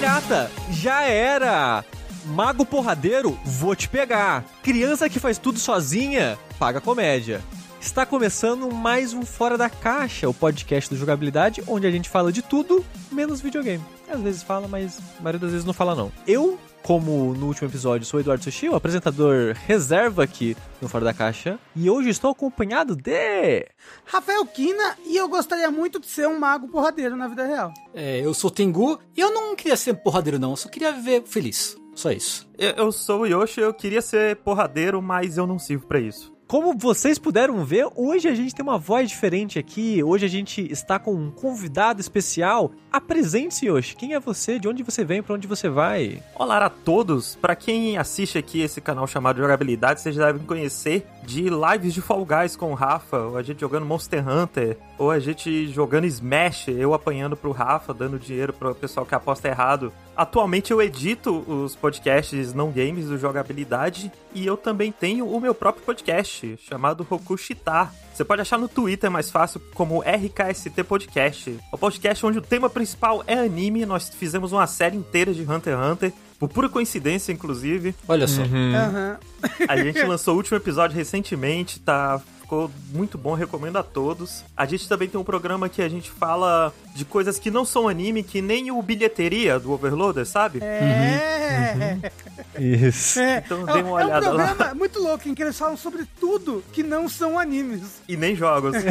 pirata, já era. Mago porradeiro, vou te pegar. Criança que faz tudo sozinha, paga comédia. Está começando mais um Fora da Caixa, o podcast do Jogabilidade, onde a gente fala de tudo, menos videogame. Às vezes fala, mas a maioria das vezes não fala não. Eu, como no último episódio, sou o Eduardo Sushi, o apresentador reserva aqui no Fora da Caixa, e hoje estou acompanhado de... Rafael Kina e eu gostaria muito de ser um mago porradeiro na vida real. É, eu sou Tengu e eu não queria ser porradeiro não, eu só queria viver feliz. Só isso. Eu, eu sou o Yoshi, eu queria ser porradeiro, mas eu não sirvo pra isso. Como vocês puderam ver, hoje a gente tem uma voz diferente aqui. Hoje a gente está com um convidado especial. Apresente-se, Yoshi. Quem é você? De onde você vem? Para onde você vai? Olá a todos. Para quem assiste aqui esse canal chamado Jogabilidade, vocês devem conhecer de lives de Fall Guys com o Rafa, ou a gente jogando Monster Hunter, ou a gente jogando Smash, eu apanhando pro Rafa, dando dinheiro pro pessoal que aposta errado. Atualmente eu edito os podcasts não games do Jogabilidade e eu também tenho o meu próprio podcast chamado Rokushita. Você pode achar no Twitter mais fácil como RKST Podcast. O podcast onde o tema principal é anime. Nós fizemos uma série inteira de Hunter x Hunter. Por pura coincidência, inclusive. Olha só. Uhum. Aham. A gente lançou o último episódio recentemente, tá? Ficou muito bom, recomendo a todos. A gente também tem um programa que a gente fala de coisas que não são anime, que nem o bilheteria do Overloader, sabe? É. Isso. É. Então é, dê uma é um olhada lá. programa muito louco em que eles falam sobre tudo que não são animes. E nem jogos.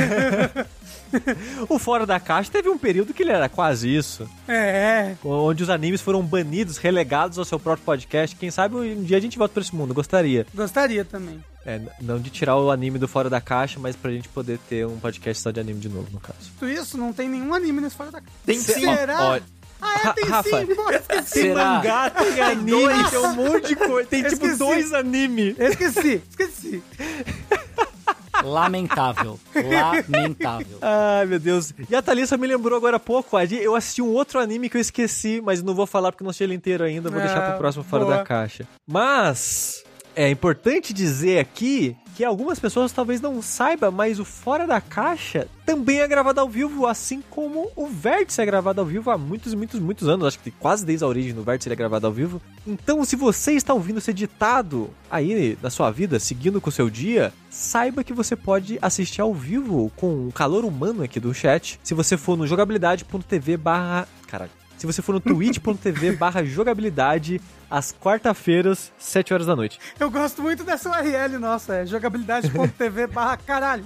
O Fora da Caixa teve um período que ele era quase isso. É. Onde os animes foram banidos, relegados ao seu próprio podcast. Quem sabe um dia a gente volta pra esse mundo. Gostaria. Gostaria também. É, não de tirar o anime do Fora da Caixa, mas pra gente poder ter um podcast só de anime de novo, no caso. Tudo isso, não tem nenhum anime nesse fora da casa. Tem sim. Será? Olha, Ah, é, tem Rafa, sim. Pô, esqueci. Tem Será? mangá, tem anime, tem um monte de coisa. Tem tipo Esqueci. dois anime. Esqueci, esqueci. Lamentável. Lamentável. Ai, meu Deus. E a Thalissa me lembrou agora há pouco, Adi, eu assisti um outro anime que eu esqueci, mas não vou falar porque não sei ele inteiro ainda, vou Ah, deixar pro próximo Fora boa. da Caixa. Mas, é importante dizer aqui que algumas pessoas talvez não saibam, mas o Fora da Caixa também é gravado ao vivo, assim como o Vértice é gravado ao vivo há muitos muitos, muitos anos. Acho que quase desde a origem do Vértice ele é gravado ao vivo. Então, se você está ouvindo ser ditado aí na sua vida, seguindo com o seu dia, saiba que você pode assistir ao vivo com o calor humano aqui do chat. Se você for no jogabilidade.tv barra... Caralho. Se você for no twitch.tv barra jogabilidade, às quarta-feiras, 7 horas da noite. Eu gosto muito dessa URL nossa, é jogabilidade.tv barra caralho.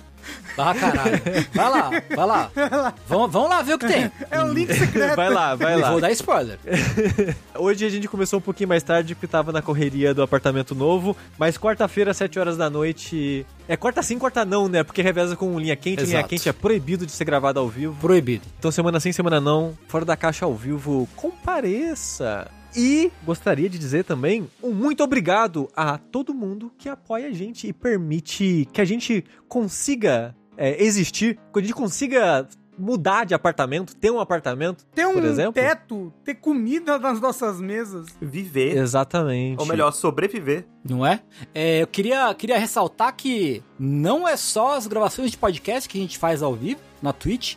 Barra caralho. Vai lá, vai lá. Vamos, vamos lá ver o que tem. É o link secreto. Vai lá, vai E lá. vou dar spoiler. Hoje a gente começou um pouquinho mais tarde porque tava na correria do apartamento novo, mas quarta-feira, 7 horas da noite. É quarta sim, quarta não, né? Porque reveza com linha quente, linha Exato. quente é proibido de ser gravado ao vivo. Proibido. Então semana sim, semana não, fora da caixa ao vivo, compareça. E gostaria de dizer também um muito obrigado a todo mundo que apoia a gente e permite que a gente consiga é, existir, que a gente consiga mudar de apartamento, ter um apartamento, Ter um por exemplo. teto, ter comida nas nossas mesas. Viver. Exatamente. Ou melhor, sobreviver. Não é? É, eu queria, queria ressaltar que não é só as gravações de podcast que a gente faz ao vivo na Twitch.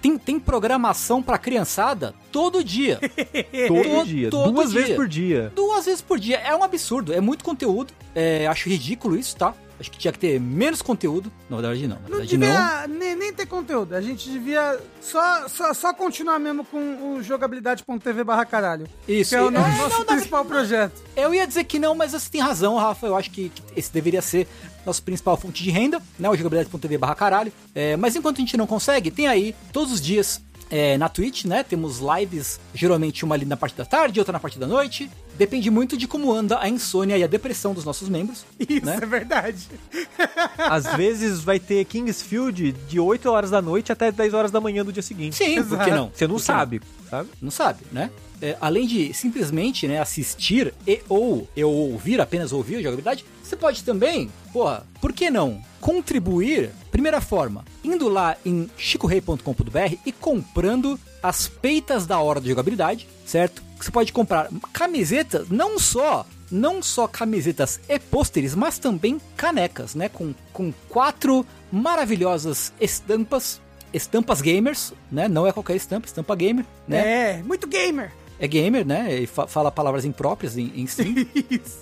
Tem, tem programação pra criançada todo dia. todo todo- dia, todo duas dia. vezes por dia. Duas vezes por dia. É um absurdo. É muito conteúdo. É, acho ridículo isso, tá? Acho que tinha que ter menos conteúdo. Na verdade, não. Na Não verdade, não. devia nem, nem ter conteúdo. A gente devia só, só, só continuar mesmo com o jogabilidade.tv barra caralho. Isso. Que é o no- É, nosso não, principal projeto. Eu ia dizer que não, mas você tem razão, Rafa. Eu acho que, que esse deveria ser nossa principal fonte de renda, né? O jogabilidade.tv barra caralho. É, mas enquanto a gente não consegue, tem aí todos os dias é, na Twitch, né? Temos lives, geralmente uma ali na parte da tarde, outra na parte da noite. Depende muito de como anda a insônia e a depressão dos nossos membros. Isso né? é verdade. Às vezes vai ter Kingsfield de 8 horas da noite até 10 horas da manhã do dia seguinte. Sim, por que não? Você não sabe, sabe? não sabe, né? É, além de simplesmente né, assistir e ou eu ouvir, apenas ouvir a jogabilidade, você pode também, porra, por que não contribuir? Primeira forma, indo lá em chicorei.com.br e comprando as peitas da hora de jogabilidade, certo? Você pode comprar camisetas, não só não só camisetas e pôsteres, mas também canecas, né? Com, com quatro maravilhosas estampas, estampas gamers, né? Não é qualquer estampa, estampa gamer, né? É, muito gamer. É gamer, né? E fa- fala palavras impróprias em, em Steam.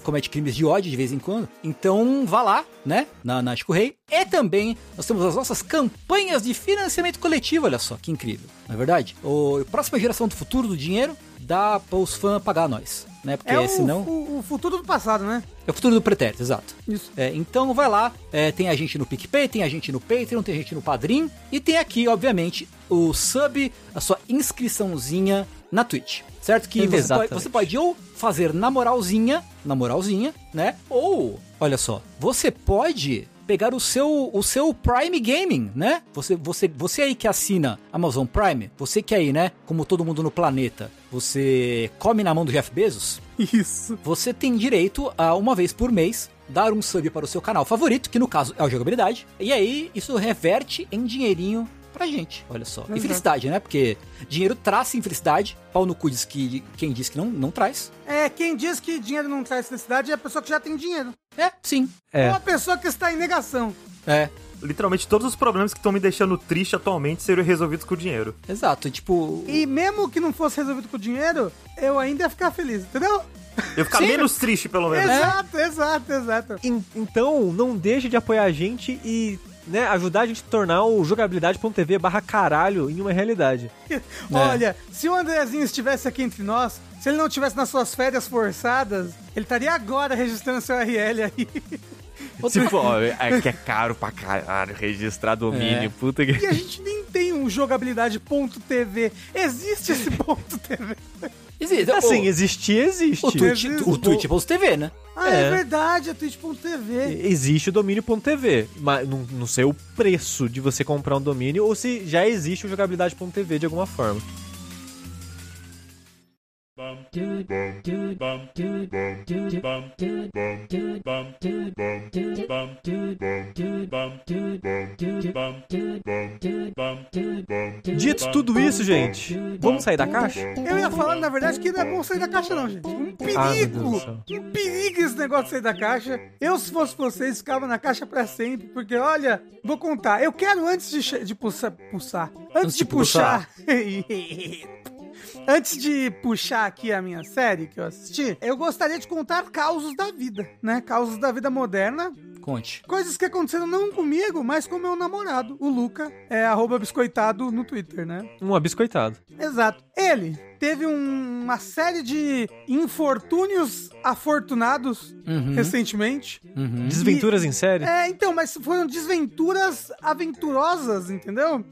comete crimes de ódio de vez em quando. Então vá lá, né? Na, na Chico Rei. E também nós temos as nossas campanhas de financiamento coletivo. Olha só, que incrível. Não é verdade? O próxima geração do futuro do dinheiro dá para os fãs pagar nós. Né? Porque É senão. o, o futuro do passado, né? É o futuro do pretérito, exato. Isso. É, então vai lá, é, tem a gente no PicPay, tem a gente no Patreon, tem a gente no Padrim e tem aqui, obviamente, o sub, a sua inscriçãozinha na Twitch. Certo? Que você pode, você pode ou fazer na moralzinha, na moralzinha, né? Ou, olha só, você pode pegar o seu, o seu Prime Gaming, né? Você, você, você aí que assina Amazon Prime, você que aí, né? Como todo mundo no planeta, você come na mão do Jeff Bezos, Isso. você tem direito a uma vez por mês dar um sub para o seu canal favorito, que no caso é o Jogabilidade. E aí isso reverte em dinheirinho pra gente. Olha só. E Exato. felicidade, né? Porque dinheiro traz sim felicidade. Pau no cu diz que quem diz que não, não traz. É, quem diz que dinheiro não traz felicidade é a pessoa que já tem dinheiro. É, sim. É. Ou a pessoa que está em negação. É. Literalmente todos os problemas que estão me deixando triste atualmente seriam resolvidos com dinheiro. Exato. e, Tipo. E mesmo que não fosse resolvido com dinheiro, eu ainda ia ficar feliz, entendeu? Eu ficar Sim. menos triste, pelo menos. Exato, exato, exato. En- Então, não deixe de apoiar a gente e né, ajudar a gente a tornar o jogabilidade.tv barra caralho em uma realidade. Olha, se o Andrezinho estivesse aqui entre nós, se ele não estivesse nas suas férias forçadas, ele estaria agora registrando seu URL aí. Se for, ó, é que é caro pra caralho registrar domínio, É. puta que... E a gente nem tem um jogabilidade.tv. Existe esse ponto TV. Existe. Assim, o, existir, existe. o Twitch, existe. o Twitch é né? Ah, é, É. verdade, é twitch.tv. Existe o domínio.tv, mas não, não sei o preço de você comprar um domínio ou se já existe o jogabilidade.tv de alguma forma. Dito tudo isso, gente, vamos sair da caixa? Eu ia falar, na verdade, que não é bom sair da caixa, não, gente. Um Ah, perigo! céu. um perigo esse negócio de sair da caixa. Eu, se fosse vocês, ficava na caixa pra sempre. Porque, olha, vou contar. Eu quero, antes de, de pulsar, pulsar. Antes, de, de puxar. Antes de puxar aqui a minha série que eu assisti, eu gostaria de contar causos da vida, né? Causos da vida moderna. Conte. Coisas que aconteceram não comigo, mas com meu namorado, o Luca, é arroba biscoitado no Twitter, né? Um abiscoitado. Exato. Ele teve um- uma série de infortúnios afortunados Uhum. recentemente. Uhum. Desventuras em série? É, então, mas foram desventuras aventurosas, entendeu?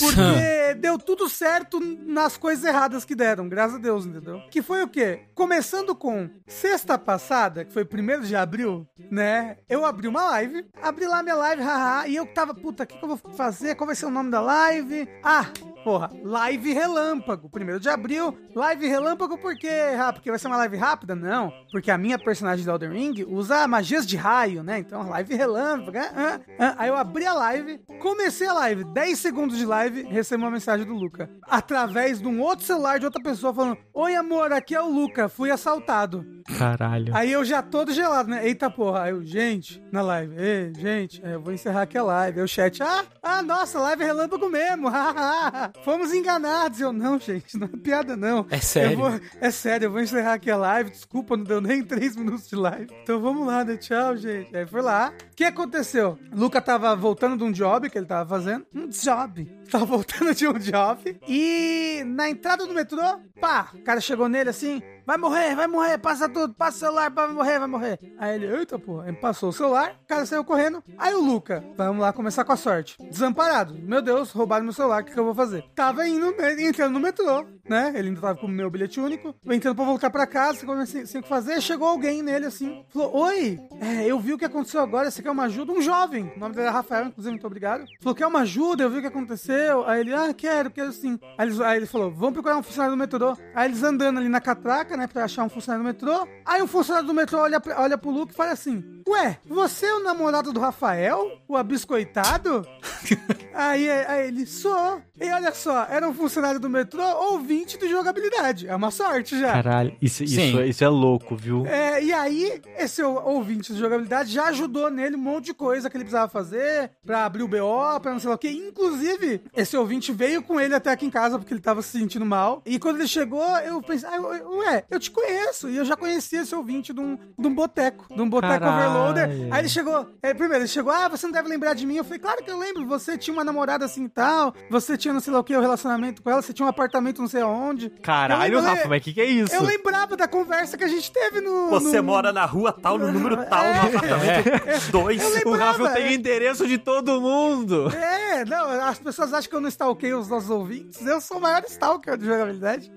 Porque deu tudo certo nas coisas erradas que deram, graças a Deus, entendeu? Que foi o quê? Começando com sexta passada, que foi 1 de abril, né? Eu abri uma live, abri lá minha live, haha, e eu tava, puta, o que, que eu vou fazer? Qual vai ser o nome da live? Ah, porra, live relâmpago. 1 de abril, live relâmpago por quê? Ah, porque vai ser uma live rápida? Não, porque a minha personagem do Elden Ring usa magias de raio, né? Então, live relâmpago. ah, ah. Aí eu abri a live, comecei a live, 10 segundos de live, recebi uma mensagem do Luca. Através de um outro celular de outra pessoa falando: Oi, amor, aqui é o Luca, fui assaltado. Caralho. Aí eu já todo gelado, né? Eita porra. Aí eu, gente, na live. Ei, gente, é, eu vou encerrar aqui a live. Aí o chat, ah, ah, nossa, live relâmpago mesmo. Fomos enganados. Eu, não, gente, não é piada, não. É sério. Vou- é sério, eu vou encerrar aqui a live. Desculpa, não deu nem três minutos de live. Então vamos lá, né? Tchau, gente. Aí foi lá. O que aconteceu? Luca tava voltando de um job que ele tava fazendo. Um job. Tava voltando de um job. E na entrada do metrô, pá, o cara chegou nele assim. Vai morrer, vai morrer, passa tudo, passa o celular, vai morrer, vai morrer. Aí ele, eita porra, ele passou o celular, o cara saiu correndo. Aí o Luca, vamos lá começar com a sorte. Desamparado. Meu Deus, roubaram meu celular, o que, que eu vou fazer? Tava indo, né, entrando no metrô, né? Ele ainda tava com o meu bilhete único. Entrando pra voltar pra casa, comecei sem o que fazer. Chegou alguém nele assim, falou: Oi, é, eu vi o que aconteceu agora, você quer uma ajuda? Um jovem, o nome dele é Rafael, inclusive, muito obrigado. Falou: Quer uma ajuda? Eu vi o que aconteceu. Aí ele, ah, quero, quero sim. Aí aí ele falou: Vamos procurar um funcionário do metrô. Aí eles andando ali na catraca, né, pra achar um funcionário do metrô. Aí um funcionário do metrô olha, olha pro Luke e fala assim: Ué, você é o namorado do Rafael? O abiscoitado? aí, aí ele, sou. E olha só, era um funcionário do metrô ouvinte do jogabilidade. É uma sorte já. Caralho, isso, isso, é- isso é louco, viu? É, e aí, esse ouvinte de jogabilidade já ajudou nele um monte de coisa que ele precisava fazer pra abrir o BO, pra não sei lá o que. Inclusive, esse ouvinte veio com ele até aqui em casa porque ele tava se sentindo mal. E quando ele chegou, eu pensei, ah, ué, eu te conheço. E eu já conhecia esse ouvinte de um, de um boteco, de um boteco Caralho. overloader. Aí ele chegou, é, primeiro, ele chegou, ah, você não deve lembrar de mim. Eu falei, claro que eu lembro, você tinha uma namorada assim e tal, você tinha não sei lá o que, o relacionamento com ela, você tinha um apartamento não sei aonde. Eu Caralho, lembro- Rafa, mas o que, que é isso? Eu lembrava da conversa que a gente teve no. Você no- mora na rua tal, no número tal, no apartamento 2. Eu O Rafa tem o é. endereço de todo mundo. É, não, as pessoas acham que eu não stalkeio os nossos ouvintes. Eu sou o maior stalker de jogabilidade.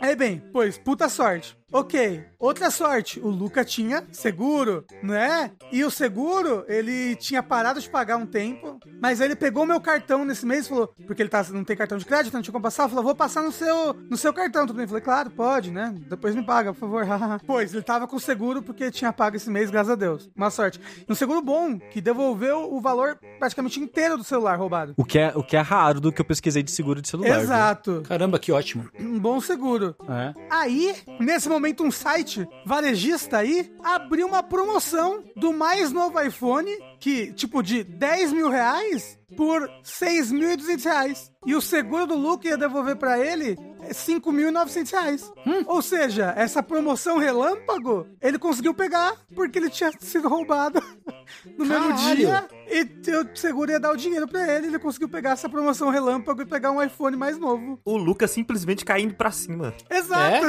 Aí bem, pois, puta sorte. Ok, outra sorte, o Luca tinha seguro, né? E o seguro, ele tinha parado de pagar um tempo, mas aí ele pegou meu cartão nesse mês e falou, porque ele tá, não tem cartão de crédito, não tinha como passar, falou, vou passar no seu, no seu cartão, tudo bem? Eu falei, claro, pode, né? Depois me paga, por favor. pois, ele tava com seguro porque tinha pago esse mês, graças a Deus. Uma sorte. E um seguro bom, que devolveu o valor praticamente inteiro do celular roubado. O que, é, o que é raro do que eu pesquisei de seguro de celular. viu? Exato. Caramba, que ótimo. Um bom seguro. É. Aí, nesse momento, um site varejista aí abriu uma promoção do mais novo iPhone, que, tipo, de 10 mil reais por 6.200 reais. E o seguro do Luke ia devolver pra ele é 5.900 reais. Ou seja, essa promoção relâmpago, ele conseguiu pegar porque ele tinha sido roubado no mesmo dia. E o seguro ia dar o dinheiro pra ele. Ele conseguiu pegar essa promoção relâmpago e pegar um iPhone mais novo. O Lucas simplesmente caindo pra cima. Exato.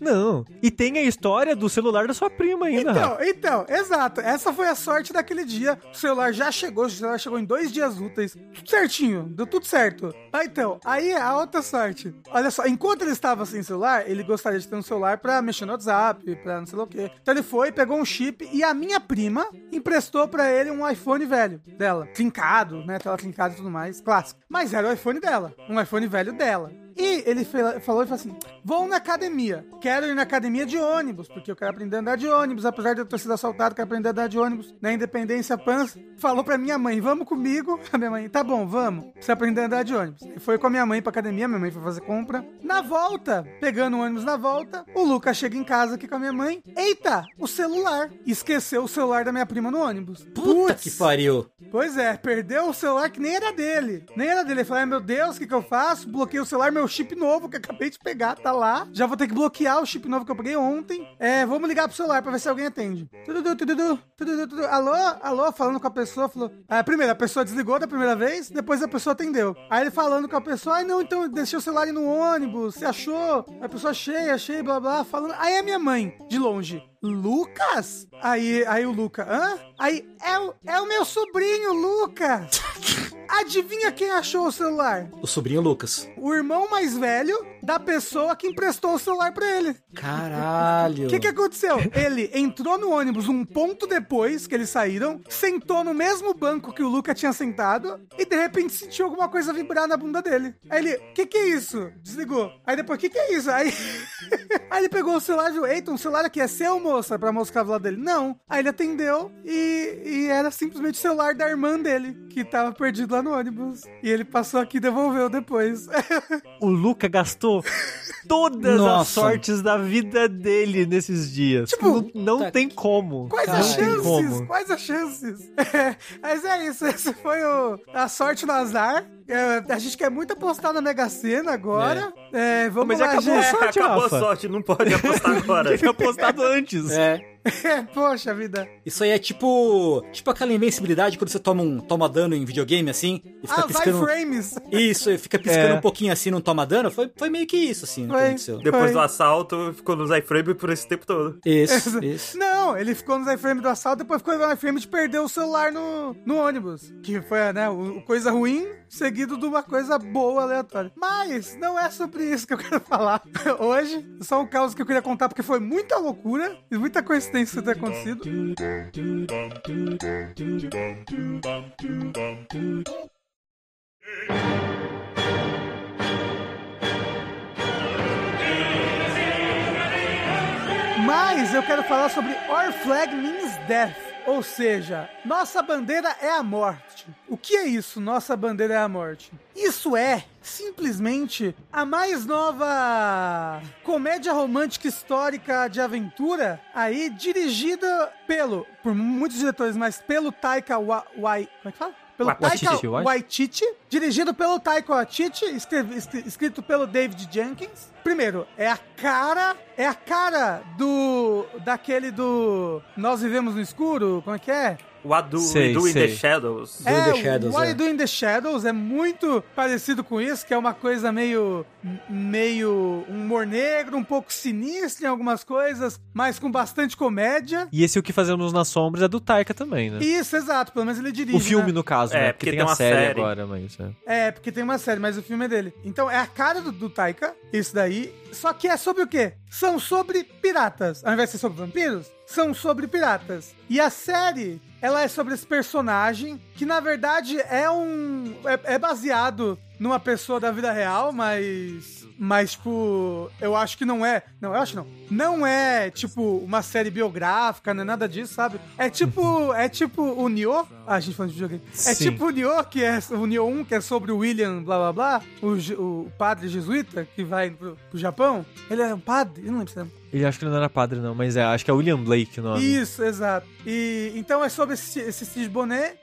Não. E tem a história do celular da sua prima ainda. Então, então, exato. Essa foi a sorte daquele dia. O celular já chegou, o celular chegou em dois dias úteis. Tudo certinho, deu tudo certo. Ah, então, aí a outra sorte. Olha só, enquanto ele estava sem celular, ele gostaria de ter um celular pra mexer no WhatsApp, pra não sei lá o quê. Então ele foi, pegou um chip e a minha prima emprestou pra ele um iPhone velho dela. Trincado, né? Tela trincada e tudo mais, clássico. Mas era o iPhone dela. Um iPhone velho dela. E ele falou e falou assim: Vou na academia. Quero ir na academia de ônibus, porque eu quero aprender a andar de ônibus. Apesar de eu ter sido assaltado, quero aprender a andar de ônibus. Na Independência Pans, falou pra minha mãe: Vamos comigo. A minha mãe: Tá bom, vamos. Você aprender a andar de ônibus. E foi com a minha mãe pra academia. Minha mãe foi fazer compra. Na volta, pegando o ônibus na volta, o Lucas chega em casa aqui com a minha mãe. Eita, o celular. Esqueceu o celular da minha prima no ônibus. Puta Putz. que pariu. Pois é, perdeu o celular que nem era dele. Nem era dele. Ele falou: meu Deus, o que, que eu faço? Bloqueei o celular, meu chip novo que acabei de pegar, tá lá. Já vou ter que bloquear o chip novo que eu peguei ontem. É, vamos ligar pro celular pra ver se alguém atende. Alô, alô, falando com a pessoa, falou. Ah, primeiro, a pessoa desligou da primeira vez, depois a pessoa atendeu. Aí ele falando com a pessoa, ai não, então deixei o celular no ônibus, você achou? A pessoa achei, achei, blá blá, falando. Aí a minha mãe, de longe. Lucas? Aí, aí o Luca, hã? Aí, é o, é o meu sobrinho, Lucas! Adivinha quem achou o celular? O sobrinho Lucas. O irmão mais velho da pessoa que emprestou o celular pra ele. Caralho. O que, que aconteceu? Ele entrou no ônibus um ponto depois que eles saíram, sentou no mesmo banco que o Luca tinha sentado e de repente sentiu alguma coisa vibrar na bunda dele. Aí ele, o que, que é isso? Desligou. Aí depois, o que, que é isso? Aí, aí ele pegou o celular e viu, eita, um celular aqui é seu, moça? Pra moça que tava do lado dele. Não. Aí ele atendeu e, e era simplesmente o celular da irmã dele, que tava perdido lá no ônibus. E ele passou aqui e devolveu depois. O Luca gastou todas as Nossa. sortes da vida dele nesses dias. Tipo, não, não tá- tem como. Quais as chances? como. Quais as chances? É, mas é isso, esse foi o, a sorte no azar. É, a gente quer muito apostar na Mega Sena agora. É, vamos Mas lá, acabou a gente. sorte, acabou Rafa. a sorte, não pode apostar agora. Tinha apostado antes. É. Poxa vida. Isso aí é tipo. Tipo aquela invencibilidade quando você toma um toma dano em videogame assim. E fica Ah, vai piscando. frames. Isso, e fica piscando É. um pouquinho assim, não toma dano. Foi, foi meio que isso, assim, que Foi. aconteceu. Depois Foi. do assalto, ficou nos iframe por esse tempo todo. Isso, isso. Não, ele ficou nos iframe do assalto, depois ficou no iframe de perder o celular no, no ônibus. Que foi, né, o coisa ruim, seguido de uma coisa boa aleatória. Mas não é sobre isso que eu quero falar hoje. Só um caos que eu queria contar, porque foi muita loucura e muita coincidência ter acontecido. Mas eu quero falar sobre Our Flag Means Death. Ou seja, nossa bandeira é a morte. O que é isso, nossa bandeira é a morte? Isso é simplesmente a mais nova comédia romântica histórica de aventura aí dirigida pelo, por muitos diretores, mas pelo Taika Wa- Wai, como é que fala? Pelo Waititi, Taika. Waititi, dirigido pelo Taika Waititi, escrito pelo David Jenkins. Primeiro, é a cara, é a cara do daquele do Nós Vivemos no Escuro, como é que é? What do Sei, we do in sei. the shadows? Do in é, the Shadows, What é. You Do in the Shadows é muito parecido com isso, que é uma coisa meio meio um humor negro, um pouco sinistro em algumas coisas, mas com bastante comédia. E esse O Que Fazemos nas Sombras é do Taika também, né? Isso, exato, pelo menos ele dirige. O filme, né? no caso, É, né? porque Porque tem, tem a uma série, série. agora, mas... É. É, porque tem uma série, mas o filme é dele. Então é a cara do, do Taika, isso daí. Só que é sobre o quê? São sobre piratas. Ao invés de ser sobre vampiros, são sobre piratas. E a série, ela é sobre esse personagem, que na verdade é um. É, é baseado numa pessoa da vida real, mas. Mas, tipo, eu acho que não é. Não, eu acho não. Não é, tipo, uma série biográfica, não é nada disso, sabe? É tipo. É tipo o Nioh. Ah, a gente falando de videogame. É Sim. tipo o Nioh, que é o Nioh 1, que é sobre o William, blá blá blá, o, o padre jesuíta que vai pro, pro Japão. Ele é um padre? Eu não lembro se é. Ele acho que ele não era padre, não, mas é, acho que é William Blake o nome. Isso, exato. E então é sobre esse, esse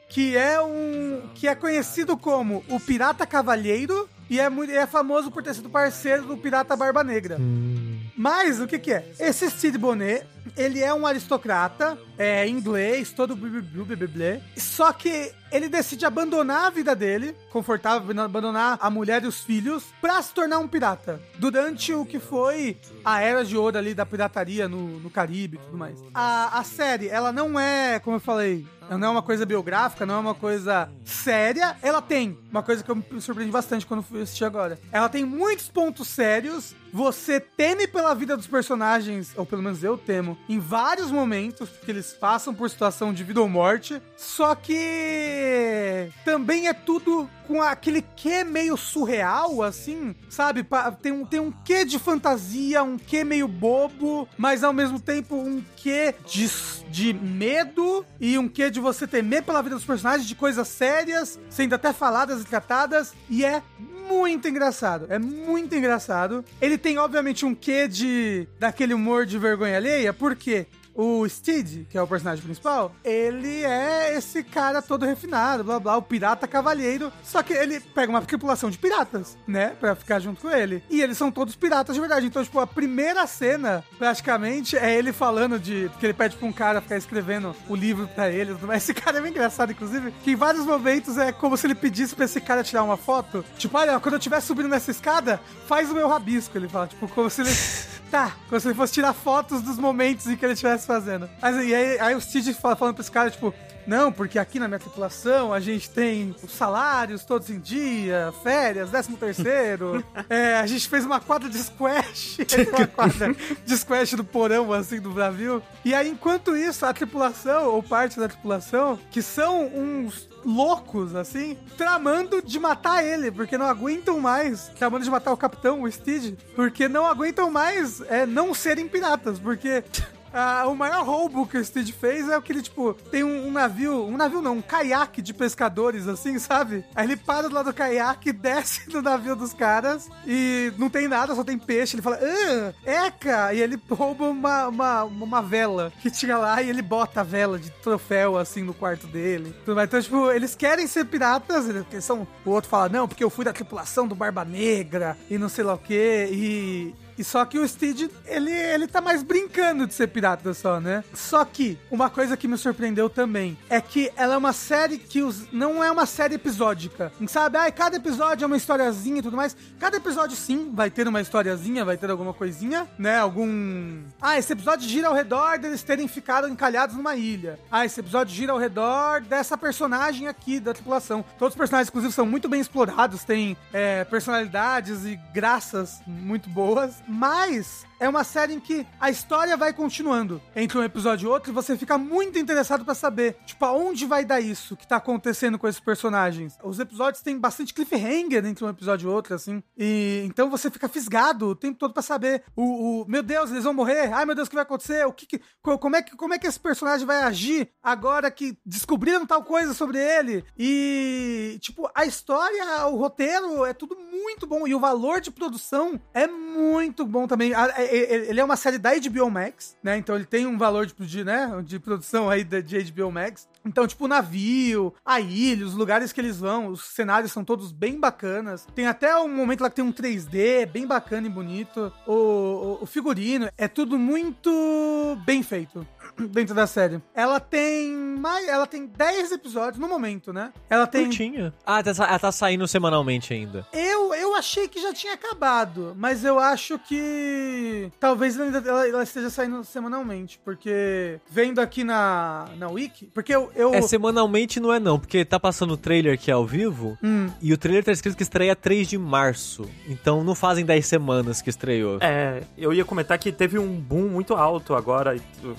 que é um. que é conhecido como o Pirata Cavalheiro. E é, muito, é famoso por ter sido parceiro do Pirata Barba Negra. Hum, Mas o que que é? Esse Steve Bonnet, ele é um aristocrata, é inglês, todo blá, blá, blá, blá. Só que ele decide abandonar a vida dele, confortável, abandonar a mulher e os filhos, pra se tornar um pirata. Durante o que foi a era de ouro ali da pirataria no, no Caribe e tudo mais. A, a série, ela não é, como eu falei, não é uma coisa biográfica, não é uma coisa séria. Ela tem uma coisa que eu me surpreendi bastante quando fui assistir agora. Ela tem muitos pontos sérios. Você teme pela vida dos personagens, ou pelo menos eu temo, em vários momentos, porque eles passam por situação de vida ou morte. Só que também é tudo com aquele quê meio surreal, assim, sabe? Tem um, tem um quê de fantasia, um quê meio bobo, mas ao mesmo tempo um quê de, de medo e um quê de você temer pela vida dos personagens, de coisas sérias, sendo até faladas e tratadas, e é muito engraçado. É muito engraçado. Ele tem, obviamente, um quê de. daquele humor de vergonha alheia, porque. O Steed, que é o personagem principal, ele é esse cara todo refinado, blá blá, o pirata cavalheiro. Só que ele pega uma tripulação de piratas, né? Pra ficar junto com ele. E eles são todos piratas de verdade. Então, tipo, a primeira cena, praticamente, é ele falando de. que ele pede pra um cara ficar escrevendo o livro pra ele. Esse cara é bem engraçado, inclusive, que em vários momentos é como se ele pedisse pra esse cara tirar uma foto. Tipo, olha, quando eu estiver subindo nessa escada, faz o meu rabisco. Ele fala, tipo, como se ele. Tá, como se ele fosse tirar fotos dos momentos em que ele estivesse fazendo. Mas, e aí, aí o Steve fala, falando pra esse cara, tipo, não, porque aqui na minha tripulação a gente tem os salários todos em dia, férias, décimo terceiro. é, a gente fez uma quadra de squash, uma quadra de squash do porão, assim, do Brasil. E aí, enquanto isso, a tripulação, ou parte da tripulação, que são uns loucos, assim, tramando de matar ele, porque não aguentam mais, tramando de matar o capitão, o Steed, porque não aguentam mais é, não serem piratas, porque ah, o maior roubo que o Steed fez é o que ele, tipo, tem um, um navio, um navio não, um caiaque de pescadores, assim, sabe? Aí ele para do lado do caiaque, desce do navio dos caras e não tem nada, só tem peixe. Ele fala, ah, eca! E ele rouba uma, uma, uma vela que tinha lá e ele bota a vela de troféu, assim, no quarto dele. Então, tipo, eles querem ser piratas, eles são... O outro fala, não, porque eu fui da tripulação do Barba Negra e não sei lá o quê, e... E só que o Steed, ele, ele tá mais brincando de ser pirata só, né? Só que, uma coisa que me surpreendeu também é que ela é uma série que os, não é uma série episódica. Sabe? Ah, cada episódio é uma historiazinha e tudo mais. Cada episódio, sim, vai ter uma historiazinha, vai ter alguma coisinha, né? Algum. Ah, esse episódio gira ao redor deles terem ficado encalhados numa ilha. Ah, esse episódio gira ao redor dessa personagem aqui da tripulação. Todos os personagens, inclusive, são muito bem explorados, têm é, personalidades e graças muito boas. Mas é uma série em que a história vai continuando. Entre um episódio e outro e você fica muito interessado pra saber, tipo, aonde vai dar isso que tá acontecendo com esses personagens. Os episódios têm bastante cliffhanger entre um episódio e outro, assim, e então você fica fisgado o tempo todo pra saber o, o meu Deus, eles vão morrer, ai meu Deus, o que vai acontecer, o que, que co- como é que como é que esse personagem vai agir agora que descobriram tal coisa sobre ele? E tipo a história, o roteiro é tudo muito bom e o valor de produção é muito bom também. A- é- Ele é uma série da HBO Max, né? Então ele tem um valor de, de, né, de produção aí da- de HBO Max. Então, tipo, o navio, a ilha, os lugares que eles vão, os cenários são todos bem bacanas. Tem até um momento lá que tem um 3D bem bacana e bonito. O, o- o figurino é tudo muito bem feito dentro da série. Ela tem mais, ela tem 10 episódios no momento, né? Ela tem Curtinha. Ah, tá, ela tá saindo semanalmente ainda. eu, eu achei que já tinha acabado, mas eu acho que talvez ela, ainda- ela- ela esteja saindo semanalmente, porque vendo aqui na, na Wiki, porque eu... eu É, semanalmente não é não, porque tá passando o trailer que é ao vivo, Hum. e o trailer tá escrito que estreia 3 de março. Então não fazem 10 semanas que estreou. É, eu ia comentar que teve um boom muito alto agora. Eu eu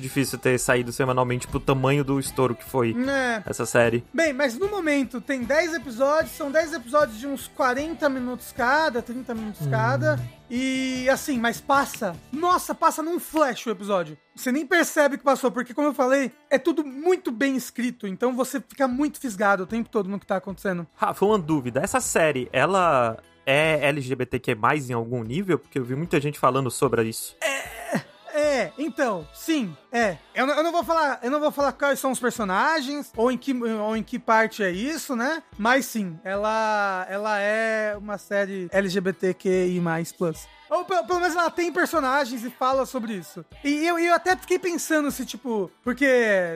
acho difícil ter saído semanalmente pro tamanho do estouro que foi É. essa série. Bem, mas no momento tem 10 episódios, são 10 episódios de uns 40 minutos cada, 30 minutos cada. E assim, mas passa. Nossa, passa num flash o episódio. Você nem percebe que passou, porque como eu falei, é tudo muito bem escrito, então você fica muito fisgado o tempo todo no que tá acontecendo. Rafa, uma dúvida. Essa série, ela é LGBTQ+, em algum nível? Porque eu vi muita gente falando sobre isso. É, então, sim, é. Eu, não- eu não vou falar, eu não vou falar quais são os personagens ou em que ou em que parte é isso, né? Mas sim, ela ela é uma série LGBTQI++. Ou pelo, menos ela tem personagens e fala sobre isso. E eu, eu até fiquei pensando se, tipo, porque,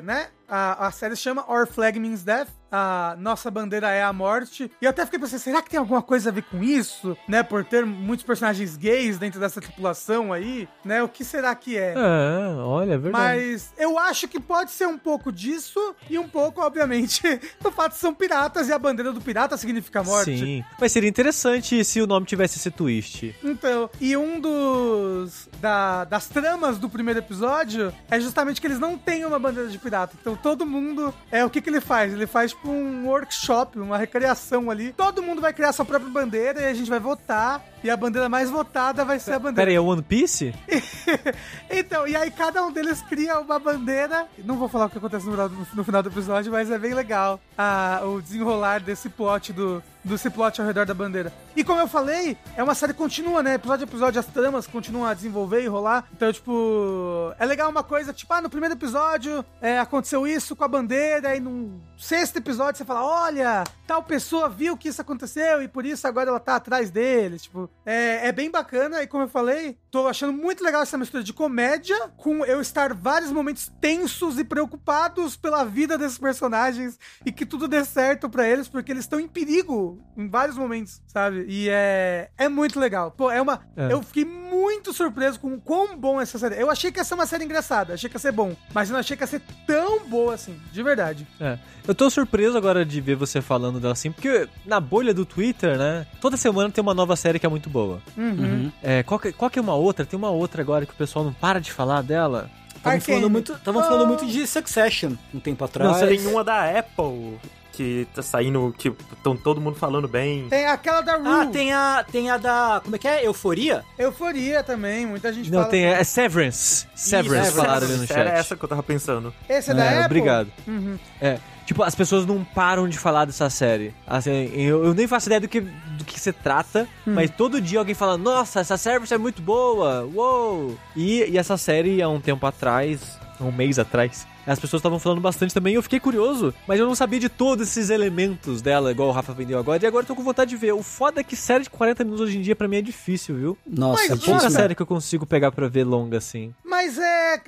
né? A, a série chama Our Flag Means Death. A nossa bandeira é a morte. E eu até fiquei pensando, será que tem alguma coisa a ver com isso? Né? Por ter muitos personagens gays dentro dessa tripulação aí, né? O que será que é? É, olha, é verdade. Mas eu acho que pode ser um pouco disso e um pouco, obviamente, do fato de são piratas e a bandeira do pirata significa morte. Sim. Mas seria interessante se o nome tivesse esse twist. Então, e um dos da- das tramas do primeiro episódio é justamente que eles não têm uma bandeira de pirata. Então todo mundo é o que que ele faz? Ele faz tipo um workshop, uma recriação ali. Todo mundo vai criar sua própria bandeira e a gente vai votar e a bandeira mais votada vai ser a bandeira Pera aí, é One Piece? então, e aí cada um deles cria uma bandeira. Não vou falar o que acontece no, final do- no final do episódio, mas é bem legal ah, o desenrolar desse plot do. Desse plot ao redor da bandeira. E como eu falei, é uma série contínua, né? Episódio a episódio, as tramas continuam a desenvolver e rolar. Então, tipo, é legal uma coisa, tipo, ah, no primeiro episódio é, aconteceu isso com a bandeira, e no sexto episódio você fala: olha, tal pessoa viu que isso aconteceu e por isso agora ela tá atrás deles. Tipo, é, é bem bacana e como eu falei, tô achando muito legal essa mistura de comédia com eu estar vários momentos tensos e preocupados pela vida desses personagens e que tudo dê certo pra eles, porque eles estão em perigo em vários momentos, sabe? E é, é muito legal. Pô, é uma. É. Eu fiquei muito surpreso com o quão bom essa série. é. Eu achei que ia ser uma série engraçada, achei que ia ser bom, mas eu não achei que ia ser tão boa assim, de verdade. É. Eu tô surpreso agora de ver você falando dela assim, porque na bolha do Twitter, né? Toda semana tem uma nova série que é muito boa. Uhum. É, qual, que, qual que é uma outra? Tem uma outra agora que o pessoal não para de falar dela. Estavam falando muito, tavam Oh. falando muito de Succession um tempo atrás. Não, Tem uma da Apple que tá saindo, que estão todo mundo falando bem. Tem aquela da Rue. Ah, tem a, tem a da. Como é que é? Euforia? Euforia também, muita gente Não, fala. tem é Severance. Severance Severance. falaram ali no chat. Era essa que eu tava pensando. Esse é da É, Apple? obrigado. Uhum. É, tipo, as pessoas não param de falar dessa série. Assim, eu, eu nem faço ideia do que, do que se trata, mas todo dia alguém fala, nossa, essa série é muito boa, uou! E, e essa série, há um tempo atrás, um mês atrás, as pessoas estavam falando bastante também, e eu fiquei curioso, mas eu não sabia de todos esses elementos dela, igual o Rafa vendeu agora, e agora eu tô com vontade de ver. O foda é que série de 40 minutos hoje em dia pra mim é difícil, viu? Nossa, Mas, É é pouca série que eu consigo pegar pra ver longa assim. Mas é.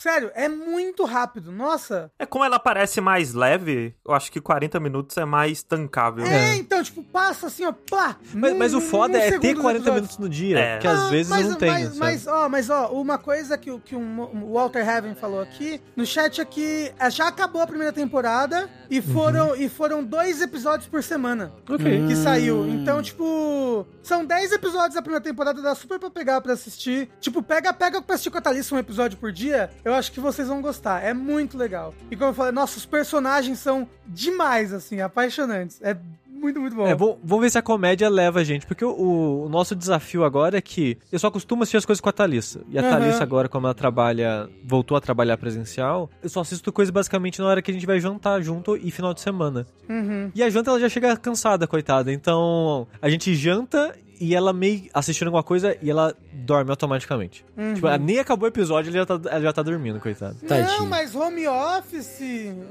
Sério, é muito rápido. Nossa. É como ela parece mais leve, eu acho que 40 minutos é mais tancável. É, então, tipo, passa assim, ó, pá. Mas, num- mas o foda é ter segundo do 40 episódio. minutos no dia, É. que às Ah, vezes mas, não tenho. Mas, mas, ó, mas, ó, uma coisa que, o- que um- o Walter Heaven falou aqui no chat é que eh, já acabou a primeira temporada e foram, e foram dois episódios por semana Ok. que saiu. Então, tipo, são 10 episódios da primeira temporada, dá super pra pegar pra assistir. Tipo, pega, pega pra assistir com a Thalissa um episódio por dia, eu acho que vocês vão gostar. É muito legal. E como eu falei, nossos personagens são demais, assim, apaixonantes. É muito, muito bom. É, vamos, ver se a comédia leva a gente, porque o, o nosso desafio agora é que eu só costumo assistir as coisas com a Thalissa. E a Aham. Thalissa agora, como ela trabalha, voltou a trabalhar presencial, eu só assisto coisa basicamente na hora que a gente vai jantar junto e final de semana. Uhum. E a janta ela já chega cansada, coitada. Então, a gente janta e ela meio assistindo alguma coisa e ela dorme automaticamente. Uhum. Tipo, ela nem acabou o episódio, ela já tá, ela já tá dormindo, coitada. Não, Tadinho. mas home office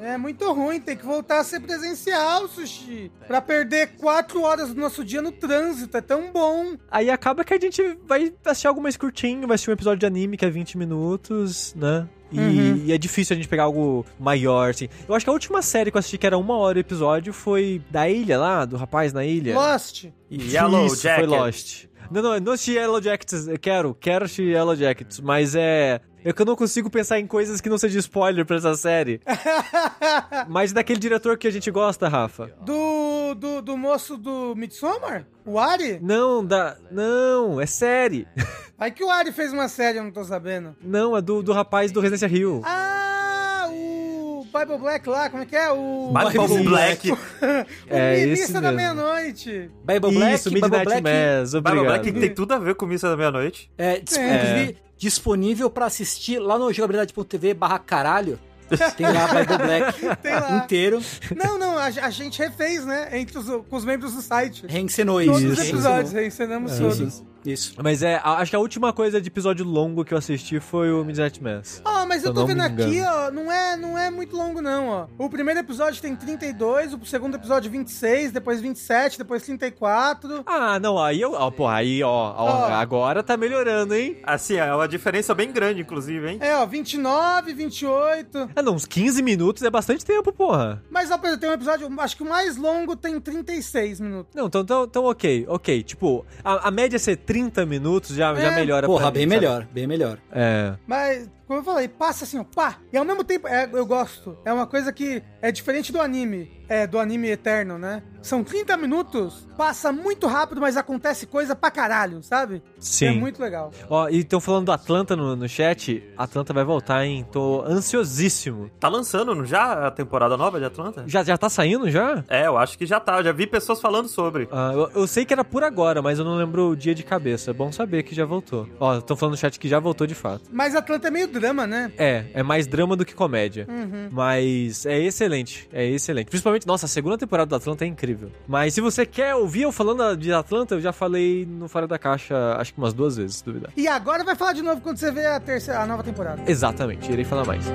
é muito ruim. Tem que voltar a ser presencial, Sushi. Pra perder quatro horas do nosso dia no trânsito. É tão bom. Aí acaba que a gente vai assistir algo mais curtinho, vai assistir um episódio de anime que é 20 minutos, né? E, Uhum. e é difícil a gente pegar algo maior, assim. Eu acho que a última série que eu assisti que era uma hora o episódio foi da ilha lá, do rapaz na ilha. Lost. Yellow Isso, Jacket. foi Lost. Não, não, não assisti Yellow Jackets, eu quero, quero assistir Yellow Jackets, mas é... É que eu não consigo pensar em coisas que não sejam spoiler pra essa série. mas daquele diretor que a gente gosta, Rafa. Do, do, do moço do Midsommar? O Ari? Não, da... Não, é série. Aí que o Ari fez uma série, eu não tô sabendo. Não, é do, do rapaz do Residência Rio. Ah, o Bible Black lá, como é que é? O... Bible Bible Black. o É, Missa da. Meia-Noite. Bible Black, Isso, Bible Midnight Black, Mass, Bible. Black tem tudo a ver com Missa da Meia-Noite. é, dis- É. disponível pra assistir lá no jogabilidade.tv barra caralho. Tem lá Bible Black Tem lá. inteiro. Não, não, a, a gente refez, né? Entre os, com os membros do site. Reencenou Todos isso. os episódios, reencenamos Sim, todos. sim. Isso. Mas é, acho que a última coisa de episódio longo que eu assisti foi o Midnight Mass. Ó, mas eu tô vendo aqui, ó, não é, não é muito longo não, ó. O primeiro episódio tem 32, o segundo episódio 26, depois 27, depois 34. Ah, não, aí eu. Ó, pô, aí, ó, ó, Ó. agora tá melhorando, hein? Assim, é uma diferença bem grande, inclusive, hein? É, ó, 29, 28. Ah, não, uns 15 minutos é bastante tempo, porra. Mas ó, Pedro, tem um episódio, acho que o mais longo tem 36 minutos. Não, então, então, então ok, ok. Tipo, a, a média ser 30 minutos já, já É. melhora Porra, pra bem sabe? melhor, bem melhor. É. Mas, como eu falei, passa assim, ó, pá. E ao mesmo tempo, é, eu gosto. É uma coisa que é diferente do anime. É, do anime eterno, né? São 30 minutos, passa muito rápido, mas acontece coisa pra caralho, sabe? Sim. É muito legal. Ó, e estão falando do Atlanta no, no chat. Atlanta vai voltar, hein? Tô ansiosíssimo. Tá lançando já a temporada nova de Atlanta? Já, já tá saindo já? É, eu acho que já tá. Eu já vi pessoas falando sobre. Ah, eu, eu sei que era por agora, mas eu não lembro o dia de cabeça. É bom saber que já voltou. Ó, estão falando no chat que já voltou de fato. Mas Atlanta é meio drama, né? É, é mais drama do que comédia. Uhum. Mas é excelente, é excelente. Principalmente, nossa, a segunda temporada do Atlanta é incrível. Mas se você quer ouvir eu falando de Atlanta, eu já falei no Fora da Caixa, acho que umas duas vezes, se duvidar. E agora vai falar de novo quando você vê a terceira, a nova temporada. Exatamente, irei falar mais.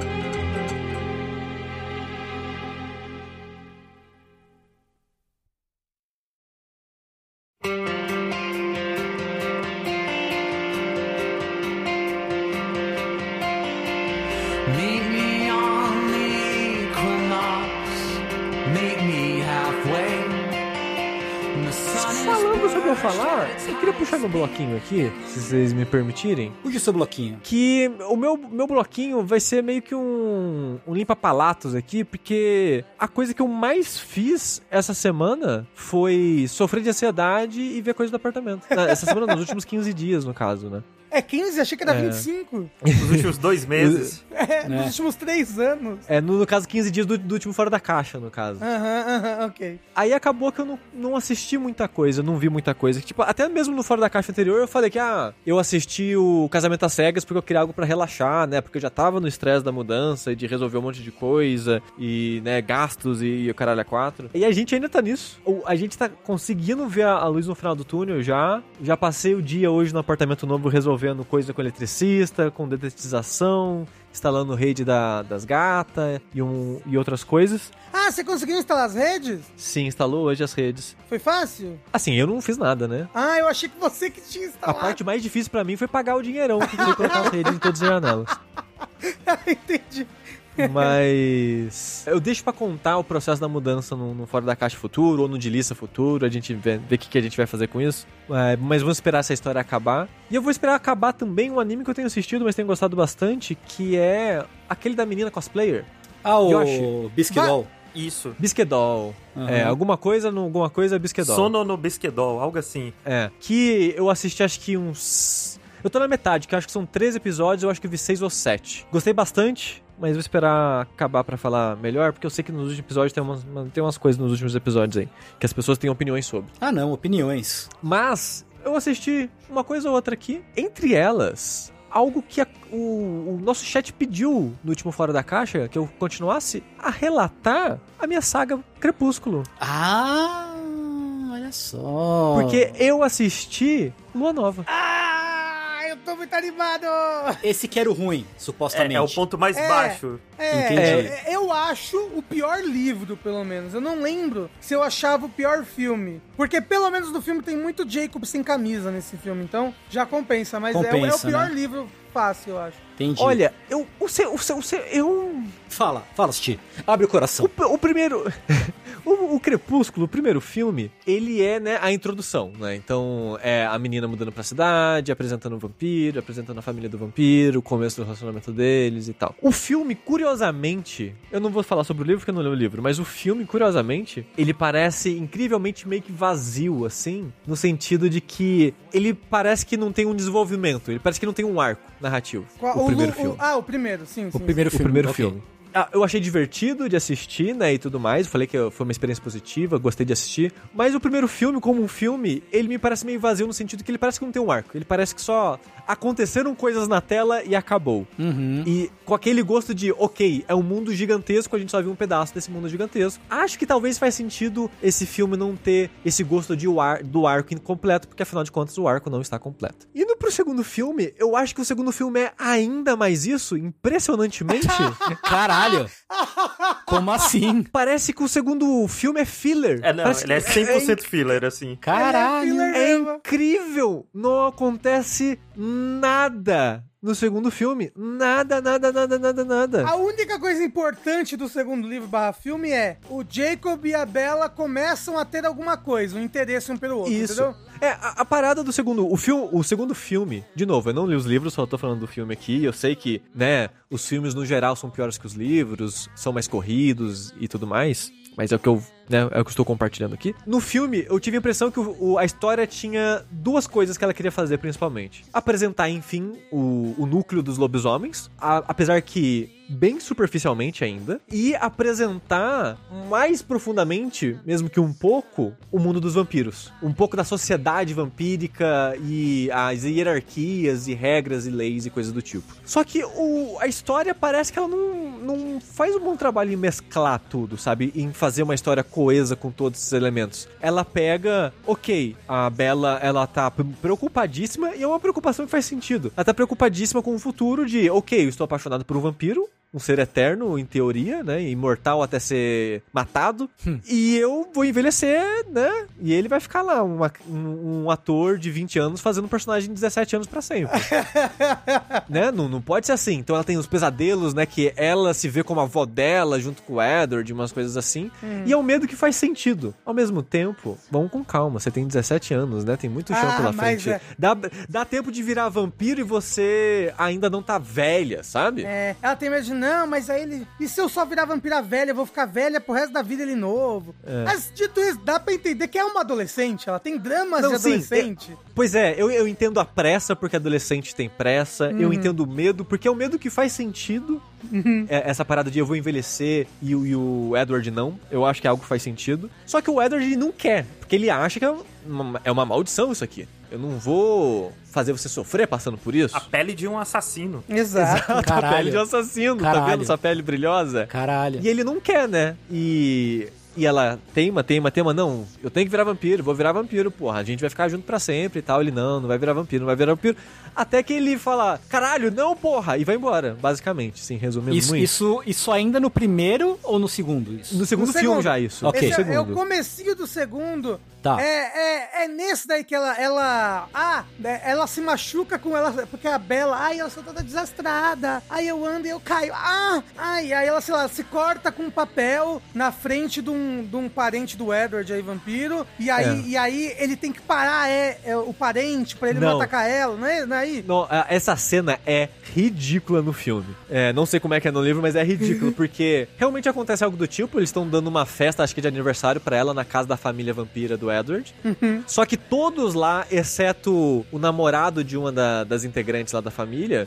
Eu falar, eu queria puxar meu bloquinho aqui, se vocês me permitirem. Puxa o seu bloquinho. Que o meu, meu bloquinho vai ser meio que um, um limpa-palatos aqui, porque a coisa que eu mais fiz essa semana foi sofrer de ansiedade e ver coisa do apartamento. Ah, Essa semana, nos últimos 15 dias, no caso, né? É 15? Achei que era É. 25. Nos últimos dois meses. É, nos últimos três anos. É, no, no caso, 15 dias do, do último Fora da Caixa, no caso. Aham, aham, ok. Aí acabou que eu não, não assisti muita coisa, não vi muita coisa. Tipo, até mesmo no Fora da Caixa anterior eu falei que, ah, eu assisti o Casamento às Cegas porque eu queria algo pra relaxar, né? Porque eu já tava no estresse da mudança e de resolver um monte de coisa e, né, gastos e, e o caralho a quatro. E a gente ainda tá nisso. A gente tá conseguindo ver a, a luz no final do túnel já. Já passei o dia hoje no apartamento novo resolvendo coisa com eletricista, com detetização, instalando rede da- das gatas e, um, e outras coisas. Ah, você conseguiu instalar as redes? Sim, instalou hoje as redes. Foi fácil? Assim, eu não fiz nada, né? Ah, eu achei que você que tinha A instalado. parte mais difícil pra mim foi pagar o dinheirão que foi colocar as redes em todas as janelas. Entendi. Mas eu deixo pra contar o processo da mudança no, no Fora da Caixa Futuro ou no de Lista Futuro. A gente vê, o que, que a gente vai fazer com isso. É, mas vamos esperar essa história acabar. E eu vou esperar acabar também um anime que eu tenho assistido, mas tenho gostado bastante, que é aquele da menina cosplayer. Ah, o. Bisquidol. Isso. Bisquedol. Aham. É, alguma coisa no alguma coisa Bisquedol. Sono no Bisquedol, algo assim. É. Que eu assisti acho que uns. Eu tô na metade, que eu acho que são três episódios, eu acho que vi seis ou sete. Gostei bastante, mas vou esperar acabar pra falar melhor, porque eu sei que nos últimos episódios tem umas, tem umas coisas nos últimos episódios aí, que as pessoas têm opiniões sobre. Ah, não, opiniões. Mas eu assisti uma coisa ou outra aqui. Entre elas, algo que a- o, o nosso chat pediu no último Fora da Caixa, que eu continuasse a relatar a minha saga Crepúsculo. Ah, olha só. Porque eu assisti Lua Nova. Ah, tô muito animado! Esse que era o ruim, É, supostamente. é o ponto mais É. baixo. É, Entendi. é, eu acho o pior livro, pelo menos. Eu não lembro se eu achava o pior filme. Porque pelo menos no filme tem muito Jacob sem camisa nesse filme, então já compensa. Mas é o- é, o Compensa, pior né? livro fácil, eu acho. Entendi. Olha, eu, o seu, o seu, o seu, eu, Fala, fala, Sti. Abre o coração. o, o primeiro, o, o Crepúsculo, o primeiro filme, ele é, né, a introdução, né? Então, é a menina mudando pra cidade, apresentando o vampiro, apresentando a família do vampiro, o começo do relacionamento deles e tal. O filme, curiosamente, eu não vou falar sobre o livro porque eu não li o livro, mas o filme, curiosamente, ele parece incrivelmente meio que vazio, assim, no sentido de que ele parece que não tem um desenvolvimento, ele parece que não tem um arco narrativo. Qual- o primeiro Lu- filme. ah, o primeiro, sim, sim. O primeiro O filme. primeiro ok. filme. Ah, eu achei divertido de assistir, né, e tudo mais. Falei que foi uma experiência positiva, gostei de assistir. Mas o primeiro filme, como um filme, ele me parece meio vazio no sentido que ele parece que não tem um arco. Ele parece que só aconteceram coisas na tela e acabou. Uhum. E com aquele gosto de, ok, é um mundo gigantesco, a gente só viu um pedaço desse mundo gigantesco. Acho que talvez faz sentido esse filme não ter esse gosto de ar, do arco incompleto, porque afinal de contas o arco não está completo. Indo pro segundo filme, eu acho que o segundo filme é ainda mais isso, impressionantemente. Caralho. Como assim? Parece que o segundo filme é filler. É, não, Parece ele é que 100% filler, assim. Caralho. filler. É incrível! Não acontece nada no segundo filme. Nada, nada, nada, nada, nada. A única coisa importante do segundo livro barra filme é o Jacob e a Bella começam a ter alguma coisa, um interesse um pelo outro, Isso. entendeu? É, a, a parada do segundo. O, filme, o segundo filme, de novo, eu não li os livros, só tô falando do filme aqui. Eu sei que, né, os filmes no geral são piores que os livros, são mais corridos e tudo mais. Mas é o que eu, né, é o que eu estou compartilhando aqui. No filme, eu tive a impressão que o- o- a história tinha duas coisas que ela queria fazer, principalmente. Apresentar, enfim, o, o núcleo dos lobisomens, a- apesar que bem superficialmente ainda, e apresentar mais profundamente, mesmo que um pouco, o mundo dos vampiros. Um pouco da sociedade vampírica e as hierarquias e regras e leis e coisas do tipo. Só que o, a história parece que ela não, não faz um bom trabalho em mesclar tudo, sabe? Em fazer uma história coesa com todos esses elementos. Ela pega, ok, a Bella, ela tá preocupadíssima e é uma preocupação que faz sentido. Ela tá preocupadíssima com o futuro de, ok, eu estou apaixonado por um vampiro, um ser eterno, em teoria, né? Imortal até ser matado. E eu vou envelhecer, né? E ele vai ficar lá, uma- um, um ator de 20 anos fazendo um personagem de 17 anos pra sempre. né? Não, não pode ser assim. Então ela tem os pesadelos, né? Que ela se vê como a avó dela, junto com o Edward, umas coisas assim. E é um medo que faz sentido. Ao mesmo tempo, vamos com calma. Você tem 17 anos, né? Tem muito chão Ah, pela frente. é- Dá, dá tempo de virar vampiro e você ainda não tá velha, sabe? É, ela tem medo de, não, mas aí ele. E se eu só virar vampira velha, eu vou ficar velha pro resto da vida ele novo. É. Mas dito isso, dá pra entender que é uma adolescente, ela tem dramas Não, de sim, adolescente. Pois é, eu, eu entendo a pressa porque adolescente tem pressa, eu Uhum. entendo o medo porque é o medo que faz sentido. Uhum. É, essa parada de eu vou envelhecer e, o- e o Edward não, eu acho que é algo que faz sentido. Só que o Edward ele não quer, porque ele acha que é uma, é uma maldição isso aqui. Eu não vou fazer você sofrer passando por isso. A pele de um assassino. Exato. A Caralho. pele de um assassino, tá Caralho. vendo essa pele brilhosa? Caralho. E ele não quer, né? E E ela teima, teima, teima, não, eu tenho que virar vampiro, vou virar vampiro, porra, a gente vai ficar junto pra sempre e tal. Ele, não, não vai virar vampiro, não vai virar vampiro. Até que ele fala, caralho, não, porra, e vai embora, basicamente, sim, resumindo Isso, muito. isso, isso ainda no primeiro ou no segundo? Isso? No segundo No filme segundo. já, isso. Ok. Esse No é, é o segundo. comecinho do segundo. Tá. É, é, é nesse daí que ela, ela. Ah, né, ela se machuca com ela. Porque a Bela. Ai, eu sou toda desastrada. Aí eu ando e eu caio. Ah! Ai, aí ela, sei lá, se corta com um papel na frente de um, de um parente do Edward aí, vampiro. E aí, É. e aí ele tem que parar é, é, o parente pra ele não, Não. atacar ela, não é? Não é aí? Não, essa cena é ridícula no filme. É, não sei como é que é no livro, mas é ridículo, porque realmente acontece algo do tipo, eles estão dando uma festa, acho que de aniversário pra ela, na casa da família vampira do Edward. Só que todos lá, exceto o namorado de uma da- das integrantes lá da família,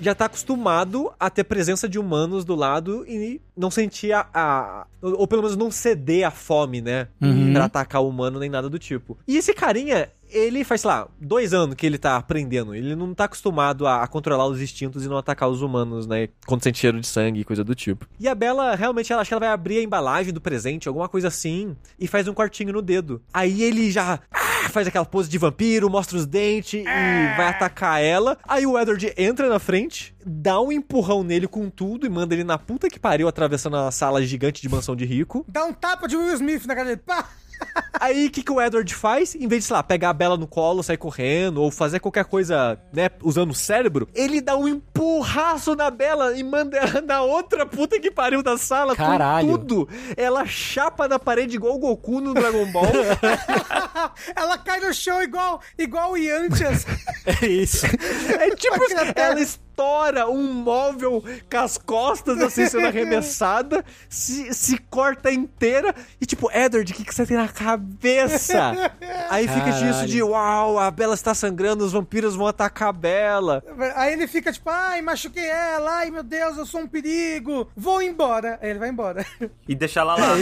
já tá acostumado a ter presença de humanos do lado e não sentir a... a- ou ou pelo menos não ceder à fome, né? Uhum. Pra atacar o humano nem nada do tipo. E esse carinha, ele faz, sei lá, dois anos que ele tá aprendendo. Ele não tá acostumado a, a controlar os instintos e não atacar os humanos, né? Quando sente cheiro de sangue e coisa do tipo. E a Bela, realmente, ela acha que ela vai abrir a embalagem do presente, alguma coisa assim, e faz um cortinho no dedo. Aí ele já ah, faz aquela pose de vampiro, mostra os dentes e vai atacar ela. Aí o Edward entra na frente, dá um empurrão nele com tudo e manda ele na puta que pariu, atravessando a sala gigante de mansão de rico. Dá um tapa de Will Smith na cara dele. Pá! Aí o que, que o Edward faz? Em vez de, sei lá, pegar a Bela no colo, sair correndo, ou fazer qualquer coisa, né, usando o cérebro, ele dá um empurraço na Bela e manda ela na outra puta que pariu da sala Caralho. com tudo. Ela chapa na parede igual o Goku no Dragon Ball. Ela cai no chão igual, igual o Yantias. É isso. é tipo, ela estoura um móvel com as costas assim sendo arremessada, se, se corta inteira e tipo, Edward, o que, que você tem na cabeça? Aí fica disso Caralho. de uau, a Bela está sangrando, os vampiros vão atacar a Bela. Aí ele fica tipo, ai, machuquei ela, ai meu Deus, eu sou um perigo, vou embora. Aí ele vai embora. E deixar ela lá.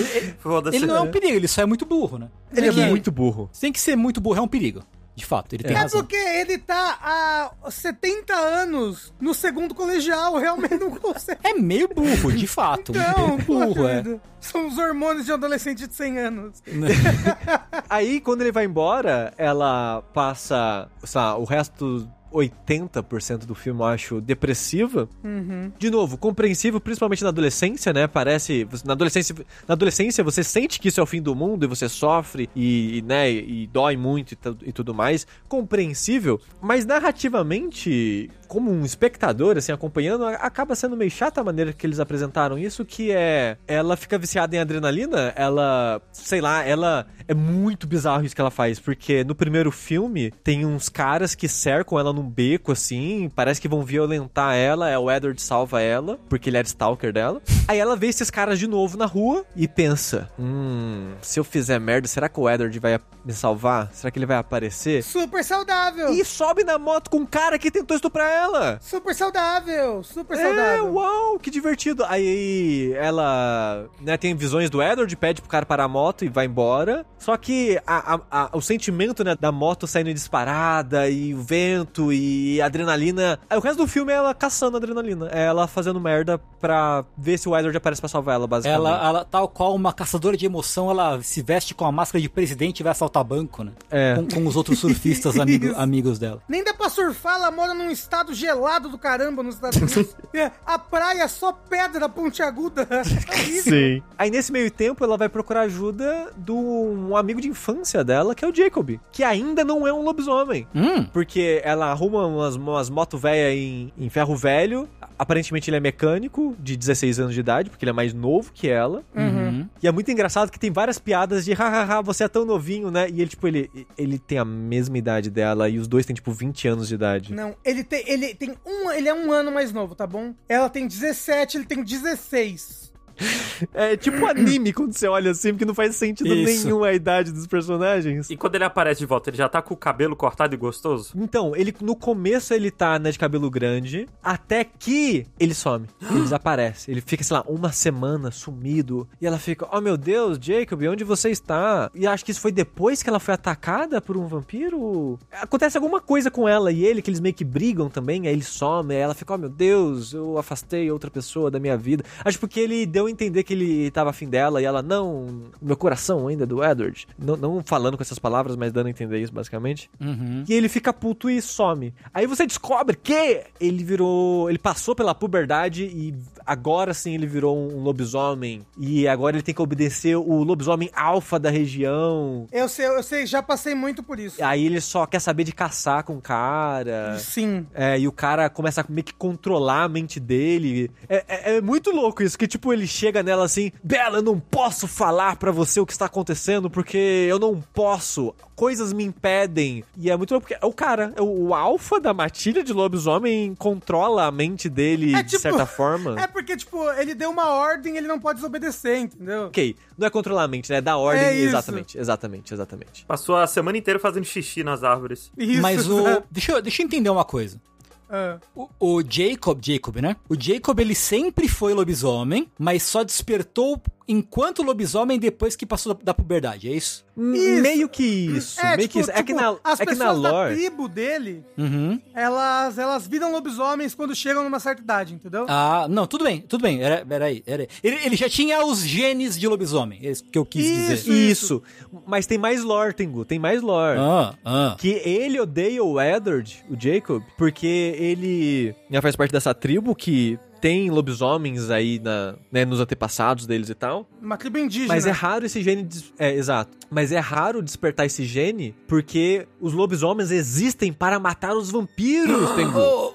Ele não é um perigo, ele só é muito burro, né? Ele é que- muito burro. Tem que ser muito burro, é um perigo. De fato, ele tem É razão. porque ele tá há 70 anos no segundo colegial, realmente não consegue. É meio burro, de fato. Então, meio burro, é. São os hormônios de um adolescente de 100 anos. Aí, quando ele vai embora, ela passa, lá, o resto 80% do filme, eu acho, depressiva. De novo, compreensível, principalmente na adolescência, né? Parece. Na adolescência, na adolescência você sente que isso é o fim do mundo e você sofre e, e, né, e dói muito e, e tudo mais. Compreensível, mas narrativamente, como um espectador, assim, acompanhando, acaba sendo meio chata a maneira que eles apresentaram isso, que é. Ela fica viciada em adrenalina, ela. Sei lá, ela. É muito bizarro isso que ela faz, porque no primeiro filme tem uns caras que cercam ela num beco, assim, parece que vão violentar ela, é o Edward salva ela, porque ele era stalker dela. Aí ela vê esses caras de novo na rua e pensa: hum, se eu fizer merda, será que o Edward vai me salvar? Será que ele vai aparecer? Super saudável! E sobe na moto com um cara que tentou estuprar ela. Super saudável! Super É, saudável! uau, que divertido. Aí ela né, tem visões do Edward, pede pro cara parar a moto e vai embora. Só que a- a- a- o sentimento né, da moto saindo disparada e o vento e a adrenalina. Aí o resto do filme é ela caçando adrenalina. É ela fazendo merda pra ver se o Edward aparece pra salvar ela, basicamente. Ela, ela, tal qual uma caçadora de emoção, ela se veste com a máscara de presidente e vai assaltar banco, né? É. Com, com os outros surfistas amigo- amigos dela. Nem dá pra surfar, ela mora num estado gelado do caramba nos Estados Unidos. É, a praia é só pedra pontiaguda. É horrível. Aí nesse meio tempo ela vai procurar ajuda de um amigo de infância dela, que é o Jacob, que ainda não é um lobisomem. Hum, Porque ela arruma umas, umas moto velha em, em ferro velho. Aparentemente ele é mecânico, de 16 anos de idade, porque ele é mais novo que ela. uhum. E é muito engraçado que tem várias piadas de hahaha, você é tão novinho, né? E ele, tipo, ele, ele tem a mesma idade dela e os dois têm, tipo, 20 anos de idade. Não, ele tem, ele tem um, ele é um ano mais novo, tá bom? Ela tem 17, ele tem 16. É tipo anime quando você olha assim, porque não faz sentido Isso. nenhum a idade dos personagens. E quando ele aparece de volta, ele já tá com o cabelo cortado e gostoso? Então, ele no começo ele tá né, de cabelo grande, até que ele some. Ele desaparece. Ele fica, sei lá, uma semana sumido. E ela fica, oh meu Deus, Jacob, onde você está? E acho que isso foi depois que ela foi atacada por um vampiro. Acontece alguma coisa com ela e ele, que eles meio que brigam também. Aí ele some, aí ela fica, oh meu Deus, eu afastei outra pessoa da minha vida. Acho porque ele deu deu a entender que ele tava afim dela e ela, não, meu coração ainda é do Edward. Não, não falando com essas palavras, mas dando a entender isso, basicamente. Uhum. E ele fica puto e some. Aí você descobre que ele virou. Ele passou pela puberdade e agora sim ele virou um lobisomem. E agora ele tem que obedecer o lobisomem alfa da região. Eu sei, eu sei, já passei muito por isso. Aí ele só quer saber de caçar com o cara. Sim. É, e o cara começa a meio que controlar a mente dele. É, é- é muito louco isso, que tipo, ele chega nela assim, Bela, eu não posso falar pra você o que está acontecendo, porque eu não posso. Coisas me impedem. E é muito louco, porque é o cara, é o, o alfa da matilha de lobisomem controla a mente dele É de tipo- certa forma. É porque, tipo, ele deu uma ordem ele não pode desobedecer, entendeu? Ok, não é controlar a mente, né? É dar ordem. É exatamente, exatamente, exatamente. Passou a semana inteira fazendo xixi nas árvores. Isso, Mas o. né? Deixa eu, deixa eu entender uma coisa. O, o Jacob, Jacob, né? O Jacob, ele sempre foi lobisomem, mas só despertou enquanto lobisomem depois que passou da, da puberdade, é isso? Isso. Meio que isso, É, meio tipo, que isso. É que tipo, na, as é que pessoas na da lore... tribo dele, Uhum. elas, elas viram lobisomens quando chegam numa certa idade, entendeu? Ah, não, tudo bem, tudo bem. Era, peraí, era, ele, ele já tinha os genes de lobisomem, é isso que eu quis Isso. dizer. Isso. Mas tem mais lore, Tengu. Tem mais lore. Ah, ah. Que ele odeia o Edward, o Jacob, porque ele já faz parte dessa tribo que tem lobisomens aí na, né, nos antepassados deles e tal. Uma tribo indígena. Mas é raro esse gene. des- É, exato. Mas é raro despertar esse gene porque os lobisomens existem para matar os vampiros, Tengu. Oh,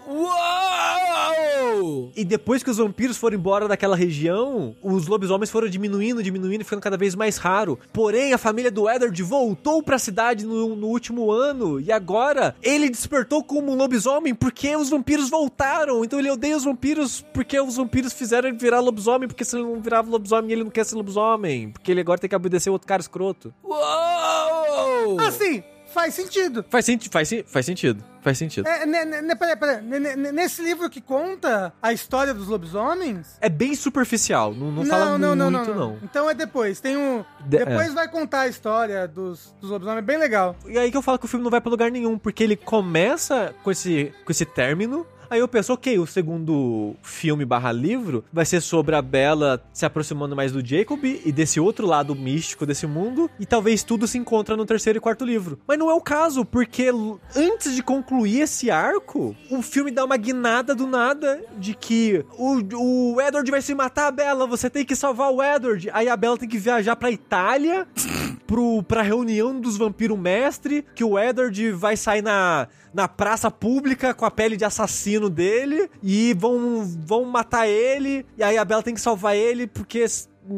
E depois que os vampiros foram embora daquela região, os lobisomens foram diminuindo, diminuindo e ficando cada vez mais raro. Porém, a família do Edward voltou pra cidade no, no último ano e agora ele despertou como um lobisomem porque os vampiros voltaram. Então ele odeia os vampiros porque os vampiros fizeram ele virar lobisomem, porque se ele não virava lobisomem, ele não quer ser lobisomem. Porque ele agora tem que obedecer o outro cara escroto. Uau! Assim, faz sentido. Faz, senti faz, sen- faz sentido. Faz sentido. É, ne, ne- peraí, peraí. Ne- ne- ne- nesse livro que conta a história dos lobisomens. É bem superficial, não, não, fala muito, não. Então é depois. Tem um. De- depois vai contar a história dos, dos lobisomens. Bem legal. E aí que eu falo que o filme não vai pra lugar nenhum, porque ele começa com esse, com esse término. Aí eu penso, ok, o segundo filme barra livro vai ser sobre a Bella se aproximando mais do Jacob e desse outro lado místico desse mundo, e talvez tudo se encontra no terceiro e quarto livro. Mas não é o caso, porque antes de concluir esse arco, o filme dá uma guinada do nada de que o, o Edward vai se matar a Bella, você tem que salvar o Edward. Aí a Bella tem que viajar pra Itália pro, pra reunião dos vampiros mestre, que o Edward vai sair na, na praça pública com a pele de assassino dele e vão, vão matar ele. E aí a Bella tem que salvar ele porque.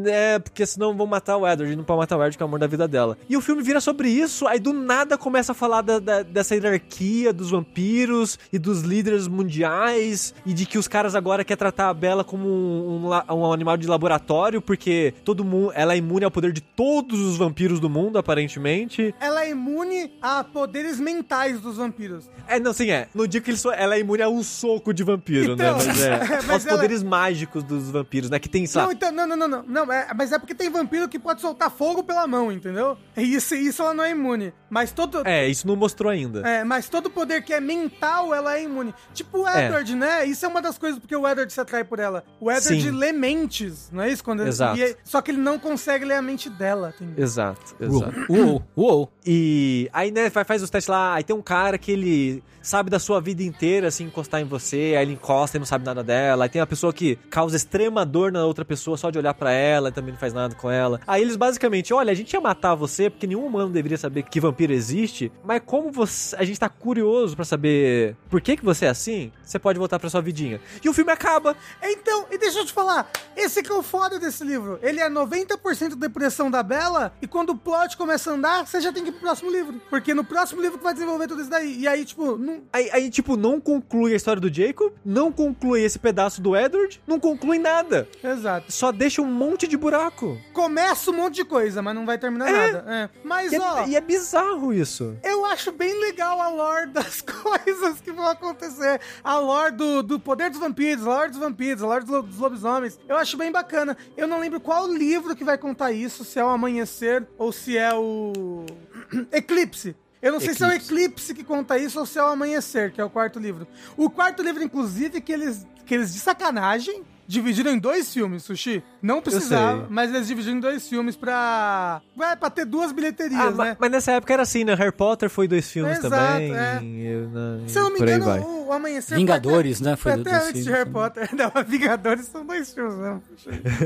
É, porque senão vão matar o Edward, não pode matar o Edward, que é o amor da vida dela. E o filme vira sobre isso, aí do nada começa a falar da- da- dessa hierarquia dos vampiros e dos líderes mundiais, e de que os caras agora querem tratar a Bella como um, um um animal de laboratório, porque todo mundo, ela é imune ao poder de todos os vampiros do mundo, aparentemente. Ela é imune a poderes mentais dos vampiros. É, não, sim, é. No dia que ele so- ela é imune a um soco de vampiro, Então, né? Mas é. mas aos ela- poderes mágicos dos vampiros, né? Que tem, Não, sabe? então, não, não, não, não. Não é, mas é porque tem vampiro que pode soltar fogo pela mão, entendeu? E isso, isso ela não é imune. Mas todo. É, isso não mostrou ainda. É, mas todo poder que é mental, ela é imune. Tipo o É. Edward, né? Isso é uma das coisas porque o Edward se atrai por ela. O Edward Sim. lê mentes, não é isso? Quando ele- Exato. e é- só que ele não consegue ler a mente dela, entendeu? Exato, exato. Uou, uou. E aí, né, faz os testes lá, aí tem um cara que ele sabe da sua vida inteira, assim, encostar em você, aí ele encosta e não sabe nada dela. Aí tem uma pessoa que causa extrema dor na outra pessoa só de olhar pra ela e também não faz nada com ela. Aí eles basicamente, olha, a gente ia matar você porque nenhum humano deveria saber que vampiro existe, mas como você, a gente tá curioso pra saber por que que você é assim, você pode voltar pra sua vidinha. E o filme acaba. Então, e deixa eu te falar, esse que é o foda desse livro. Ele é 90% depressão da Bela, e quando o plot começa a andar, você já tem que ir pro próximo livro. Porque no próximo livro que vai desenvolver tudo isso daí. E aí, tipo, Aí, aí, tipo, não conclui a história do Jacob, não conclui esse pedaço do Edward, não conclui nada. Exato. Só deixa um monte de buraco. Começa um monte de coisa, mas não vai terminar É. nada. É. Mas, E ó. é, e é bizarro isso. Eu acho bem legal a lore das coisas que vão acontecer. A lore do, do poder dos vampiros, a lore dos vampiros, a lore dos, lo- dos lobisomens. Eu acho bem bacana. Eu não lembro qual livro que vai contar isso, se é o Amanhecer ou se é o. Eclipse. Eu não sei se é o Eclipse que conta isso ou se é o Amanhecer, que é o quarto livro. O quarto livro, inclusive, que eles, que eles de sacanagem, dividiram em dois filmes, Sushi. Não precisava, mas eles dividiram em dois filmes pra. Ué, pra ter duas bilheterias, Ah, né? mas nessa época era assim, né? Harry Potter foi dois filmes Exato, também. é. eu não- Se eu não me engano, vai. o, Amanhecer. Vingadores, foi até, né? Foi Foi até antes de filmes Harry Potter. Não, Vingadores são dois filmes, não.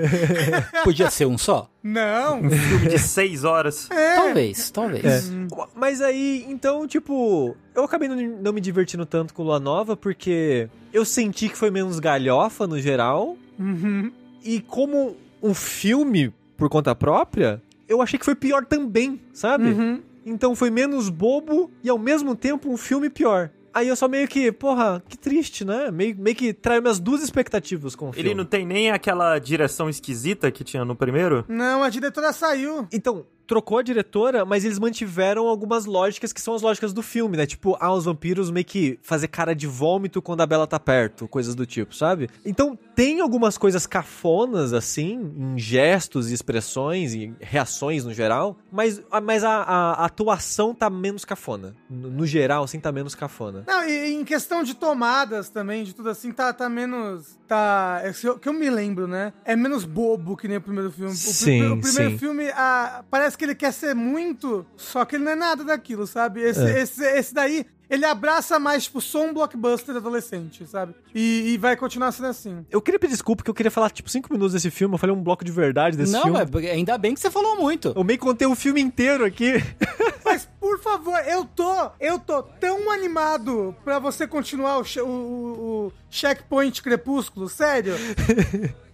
Podia ser um só? Não. Filme de seis horas. É. Talvez, talvez. É. Mas aí, então, tipo, eu acabei não, não me divertindo tanto com Lua Nova porque eu senti que foi menos galhofa no geral. Uhum. E como um filme por conta própria, eu achei que foi pior também, sabe? Uhum. Então foi menos bobo e ao mesmo tempo um filme pior. Aí eu só meio que, porra, que triste, né? Meio, meio que traiu minhas duas expectativas com o filme. Ele não tem nem aquela direção esquisita que tinha no primeiro? Não, a diretora saiu. Então, trocou a diretora, mas eles mantiveram algumas lógicas que são as lógicas do filme, né? Tipo, ah, os vampiros meio que fazer cara de vômito quando a Bela tá perto, coisas do tipo, sabe? Então, tem algumas coisas cafonas, assim, em gestos e expressões e reações no geral, mas, a- mas a, a- a atuação tá menos cafona. No, no geral, assim, tá menos cafona. Não, e em questão de tomadas também, de tudo assim, tá, tá menos. Tá. É que eu- que eu me lembro, né? É menos bobo que nem o primeiro filme. O, Sim, o primeiro sim. filme, ah, parece que ele quer ser muito, só que ele não é nada daquilo, sabe? Esse, É. esse, esse daí. Ele abraça mais, tipo, só um blockbuster adolescente, sabe? E, e vai continuar sendo assim. Eu queria pedir desculpa que eu queria falar, tipo, cinco minutos desse filme, eu falei um bloco de verdade desse Não, filme. mas ainda bem que você falou muito. Eu meio que contei o filme inteiro aqui. Mas, por favor, eu tô, eu tô tão animado pra você continuar o, o, o- o Checkpoint Crepúsculo, sério.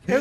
Eu,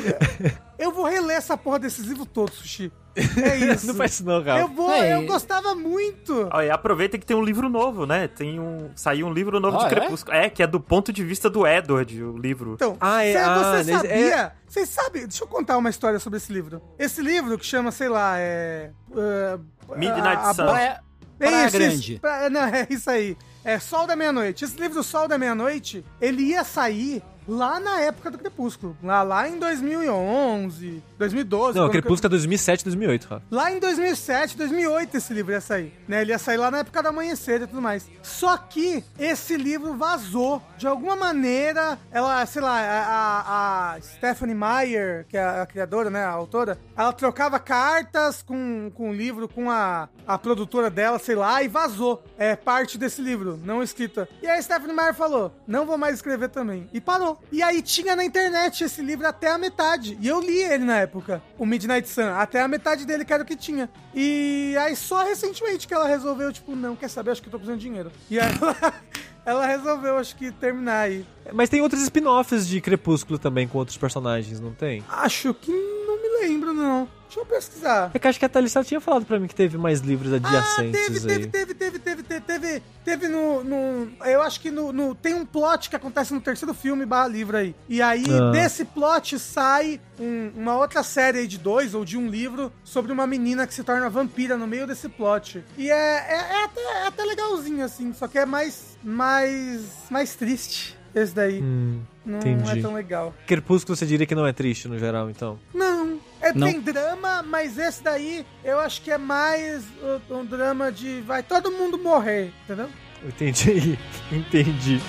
eu vou reler essa porra desses livros todos, Sushi. É isso. não faz isso não, Eu Rafa. vou, É, eu gostava muito. E aproveita que tem um livro novo, né? Tem um. Saiu um livro novo Ah, de é? Crepúsculo. É? que é do ponto de vista do Edward, o livro. Então, Ah, é- cê- ah, você nesse- sabia? Vocês sabem? Deixa eu contar uma história sobre esse livro. Esse livro que chama, sei lá, é. uh, Midnight a- a- Sun. Praia, É Praia isso, Grande. Isso, pra- não, é isso aí. É Sol da Meia-Noite. Esse livro Sol da Meia-Noite, ele ia sair lá na época do Crepúsculo. Lá, lá em 2011, 2012. Não, quando- Crepúsculo é 2007, 2008, Rafa. Lá em 2007, 2008 esse livro ia sair, né? Ele ia sair lá na época do amanhecer e tudo mais. Só que esse livro vazou. De alguma maneira, ela, sei lá, a, a- a Stephanie Meyer, que é a, criadora, né, a autora, ela trocava cartas com, com o livro, com a, a produtora dela, sei lá, e vazou. É parte desse livro, não escrita. E aí a Stephanie Meyer falou, não vou mais escrever também. E parou. E aí tinha na internet esse livro até a metade. E eu li ele na época, o Midnight Sun, até a metade dele que era o que tinha. E aí só recentemente que ela resolveu, tipo, não, quer saber, acho que eu tô precisando de dinheiro. E aí ela, ela resolveu, acho que, terminar aí. Mas tem outros spin-offs de Crepúsculo também com outros personagens, não tem? Acho que me lembro, não. Deixa eu pesquisar. É que acho que a Thalissa tinha falado pra mim que teve mais livros Ah, adjacentes teve, aí. teve, teve, teve, teve, teve, teve, teve no, no- Eu acho que no, no- Tem um plot que acontece no terceiro filme barra livro aí. E aí, Ah. desse plot sai um- uma outra série aí de dois ou de um livro sobre uma menina que se torna vampira no meio desse plot. E é, é, é até, é até legalzinho, assim, só que é mais. mais. mais triste. Esse daí. Hum, não entendi. é tão legal. Crepúsculo você diria que não é triste no geral, então? Não. É, Não. Tem drama, mas esse daí eu acho que é mais uh, um drama de vai todo mundo morrer, entendeu? Entendi, entendi.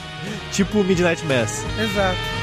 Tipo Midnight Mass. Exato.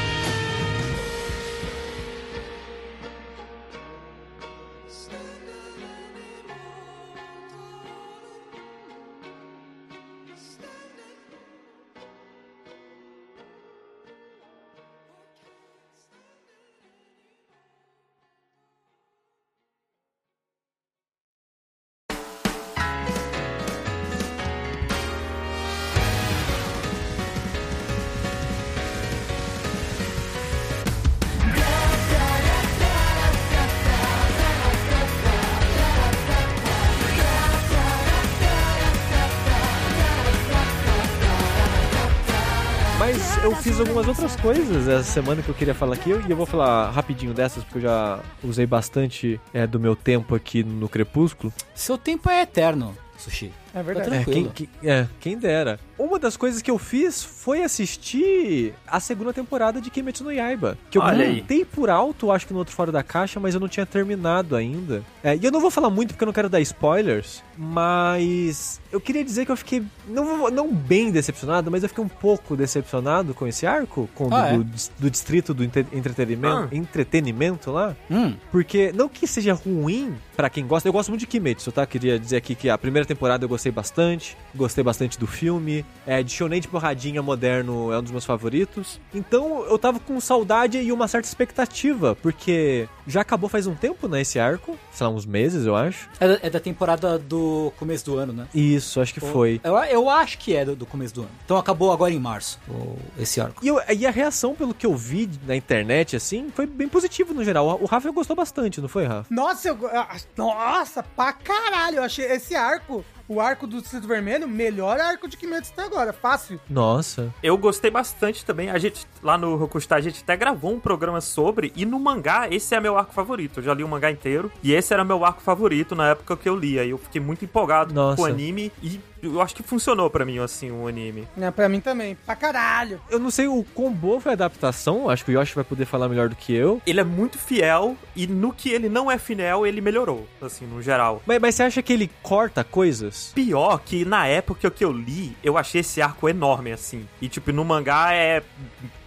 Outras coisas essa semana que eu queria falar aqui, e eu vou falar rapidinho dessas, porque eu já usei bastante é, do meu tempo aqui no Crepúsculo. Seu tempo é eterno, Sushi. É Tá verdade. É quem, tranquilo. que- é, quem dera. Uma das coisas que eu fiz foi assistir a segunda temporada de Kimetsu no Yaiba. Que eu Olha aí. comentei por alto, acho que no outro Fora da Caixa, mas eu não tinha terminado ainda. É, e eu não vou falar muito porque eu não quero dar spoilers, mas eu queria dizer que eu fiquei, não, não bem decepcionado, mas eu fiquei um pouco decepcionado com esse arco, com Ah, do, do, do distrito do entre- entretenimento, Ah. entretenimento lá. Hum, Porque, não que seja ruim pra quem gosta, eu gosto muito de Kimetsu, tá? Queria dizer aqui que a primeira temporada eu gostei bastante, gostei bastante do filme, é, de shonen de porradinha moderno é um dos meus favoritos. Então eu tava com saudade e uma certa expectativa, porque já acabou faz um tempo, né, esse arco, sei lá, uns meses, eu acho. é, da, é da temporada do começo do ano, né? Isso, acho que foi. Eu, eu acho que é do, do começo do ano. Então acabou agora em março, o- esse arco. E, eu- e a reação, pelo que eu vi na internet, assim, foi bem positivo no geral. O Rafa gostou bastante, não foi, Rafa? Nossa, eu, ah, nossa, pra caralho. Eu achei esse arco, o arco do Distrito Vermelho, melhor arco de Kimetsu até agora. Fácil. Nossa. Eu gostei bastante também. A gente, lá no Rokustar, a gente até gravou um programa sobre. E no mangá, esse é meu arco favorito. Eu já li o mangá inteiro. E esse era meu arco favorito na época que eu lia. E eu fiquei muito empolgado Nossa. com o anime. E eu acho que funcionou pra mim, assim, o anime. É, pra mim também. Pra caralho. Eu não sei o quão boa foi a adaptação, acho que o Yoshi vai poder falar melhor do que eu. Ele é muito fiel. E no que ele não é fiel, ele melhorou. Assim, no geral. Mas, mas você acha que ele corta coisas? Pior que na época que eu li, eu achei esse arco enorme, assim. E, tipo, no mangá é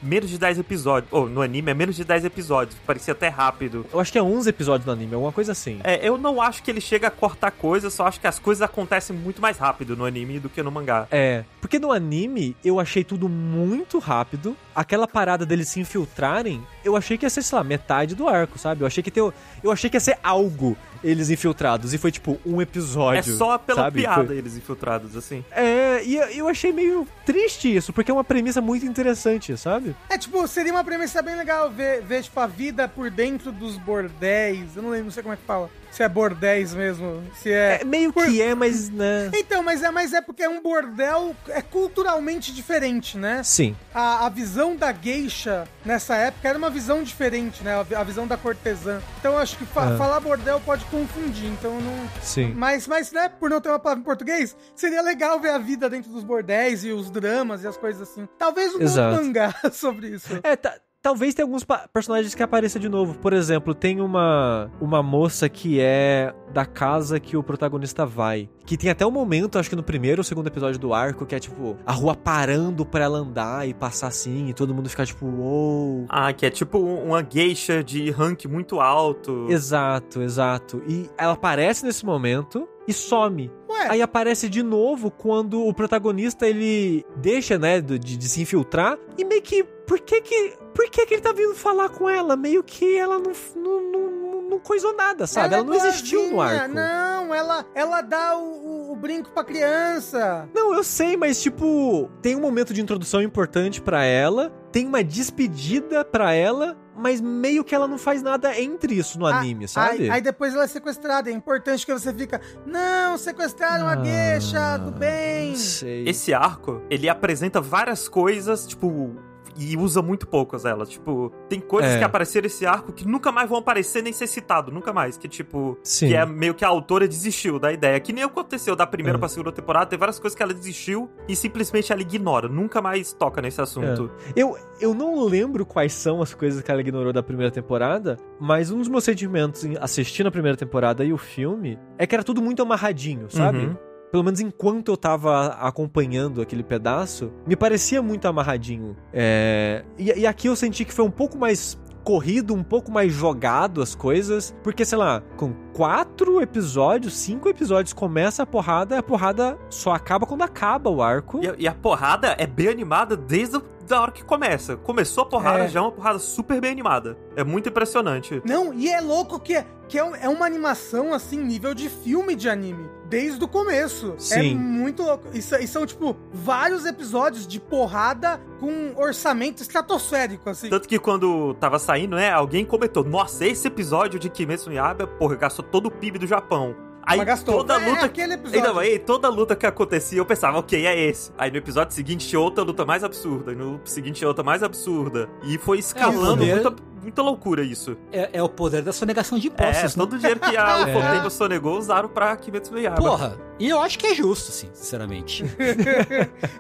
menos de 10 episódios. Ou no anime é menos de 10 episódios. Parecia até rápido. Eu acho que é 11 episódios no anime, alguma coisa assim. É, eu não acho que ele chega a cortar coisas, só acho que as coisas acontecem muito mais rápido no anime do que no mangá. É, porque no anime eu achei tudo muito rápido. Aquela parada deles se infiltrarem, eu achei que ia ser, sei lá, metade do arco, sabe? Eu achei que ter, eu achei que ia ser algo eles infiltrados e foi tipo um episódio. É só pela sabe? piada Foi- eles infiltrados, assim. É, e eu achei meio triste isso, porque é uma premissa muito interessante, sabe? É tipo, seria uma premissa bem legal ver, ver tipo, a vida por dentro dos bordéis. Eu não lembro, não sei como é que fala. Se é bordéis mesmo. Se é. É meio Por- que é, mas né. Então, mas é, mas é porque é um bordel é culturalmente diferente, né? Sim. A, a visão da geisha nessa época era uma visão diferente, né? A, a visão da cortesã. Então acho que fa- É. falar bordel pode confundir. Então não. Sim. Mas, mas, né, por não ter uma palavra em português, seria legal ver a vida dentro dos bordéis e os dramas e as coisas assim. Talvez um Exato. mangá sobre isso. É, ta- talvez tenha alguns personagens que apareçam de novo. Por exemplo, tem uma, uma moça que é da casa que o protagonista vai. Que tem até um momento, acho que no primeiro ou segundo episódio do arco, que é tipo, a rua parando pra ela andar e passar assim, e todo mundo fica tipo, uou. Ah, que é tipo um- uma geisha de rank muito alto. Exato, exato. E ela aparece nesse momento e some. Ué, Aí aparece de novo quando o protagonista ele deixa, né, de, de se infiltrar e meio que. Por que que. Por que que ele tá vindo falar com ela? Meio que ela não, não, não, não coisou nada, sabe? Ela, é não existiu no arco. Não, ela, ela dá o, o- o brinco pra criança. Não, eu sei, mas tipo, tem um momento de introdução importante pra ela, tem uma despedida pra ela, mas meio que ela não faz nada entre isso no anime, sabe? Aí, aí depois ela é sequestrada. É importante que você fica. Não, sequestraram a Ah, geisha do bem. Não sei. Esse arco, ele apresenta várias coisas, tipo. E usa muito poucas elas. Tipo, tem coisas É. que apareceram nesse arco que nunca mais vão aparecer nem ser citado, nunca mais. Que, tipo, Sim. que é meio que a autora desistiu da ideia. Que nem aconteceu da primeira É. pra segunda temporada, tem várias coisas que ela desistiu e simplesmente ela ignora. Nunca mais toca nesse assunto. Eu, eu não lembro quais são as coisas que ela ignorou da primeira temporada, mas um dos meus sentimentos em assistindo a primeira temporada e o filme é que era tudo muito amarradinho, sabe? Uhum. Pelo menos enquanto eu tava acompanhando aquele pedaço, me parecia muito amarradinho. É, E, e aqui eu senti que foi um pouco mais corrido, um pouco mais jogado as coisas, porque sei lá, com quatro episódios, cinco episódios começa a porrada, a porrada só acaba quando acaba o arco. E a, e a porrada é bem animada desde a da hora que começa. Começou a porrada, É. já é uma porrada super bem animada. É muito impressionante. Não, e é louco que, é- que é, é uma animação, assim, nível de filme de anime. Desde o começo. É Sim. muito louco. E, sa- e são, tipo, vários episódios de porrada com orçamento estratosférico, assim. Tanto que quando tava saindo, né, alguém comentou: Nossa, esse episódio de Kimetsu no Yaiba, porra, gastou todo o PIB do Japão. Aí Mas gastou. toda É, luta. aquele episódio. Então, aí toda luta que acontecia, eu pensava, ok, é esse. Aí no episódio seguinte tinha outra luta mais absurda. E no seguinte tinha outra mais absurda. E foi escalando poder- muito, muita loucura isso. É, é o poder da sonegação de É, impostos, né? todo o dinheiro que a É. Ufotable sonegou usaram pra Kimetsu no Yaiba. Porra, e eu acho que é justo, assim, sinceramente.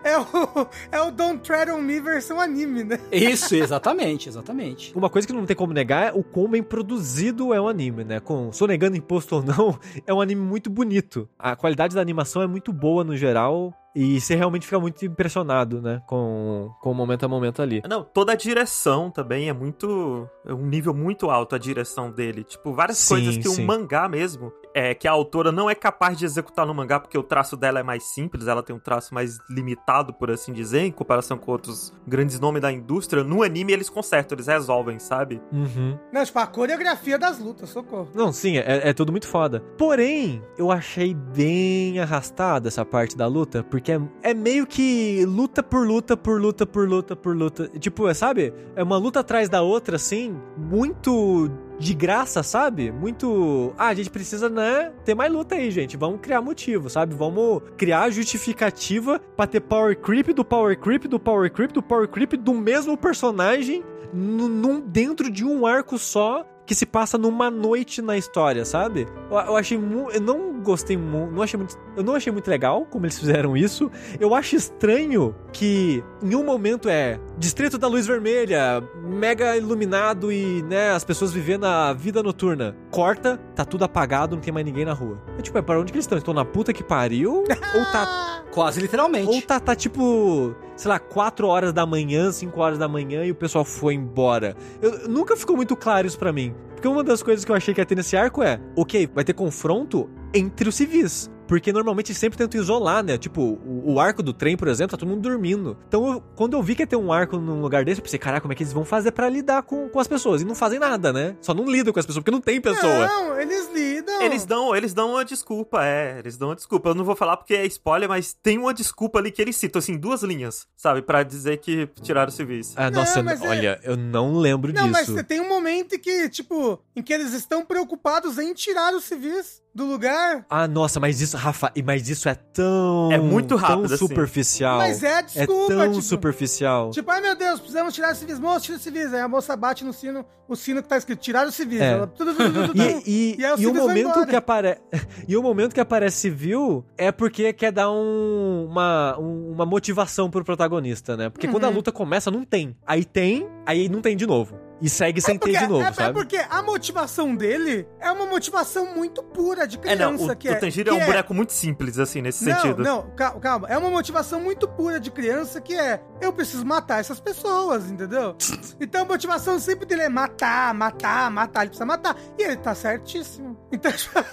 É o, é o Don't Tread on Me versão anime, né? Isso, exatamente, exatamente. Uma coisa que não tem como negar é o quão bem produzido é o anime, né? Com sonegando imposto ou não, é um anime muito bonito. A qualidade da animação é muito boa no geral. E você realmente fica muito impressionado, né? Com, com o momento a momento ali. Não, toda a direção também é muito. É um nível muito alto a direção dele. Tipo, várias Sim, coisas que sim. um mangá mesmo. É, que a autora não é capaz de executar no mangá, porque o traço dela é mais simples, ela tem um traço mais limitado, por assim dizer, em comparação com outros grandes nomes da indústria. No anime eles consertam, eles resolvem, sabe? Uhum. Não, tipo, a coreografia das lutas, socorro. Não, sim, é, é tudo muito foda. Porém, eu achei bem arrastada essa parte da luta, porque é, é meio que luta por luta, por luta, por luta, por luta. Tipo, é, sabe? É uma luta atrás da outra, assim, muito de graça, sabe? Muito. Ah, a gente precisa, né? Ter mais luta aí, gente. Vamos criar motivo, sabe? Vamos criar justificativa pra ter power creep do power creep do power creep do power creep do mesmo personagem num, dentro de um arco só que se passa numa noite na história, sabe? Eu, eu achei mu eu não gostei muito, não achei muito, eu não achei muito legal como eles fizeram isso. Eu acho estranho que em um momento é Distrito da Luz Vermelha, mega iluminado e, né, as pessoas vivendo a vida noturna. Corta, tá tudo apagado, não tem mais ninguém na rua. É tipo, é para onde que eles estão? Estão na puta que pariu? ou tá Quase literalmente. ou tá, tá tipo, sei lá, 4 horas da manhã, 5 horas da manhã e o pessoal foi embora. Eu, nunca ficou muito claro isso pra mim. Porque uma das coisas que eu achei que ia ter nesse arco é, ok, vai ter confronto entre os civis. Porque normalmente sempre tentam isolar, né? Tipo, o, o arco do trem, por exemplo, tá todo mundo dormindo. Então, eu- quando eu vi que ia ter um arco num lugar desse, eu pensei, caraca, como é que eles vão fazer pra lidar com, com as pessoas? E não fazem nada, né? Só não lidam com as pessoas, porque não tem pessoa. Não, eles lidam. Eles dão, eles dão uma desculpa, é. Eles dão uma desculpa. Eu não vou falar porque é spoiler, mas tem uma desculpa ali que eles citam, assim, duas linhas, sabe? Pra dizer que tiraram o serviço. Ah, Não, nossa, eu- mas é- olha, eu não lembro Não, mas disso. tem um momento em que, tipo, em que eles estão preocupados em tirar os civis do lugar. Ah, nossa, mas isso, Rafa, e- mas isso é tão. É muito rápido, tão assim. superficial. Mas é É desculpa, tão tipo, superficial. Tipo, ai meu Deus, precisamos tirar os civis. Moça, tira os civis. Aí a moça bate no sino, o sino que tá escrito, tirar os civis. É. Ela. E, e, E aí o e o momento que aparece e o momento que aparece civil é porque quer dar um- uma, um- uma motivação pro protagonista, né? Porque quando a Uhum. luta começa, não tem. Aí tem, aí não tem de novo. E segue sem ter Porque- de novo, é, é sabe? porque a motivação dele é uma motivação muito pura de É, não, criança. o, que o é, Tanjiro é que um boneco muito simples, assim, nesse não, sentido. Não, calma, calma. É uma motivação muito pura de criança que é eu preciso matar essas pessoas, entendeu? Então a motivação sempre dele é matar, matar, matar. Ele precisa matar. E ele tá certíssimo. Então,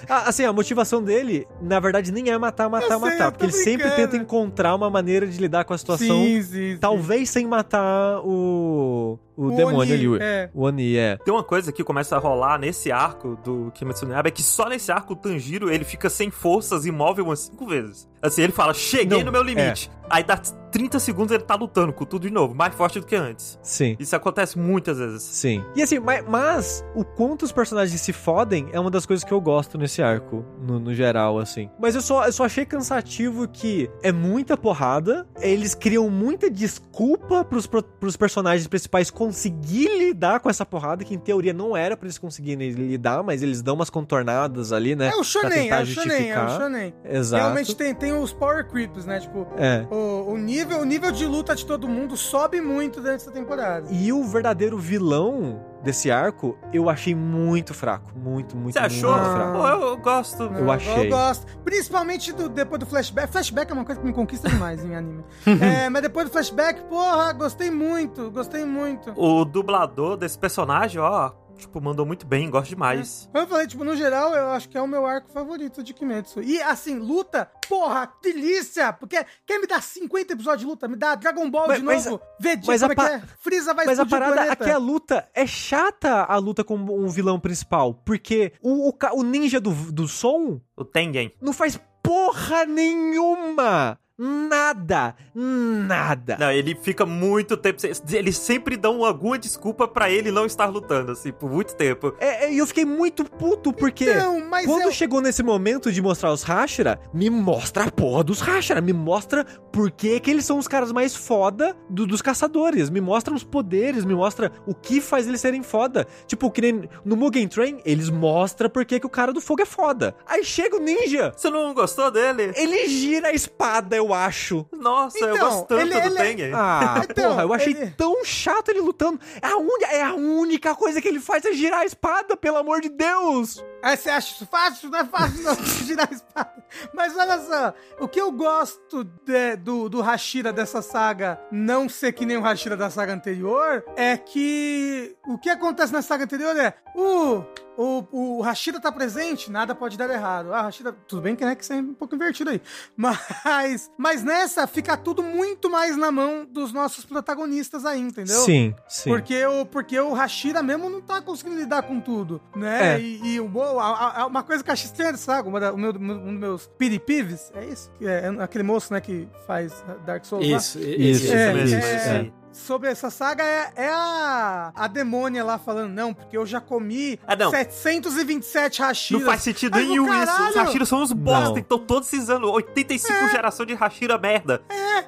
Ah, assim, a motivação dele, na verdade, nem é matar, matar, Eu matar. Porque ele sempre tenta encontrar uma maneira de lidar com a situação. sim, sim, sim. Talvez sem matar o. O, O demônio Oni, ali. o- é. O Oni, é. Tem uma coisa que começa a rolar nesse arco do Kimetsu no Yaiba, é que só nesse arco o Tanjiro, ele fica sem forças, imóvel umas cinco vezes. Assim, ele fala, cheguei Não, no meu limite. Aí dá 30 segundos ele tá lutando com tudo de novo, mais forte do que antes. Sim. Isso acontece muitas vezes. Sim. E assim, mas, mas o quanto os personagens se fodem é uma das coisas que eu gosto nesse arco, no, no geral, assim. Mas eu só, eu só achei cansativo que é muita porrada, eles criam muita desculpa pros, pro- pros personagens principais conseguirem lidar com essa porrada, que em teoria não era pra eles conseguirem lidar, mas eles dão umas contornadas ali, né? É o shonen, é o shonen, é o shonen. Exato. Realmente tem, tem os power creeps, né? Tipo, É. o, o nível, o nível de luta de todo mundo sobe muito durante essa temporada. E o verdadeiro vilão desse arco, eu achei muito fraco. Muito, muito, Você muito achou? fraco. Pô, eu, eu gosto. Eu Não, achei. Eu gosto. Principalmente do, depois do flashback. Flashback é uma coisa que me conquista demais em anime. É, mas depois do flashback, porra, gostei muito. Gostei muito. O dublador desse personagem, ó, tipo, mandou muito bem, gosto demais. Como eu falei, tipo, no geral, eu acho que é o meu arco favorito de Kimetsu. E, assim, luta, porra, delícia! Porque quer me dar 50 episódios de luta? Me dá Dragon Ball Mas- de mas novo. Vegeta, mas como a é que pa- é? Freeza vai Mas a o parada aqui, a luta é chata a luta com um vilão principal. Porque o, o, o ninja do, do som O Tengen. não faz porra nenhuma. Nada, nada. Não, ele fica muito tempo. sem- Eles sempre dão alguma desculpa pra ele não estar lutando, assim, por muito tempo. É, é, E eu fiquei muito puto, porque Não, mas quando é- chegou nesse momento de mostrar os Hashira, me mostra a porra dos Hashira, me mostra por que que eles são os caras mais foda do- dos caçadores, me mostra os poderes, me mostra o que faz eles serem foda. Tipo, que nem no Mugen Train, eles mostram por que que o cara do fogo é foda. Aí chega o ninja, Você não gostou dele? ele gira a espada, eu acho. Nossa, eu Então, gosto tanto ele- do ele é- Tengen. Ah, Então, porra, eu achei ele- tão chato ele lutando. É a, uni- é a única coisa que ele faz é girar a espada, pelo amor de Deus. Aí você acha isso fácil? Não é fácil não girar a espada. Mas olha só, o que eu gosto de- do, do Hashira dessa saga não ser que nem o Hashira da saga anterior é que o que acontece na saga anterior é o. O, o Hashira tá presente, nada pode dar errado. Ah, Hashira, tudo bem que é que isso é um pouco invertido aí. Mas, mas nessa fica tudo muito mais na mão dos nossos protagonistas aí, entendeu? Sim, sim. Porque o, porque o Hashira mesmo não tá conseguindo lidar com tudo, né? É. E, e o boa, a- a- uma coisa que eu acho estranha, sabe? Uma da- o meu, um dos meus piripives, é isso? É, é aquele moço, né, que faz Dark Souls lá. Isso, Isso, isso. É, mesmo, é, isso. Sobre essa saga é, é a, a demônia lá falando, não, porque eu já comi Ah, não. 727 Hashiras. Não faz sentido nenhum isso. Os Hashiras são uns bosta, Não. então todos esses anos, 85 geração de Hashira merda. É,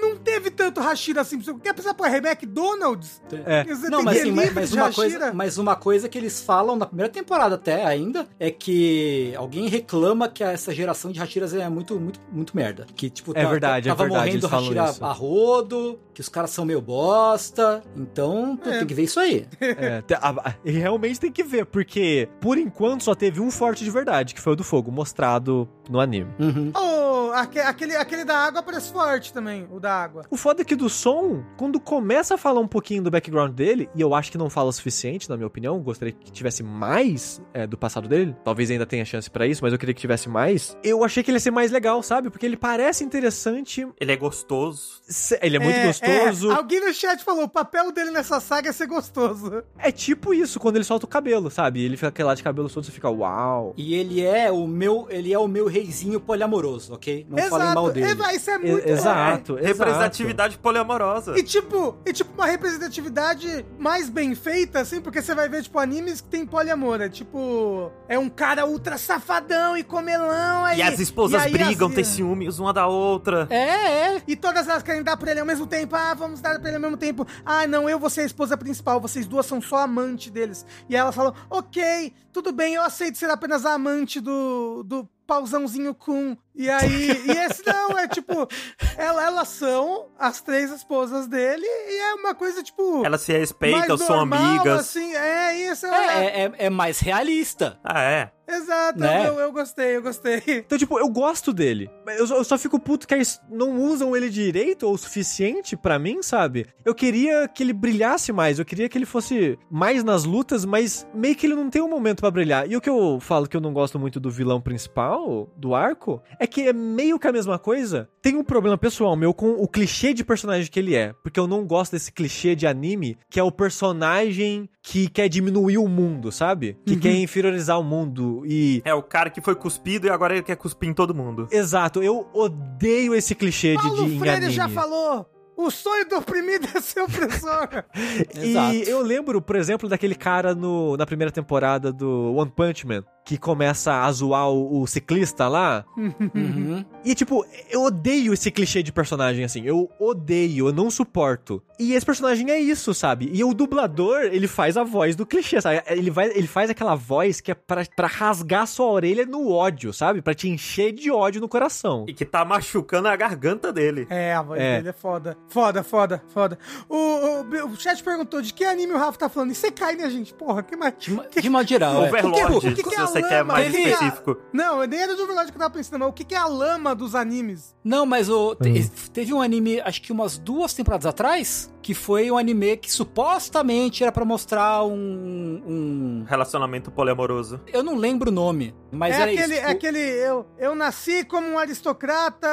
não teve tanto Hashira assim. Quer pensar, pô, é McDonald's? É. Você Não, tem mas, assim, mas, mas uma coisa, mas uma coisa que eles falam na primeira temporada até ainda é que alguém reclama que essa geração de Hashiras é muito, muito, muito merda. Que, tipo, É verdade, é tava verdade, morrendo Hashira a rodo, que os caras são meio bosta. Então, tu É. tem que ver isso aí. É, a- a- e realmente tem que ver, porque por enquanto só teve um forte de verdade, que foi o do fogo, mostrado no anime. Uhum. Oh, aque- aquele, aquele da água parece forte também, o da água. O foda é que do som, quando começa a falar um pouquinho do background dele, e eu acho que não fala o suficiente, na minha opinião, gostaria que tivesse mais é, do passado dele, talvez ainda tenha chance pra isso, mas eu queria que tivesse mais. Eu achei que ele ia ser mais legal, sabe? Porque ele parece interessante, Ele é gostoso. se- ele é muito É, gostoso. é. Alguém no chat falou, o papel dele nessa saga é ser gostoso. É tipo isso, quando ele solta o cabelo, sabe? Ele fica aquele lá de cabelo solto, você fica, uau. E ele é o meu, ele é o meu reizinho poliamoroso, ok? Não falem mal dele. É, isso é E- muito exato, exato. Representatividade poliamorosa. E tipo, e tipo uma representatividade mais bem feita, assim, porque você vai ver, tipo, animes que tem poliamor. É tipo, é um cara ultra safadão e comelão aí. E as esposas e aí brigam, as- têm ciúmes uma da outra. É, é. E todas elas querem dar pra ele ao mesmo tempo. Ah, vamos dar pra ele ao mesmo tempo. Ah, não, eu vou ser a esposa principal. Vocês duas são só amante deles. E aí elas falam, ok, tudo bem, eu aceito ser apenas a amante do, do pauzãozinho com. E aí, e esse não, é tipo, ela, elas são as três esposas dele e é uma coisa, tipo. Elas se respeitam, mais são normal, amigas. Assim, é isso. É, É, é, é- é mais realista. Ah, é. Exato, Né? eu, eu gostei, eu gostei. Então, tipo, eu gosto dele. Eu só, eu só fico puto que eles não usam ele direito ou o suficiente pra mim, sabe? Eu queria que ele brilhasse mais, eu queria que ele fosse mais nas lutas, mas meio que ele não tem um momento pra brilhar. E o que eu falo que eu não gosto muito do vilão principal, do arco, é que é meio que a mesma coisa. Tem um problema pessoal meu com o clichê de personagem que ele é, porque eu não gosto desse clichê de anime que é o personagem que quer diminuir o mundo, sabe? Que quer inferiorizar o mundo e É o cara que foi cuspido e agora ele quer cuspir em todo mundo. Exato, eu odeio esse clichê de, Paulo de em Freire anime. já falou. O sonho do oprimido é ser opressor. Exato. E eu lembro, por exemplo, daquele cara no, na primeira temporada do One Punch Man, que começa a zoar o, o ciclista lá. Uhum. E, tipo, eu odeio esse clichê de personagem, assim. Eu odeio, eu não suporto. E esse personagem é isso, sabe? E o dublador, ele faz a voz do clichê, sabe? Ele, vai, ele faz aquela voz que é pra, pra rasgar sua orelha no ódio, sabe? Pra te encher de ódio no coração. E que tá machucando a garganta dele. É, a voz É. dele é foda. Foda, foda, foda. O, o, o chat perguntou de que anime o Rafa tá falando. E você cai, né, gente? Porra, que mais? De, ma- de modo geral. é. Overlord, o que que se é você quer mais é específico. Não, nem era do Overlord que eu tava pensando, mas o que, que é a lama dos animes? Não, mas o, te- Hum. teve um anime, acho que umas duas temporadas atrás, que foi um anime que supostamente era pra mostrar um, um- Relacionamento poliamoroso. Eu não lembro o nome, mas é era aquele, isso. é aquele. Eu, eu nasci como um aristocrata.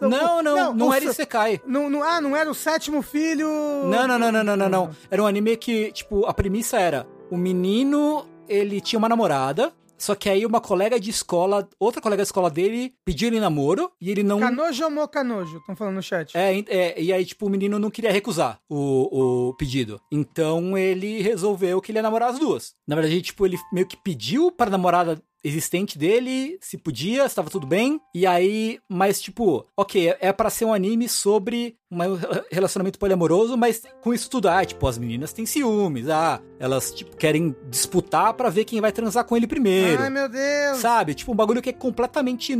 Não, não, não, o era se- Isekai. Não, não, ah, não era o sétimo filho. Não, não, não, não, não, não, não. Era um anime que, tipo, a premissa era: o menino, ele tinha uma namorada, Só que aí uma colega de escola, outra colega de escola dele, pediu ele namoro e ele não. Canojo ou mocanojo? Estão falando no chat. É, é, e aí, tipo, o menino não queria recusar o, o pedido. Então ele resolveu que ele ia namorar as duas. Na verdade, tipo, ele meio que pediu para a namorada existente dele se podia, se tava tudo bem. E aí, mas tipo, ok, é- é pra ser um anime sobre um relacionamento poliamoroso, mas com isso tudo, ah, tipo, as meninas têm ciúmes, ah, elas tipo querem disputar pra ver quem vai transar com ele primeiro. Ai, meu Deus. Sabe? Tipo, um bagulho que é completamente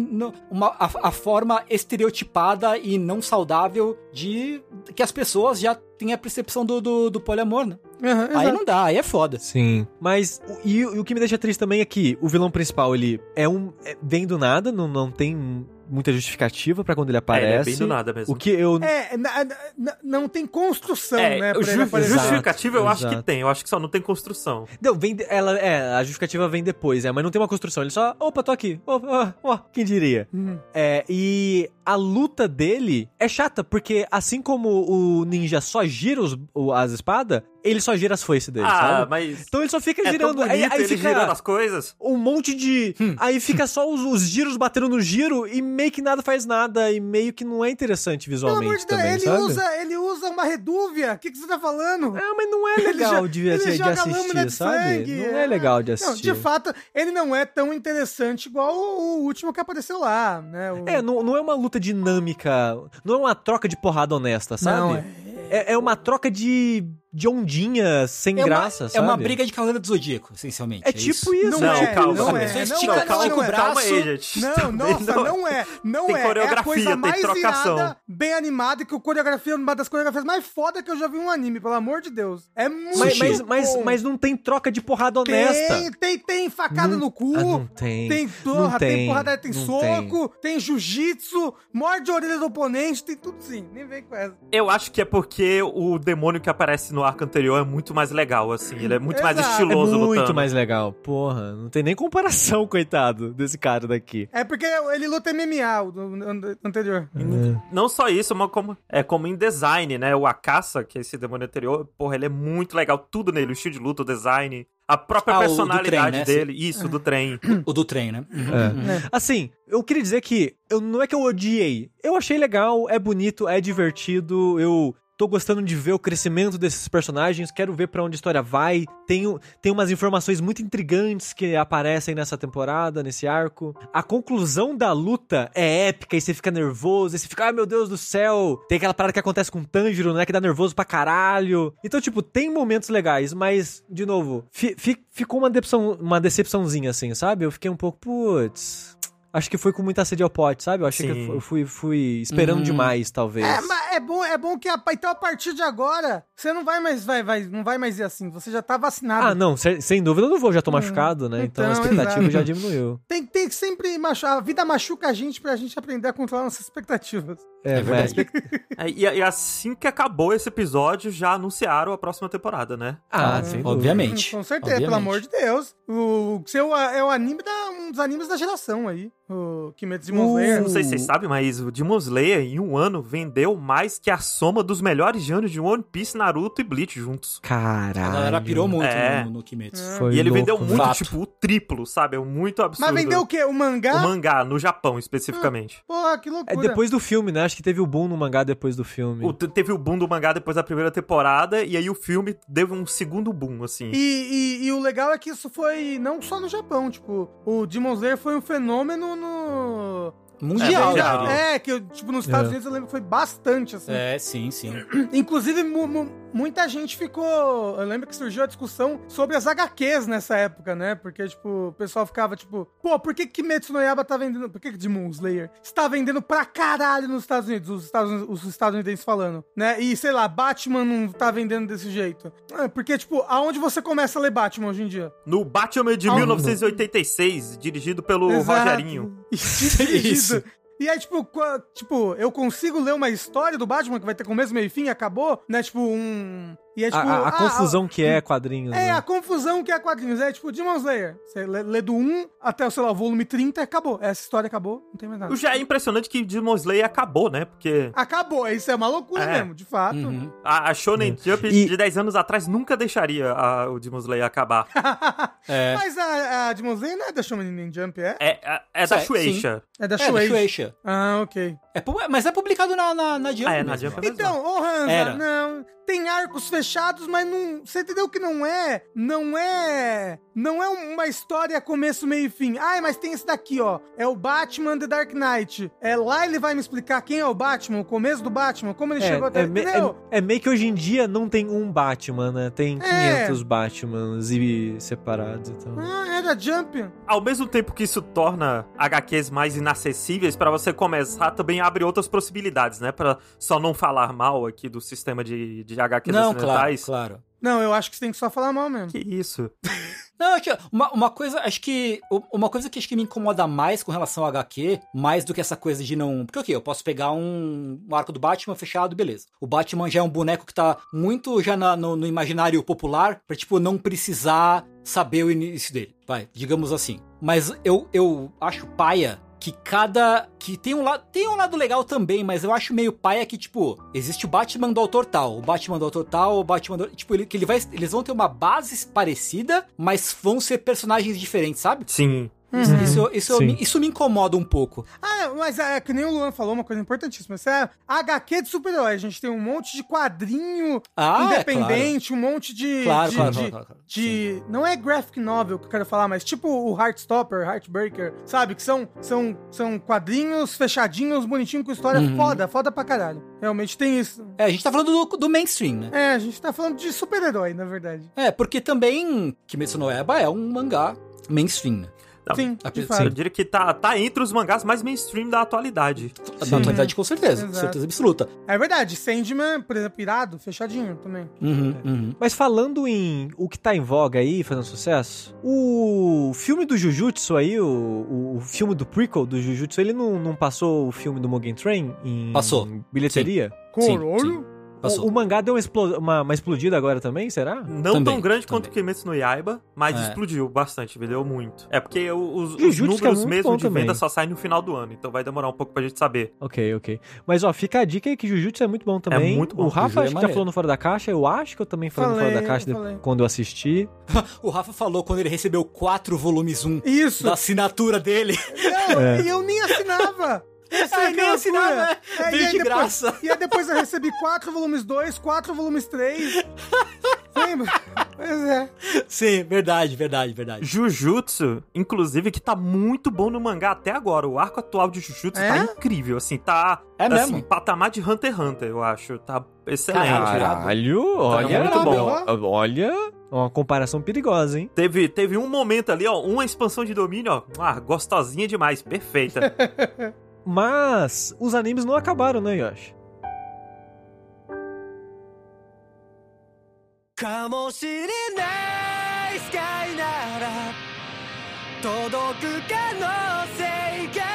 uma, a, a forma estereotipada e não saudável de que as pessoas já têm a percepção do, do, do poliamor, né? Aham, Aí exato. não dá, aí é foda. Sim. Mas, e, o- e o que me deixa triste também é que o vilão principal, ele é um. é- vem do nada, não, não tem muita justificativa pra quando ele É, ele é aparece. bem do nada mesmo. O que eu. É, na- na- não tem construção, É, né? ju-. Exato, justificativa eu acho que exato. tem, eu acho que só não tem construção. Não, vem. ela, é, a justificativa vem depois, é, mas não tem uma construção. Ele só. Opa, tô aqui. Ó, ó, ó, quem diria? Hum. É, e a luta dele é chata, porque assim como o ninja só gira os, o- as espadas, ele só gira as foices dele, ah, sabe? mas Então ele só fica é girando. bonito aí aí ele fica girando as coisas. um monte de. Aí fica só os, os giros batendo no giro e meio que nada faz nada e meio que não é interessante Pelo amor visualmente de Deus, também, ele sabe? usa, ele usa uma redúvia. O que, que você tá falando? É, mas não é Ele legal de, ele de- de assistir, de sabe? sangue, não é legal de Não, assistir. de fato, ele não é tão interessante igual o, o último que apareceu lá, né? O- É, não, não é uma luta dinâmica, não é uma troca de porrada honesta, sabe? Não, é. É, é uma troca de, de ondinha sem É uma, graça, é sabe? uma briga de Cavaleiro do Zodíaco, essencialmente. É tipo isso. Não, Não, é, calma, não calma. é, Você não estica- é, calma, não o é. braço. Calma aí, gente. Não, Também nossa, não é. Não Tem é. É a coreografia, coisa tem mais trocação. irada, bem animada, que o coreografia é uma das coreografias mais foda que eu já vi em um anime, pelo amor de Deus. É muito Mas, mas, mas, bom. mas não tem troca de porrada honesta. Tem, tem, tem facada Não- no cu. Ah, não tem. Tem Não porra, tem, tem, porrada, tem não soco, tem, jiu-jitsu, morde a orelha do oponente, tem tudo sim. Nem vem com essa. Eu acho que é porque o demônio que aparece no arco anterior é muito mais legal, assim. Ele é muito mais Exato. É estiloso muito lutando. mais legal. Porra, não tem nem comparação, coitado, desse cara daqui. É porque ele luta MMA, o anterior. Não só isso, mas como, é como em design, né? O Akasa, que é esse demônio anterior, porra, ele é muito legal. Tudo nele, o estilo de luta, o design, a própria Ah, personalidade trem, né? dele. Isso, do trem. O do trem, né? É. Assim, eu queria dizer que eu, não é que eu odiei. Eu achei legal, é bonito, é divertido, eu tô gostando de ver o crescimento desses personagens, quero ver pra onde a história vai. Tem, tem umas informações muito intrigantes que aparecem nessa temporada, nesse arco. A conclusão da luta é épica e você fica nervoso, e você fica, ai meu Deus do céu. Tem aquela parada que acontece com o Tanjiro, né, que dá nervoso pra caralho. Então, tipo, tem momentos legais, mas, de novo, fi- fi- ficou uma decepção, uma decepçãozinha assim, sabe? Eu fiquei um pouco, putz... Acho que foi com muita sede ao pote, sabe? Eu achei Sim. que eu fui, fui esperando Hum. demais, talvez. É, mas é bom, é bom que a, então a partir de agora você não vai mais vai, vai, não vai mais ir assim. Você já tá vacinado. Ah, não, sem, sem dúvida eu não vou, já tô machucado, né? Então, a Então, expectativa exato. já diminuiu. Tem, tem que sempre machucar. A vida machuca a gente pra gente aprender a controlar nossas expectativas. É, É verdade. vai- É, e, e assim que acabou esse episódio, já anunciaram a próxima temporada, né? Ah, Ah, sem dúvida. obviamente. Com certeza, pelo Obviamente. amor de Deus. O seu é o anime da, um dos animes da geração aí. O Kimetsu Demon Slayer. Não sei se vocês sabem, mas o Demon Slayer, em um ano, vendeu mais que a soma dos melhores anos de One Piece, Naruto e Bleach juntos. Caralho. A galera pirou muito É. no, no Kimetsu. Foi e ele louco, vendeu muito, Fato. tipo, o triplo, sabe? É muito absurdo. Mas vendeu o quê? O mangá? O mangá, no Japão, especificamente. Porra, que É loucura. depois do filme, né? Acho que teve o boom no mangá depois do filme. O- teve o boom do mangá depois da primeira temporada, e aí o filme deu um segundo boom, assim. E, e- e o legal é que isso foi não só no Japão, tipo, o Demon Slayer foi um fenômeno no... Mundial, É, mundial. diria. É, que tipo, nos Estados É. Unidos eu lembro que foi bastante, assim. É, sim, sim. Inclusive, mu- mu- muita gente ficou. Eu lembro que surgiu a discussão sobre as HQs nessa época, né? Porque, tipo, o pessoal ficava tipo, pô, por que Kimetsu no Yaba tá vendendo. Por que que Demon Slayer está vendendo pra caralho nos Estados Unidos, os, Estados, os estadunidenses falando, né? E sei lá, Batman não tá vendendo desse jeito. É, porque, tipo, aonde você começa a ler Batman hoje em dia? No Batman de Ah, 1986, dirigido pelo Exato. Rogerinho. Isso. E aí, tipo, tipo, eu consigo ler uma história do Batman que vai ter começo, meio e fim, acabou, né? Tipo, um, E é A, tipo. a- a ah, confusão que é quadrinhos. É, né? a confusão que é quadrinhos. É tipo Demon Slayer. Você lê, lê do 1 até, sei lá, o volume 30, acabou. Essa história acabou, não tem mais nada. O já é impressionante que Demon Slayer acabou, né? Porque Acabou, isso é uma loucura É. mesmo, de fato. Uhum. a, a Shonen Jump E- de 10 anos atrás nunca deixaria a- o Demon Slayer acabar. É. Mas a, a Demon Slayer não é da Shonen Jump, é? É, é, é da. Shueisha. É da É, da Shueisha. Shueisha. Ah, ok. É, mas é publicado na, na, na Jump Ah, é, na. Jump é. Então, ô Hansa, Era. não. Tem arcos fechados, mas não. Você entendeu que não é? Não é. Não é uma história começo, meio e fim. Ai, mas tem esse daqui, ó. É o Batman The Dark Knight. É lá ele vai me explicar quem é o Batman, o começo do Batman, como ele É, chegou até. é, me- entendeu? é- é meio que hoje em dia não tem um Batman, né? Tem É. 500 Batmans e separados então. e tal. Ah, era Jump. Ao mesmo tempo que isso torna HQs mais inacessíveis, pra você começar, também abre outras possibilidades, né? Pra só não falar mal aqui do sistema de, de HQs Não, claro, ocidentais. claro. Não, eu acho que você tem que só falar mal mesmo. Que isso? Não, acho que uma, uma coisa, acho que. Uma coisa que acho que me incomoda mais com relação ao HQ, mais do que essa coisa de não. Porque o quê? Eu posso pegar um, um arco do Batman fechado, beleza. O Batman já é um boneco que tá muito já na- no, no imaginário popular, pra, tipo, não precisar saber o início dele. Vai, digamos assim. Mas eu, eu acho paia que cada. que tem um lado. Tem um lado legal também, mas eu acho meio paia que, tipo, existe o Batman do autor tal, o Batman do autor tal, o Batman do. Tipo, ele, que ele vai, eles vão ter uma base parecida, mas vão ser personagens diferentes, sabe? Sim. Isso, isso, isso, Sim. me, isso me incomoda um pouco. Ah, mas é que nem o Luan falou uma coisa importantíssima. Isso é HQ de super-herói. A gente tem um monte de quadrinho Ah, é, independente, um monte de. Claro, de, claro, de- claro, claro, claro. de- não é graphic novel que eu quero falar, mas tipo o Heartstopper, Heartbreaker, sabe? Que são, são, são quadrinhos fechadinhos, bonitinhos, com história Uhum. foda, foda pra caralho. Realmente tem isso. É, a gente tá falando do, do mainstream, né? É, a gente tá falando de super-herói, na verdade. É, porque também Kimetsu no Eba é um mangá mainstream, né? Não, Sim, a- de sim. fato. Eu diria que tá, tá entre os mangás mais mainstream da atualidade. Na atualidade, com certeza, com certeza absoluta. É verdade, Sandman, por exemplo, irado, fechadinho também. Uhum, uhum. Mas falando em o que tá em voga aí, fazendo sucesso, o filme do Jujutsu aí, o, o, filme do prequel do Jujutsu, ele não, não passou o filme do Mugen Train em Passou. bilheteria? Sim. Passou. O, o mangá deu uma, explo- uma, uma explodida agora também, será? Não Também, tão grande quanto também. Kimetsu no Yaiba, mas É. explodiu bastante, vendeu muito. É porque o- os, os é números muito mesmo de também. venda só saem no final do ano, então vai demorar um pouco pra gente saber. Ok, ok. Mas ó, fica a dica aí que Jujutsu é muito bom também. muito bom. O Rafa é acho que já falou no Fora da Caixa, eu acho que eu também falei no Falei, Fora da Caixa eu de- falei. quando eu assisti. O Rafa falou quando ele recebeu quatro volumes 1 Isso. da assinatura dele. Não, e eu nem assinava. Essa Ah, é a nem assinava, loucura. é. Veio e aí de depois- graça. E aí depois eu recebi quatro volumes 2, quatro volumes 3. Lembra? Pois é. Sim, verdade, verdade, verdade. Jujutsu, inclusive, que tá muito bom no mangá até agora. O arco atual de Jujutsu É? tá incrível, assim, tá... É assim, mesmo? patamar de Hunter x Hunter, eu acho. Tá excelente. Caralho. Caralho, olha, muito bom. Olha, uma comparação perigosa, hein? Teve, teve um momento ali, ó, uma expansão de domínio, ó, ah, gostosinha demais, perfeita. Mas os animes não acabaram, né, Yoshi? かもしれないスカイなら届く可能性があるって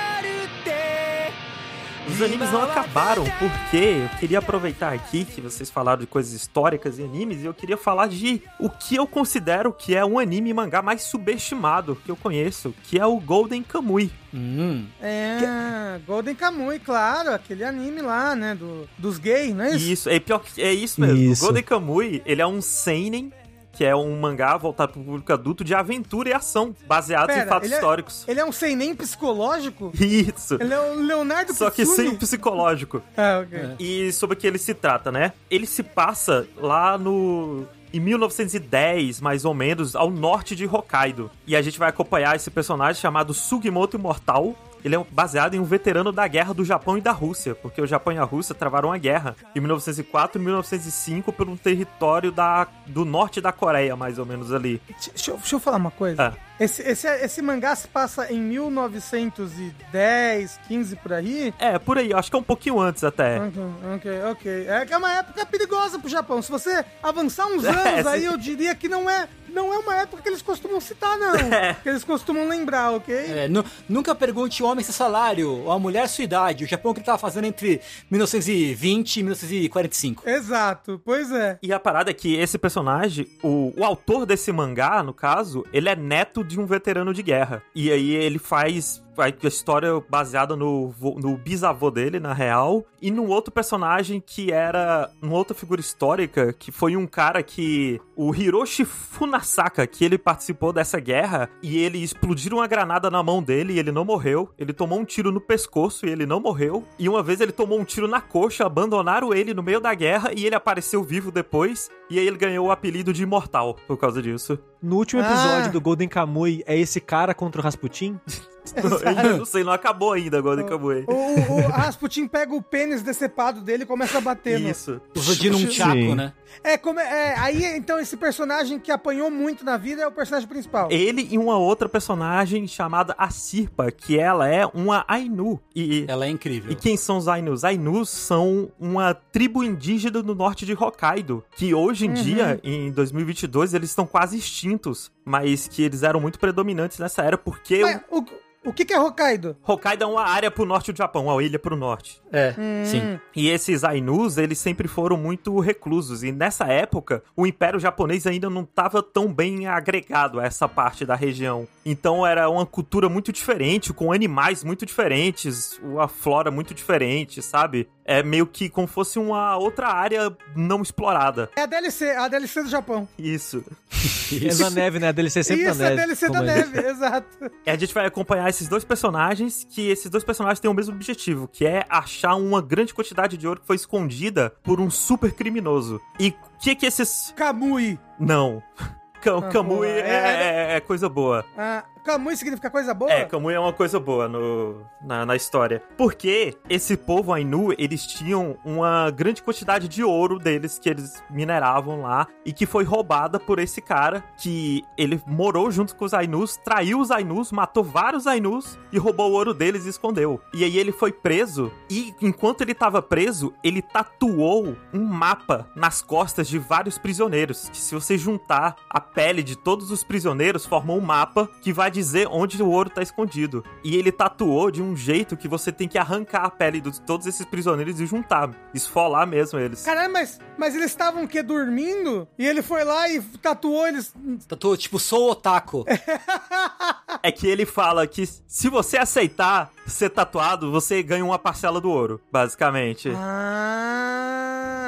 os animes não acabaram, porque eu queria aproveitar aqui que vocês falaram de coisas históricas e animes, e eu queria falar de o que eu considero que é um anime e mangá mais subestimado que eu conheço, que é o Golden Kamui. Hum. É, Golden Kamuy, claro, aquele anime lá, né, do, dos gays, não é isso? Isso, é pior que é isso mesmo. Isso. O Golden Kamui, ele é um seinen, que é um mangá voltado para o público adulto de aventura e ação, baseados Pera, em fatos ele é- históricos. Ele é um sem nem psicológico? Isso. Ele é o Leonardo Só que sem psicológico. Ah, ok. E sobre o que ele se trata, né? Ele se passa lá no. Em 1910, mais ou menos, ao norte de Hokkaido. E a gente vai acompanhar esse personagem chamado Sugimoto Imortal. Ele é baseado em um veterano da guerra do Japão e da Rússia, porque o Japão e a Rússia travaram a guerra em 1904 e 1905 por um território da, do norte da Coreia, mais ou menos ali. Deixa, eu- deixa eu falar uma coisa. Ah. Esse, esse, esse mangá se passa em 1910, 15 por aí. É, por aí, acho que é um pouquinho antes até. Ok, ok, ok. É que é uma época perigosa pro Japão. Se você avançar uns anos É, aí, eu diria que não é não é uma época que eles costumam citar, não. Que eles costumam lembrar, ok? É, nu- nunca pergunte o homem seu salário, ou a mulher sua idade. O Japão que ele tava fazendo entre 1920 e 1945. Exato, pois é. E a parada é que esse personagem, o, o autor desse mangá, no caso, ele é neto de um veterano de guerra. E aí ele faz a história baseada no, no bisavô dele, na real, e num outro personagem que era uma outra figura histórica, que foi um cara que. O Hiroshi Funasaka, que ele participou dessa guerra, e ele explodiram uma granada na mão dele e ele não morreu. Ele tomou um tiro no pescoço e ele não morreu. E uma vez ele tomou um tiro na coxa, abandonaram ele no meio da guerra e ele apareceu vivo depois. E aí ele ganhou o apelido de Imortal por causa disso. No último Ah. episódio do Golden Kamuy, é esse cara contra o Rasputin? Eu não sei, não acabou ainda Golden Kamuy. O, o, o Rasputin pega o pênis decepado dele e começa a bater no... Isso. Usou de num chaco, né? É, como é, é, aí então esse personagem que apanhou muito na vida é o personagem principal. Ele e uma outra personagem chamada Asirpa, que ela é uma Ainu. E, Ela é incrível. e quem são os Ainus? Ainus são uma tribo indígena do norte de Hokkaido, que hoje em dia, em 2022, eles estão quase extintos, mas que eles eram muito predominantes nessa era porque Mas o, o que, que é Hokkaido? Hokkaido é uma área pro norte do Japão, uma ilha pro norte. É, Hum. sim. E esses Ainus, eles sempre foram muito reclusos. E nessa época, o Império Japonês ainda não estava tão bem agregado a essa parte da região. Então era uma cultura muito diferente, com animais muito diferentes, uma flora muito diferente, sabe? É meio que como fosse uma outra área não explorada. É a DLC, a DLC do Japão. Isso. É na neve, né? A DLC sempre Isso, na é neve. a DLC da como é. neve, exato. E a gente vai acompanhar esses dois personagens, que esses dois personagens têm o mesmo objetivo, que é achar uma grande quantidade de ouro que foi escondida por um super criminoso. E o que que esses... Kamui. Não. Ah, Kamui é, É- é- é coisa boa. Ah, Kamui significa coisa boa? É, Kamui é uma coisa boa no, na, na história. Porque esse povo Ainu, eles tinham uma grande quantidade de ouro deles que eles mineravam lá e que foi roubada por esse cara que ele morou junto com os Ainus, traiu os Ainus, matou vários Ainus e roubou o ouro deles e escondeu. E aí ele foi preso e enquanto ele tava preso, ele tatuou um mapa nas costas de vários prisioneiros. Que se você juntar a pele de todos os prisioneiros, formou um mapa que vai dizer onde o ouro tá escondido. E ele tatuou de um jeito que você tem que arrancar a pele de todos esses prisioneiros e juntar, esfolar mesmo eles. Caralho, mas, mas eles estavam o quê? Dormindo? E ele foi lá e tatuou eles. Tatu, tipo, sou otaku. É que ele fala que se você aceitar ser tatuado, você ganha uma parcela do ouro, basicamente. Ah,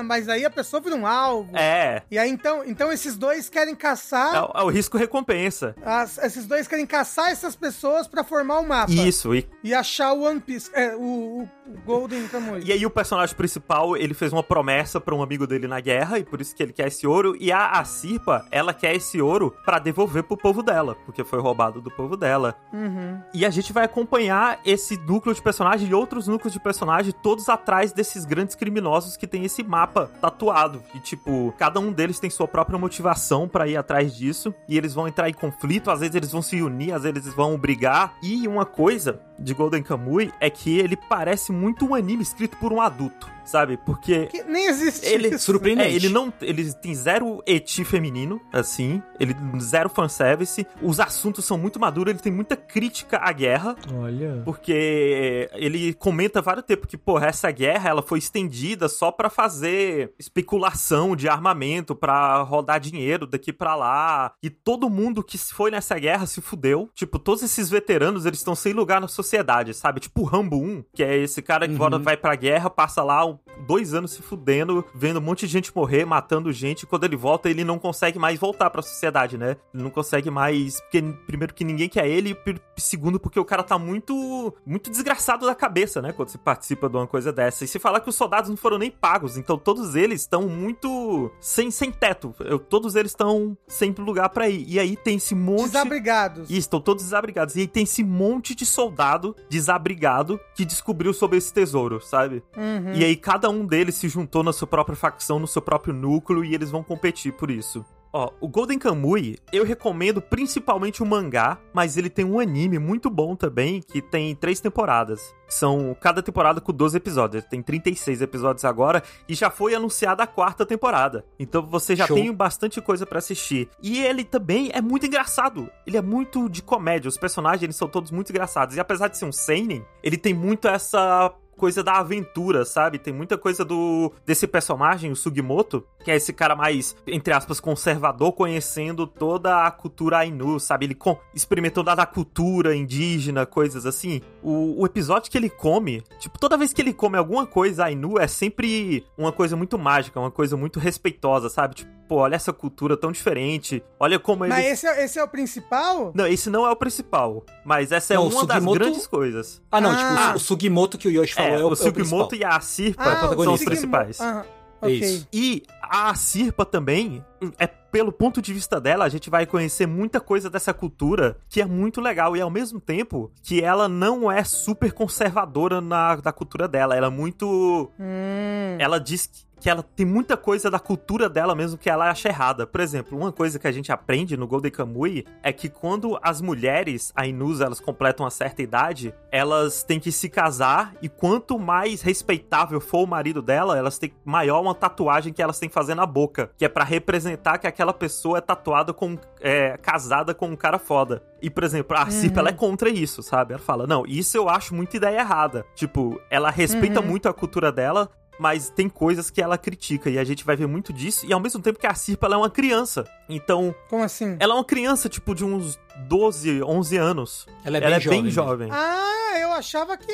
mas aí a pessoa vira um alvo. É. E aí então, então esses dois querem É, caçar. o- é o risco-recompensa. as- esses dois querem caçar essas pessoas pra formar o mapa. Isso, e E achar o One Piece. É, o, o- Golden Kamuy. E aí o personagem principal, ele fez uma promessa pra um amigo dele na guerra, e por isso que ele quer esse ouro, e a, a Sirpa, ela quer esse ouro pra devolver pro povo dela, porque foi roubado do povo dela. Uhum. E a gente vai acompanhar esse núcleo de personagem e outros núcleos de personagem, todos atrás desses grandes criminosos que tem esse mapa tatuado. E, tipo, cada um deles tem sua própria motivação pra ir atrás disso. E eles vão entrar em conflito, às vezes eles vão se unir, às vezes eles vão brigar. E uma coisa de Golden Kamuy é que ele parece muito um anime escrito por um adulto, sabe? Porque Que nem existe ele isso. surpreendente. É, ele não. Ele tem zero eti feminino, assim. Ele zero fanservice. Os assuntos são muito maduros, ele tem muita crítica à guerra. Olha. Porque ele comenta vários tempos que, porra, essa guerra ela foi estendida só pra fazer especulação de armamento, pra rodar dinheiro daqui pra lá. E todo mundo que foi nessa guerra se fudeu. Tipo, todos esses veteranos, eles estão sem lugar na sociedade, sabe? Tipo o Rambo 1, que é esse cara que Uhum. agora vai pra guerra, passa lá um- dois anos se fudendo, vendo um monte de gente morrer, matando gente. Quando ele volta, ele não consegue mais voltar pra sociedade, né? Ele não consegue mais. Porque, primeiro, que ninguém quer ele, e segundo, porque o cara tá muito. muito desgraçado da cabeça, né? Quando você participa de uma coisa dessa. E se falar que os soldados não foram nem pagos, então todos eles estão muito. sem, sem teto. Eu- todos eles estão sem lugar pra ir. E aí tem esse monte. Desabrigados. E estão todos desabrigados. E aí tem esse monte de soldado desabrigado que descobriu sobre esse tesouro, sabe? Uhum. E aí cada um deles se juntou na sua própria facção, no seu próprio núcleo, e eles vão competir por isso. Ó, o Golden Kamui, eu recomendo principalmente o mangá, mas ele tem um anime muito bom também, que tem três temporadas. São cada temporada com 12 episódios. Tem 36 episódios agora e já foi anunciada a quarta temporada. Então você já Show. tem bastante coisa pra assistir. E ele também é muito engraçado. Ele é muito de comédia. Os personagens eles são todos muito engraçados. E apesar de ser um seinen, ele tem muito essa coisa da aventura, sabe? Tem muita coisa do desse personagem, o Sugimoto, que é esse cara mais, entre aspas, conservador, conhecendo toda a cultura Ainu, sabe? Ele com, experimentou toda a cultura indígena, coisas assim. O, o episódio que ele come, tipo, toda vez que ele come alguma coisa Ainu, é sempre uma coisa muito mágica, uma coisa muito respeitosa, sabe? Tipo, pô, olha essa cultura tão diferente. Olha como ele... Mas esse é, esse é o principal? Não, esse não é o principal, mas essa é Não, o uma das Sugimoto- grandes coisas. Ah, não, Ah. tipo, o Sugimoto que o Yoshi falou É, é, o, o Sugimoto principal. e a Sirpa Ah, são os principais. Aham, ok. Isso. E a Sirpa também, é pelo ponto de vista dela, a gente vai conhecer muita coisa dessa cultura que é muito legal. E ao mesmo tempo que ela não é super conservadora na da cultura dela. Ela é muito. Hum. Ela diz que que ela tem muita coisa da cultura dela mesmo que ela acha errada. Por exemplo, uma coisa que a gente aprende no Golden Kamui é que quando as mulheres Ainus elas completam uma certa idade, elas têm que se casar e quanto mais respeitável for o marido dela, elas têm maior uma tatuagem que elas têm que fazer na boca, que é pra representar que aquela pessoa é tatuada com é, casada com um cara foda. E, por exemplo, a Sirpa, ela é contra isso, sabe? Ela fala, não, isso eu acho muita ideia errada. Tipo, ela respeita muito a cultura dela, mas tem coisas que ela critica e a gente vai ver muito disso. E ao mesmo tempo que a Sirpa ela é uma criança. Então, Como assim? ela é uma criança, tipo, de uns 12, 11 anos. Ela é ela bem é jovem. bem jovem. Ah, eu achava que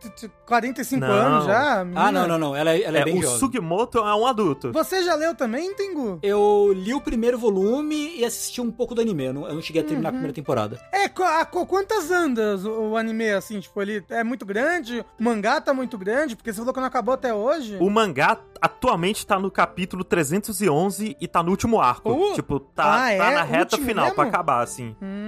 t- t- 45 Não. anos já. Ah, menina. não, não, não. Ela, é- ela é, É, bem o jovem. Sugimoto é um adulto. Você já leu também, Tengu? Eu li o primeiro volume e assisti um pouco do anime. Eu não, eu não cheguei a terminar a primeira temporada. É, a- qu- quantas andas o, o anime, assim? Tipo, ele é muito grande? O mangá tá muito grande? Porque você falou que não acabou até hoje. O mangá atualmente tá no capítulo 311 e tá no último arco. Uh! tipo, tá, Ah, é? tá na reta final mesmo? pra acabar, assim. Hum.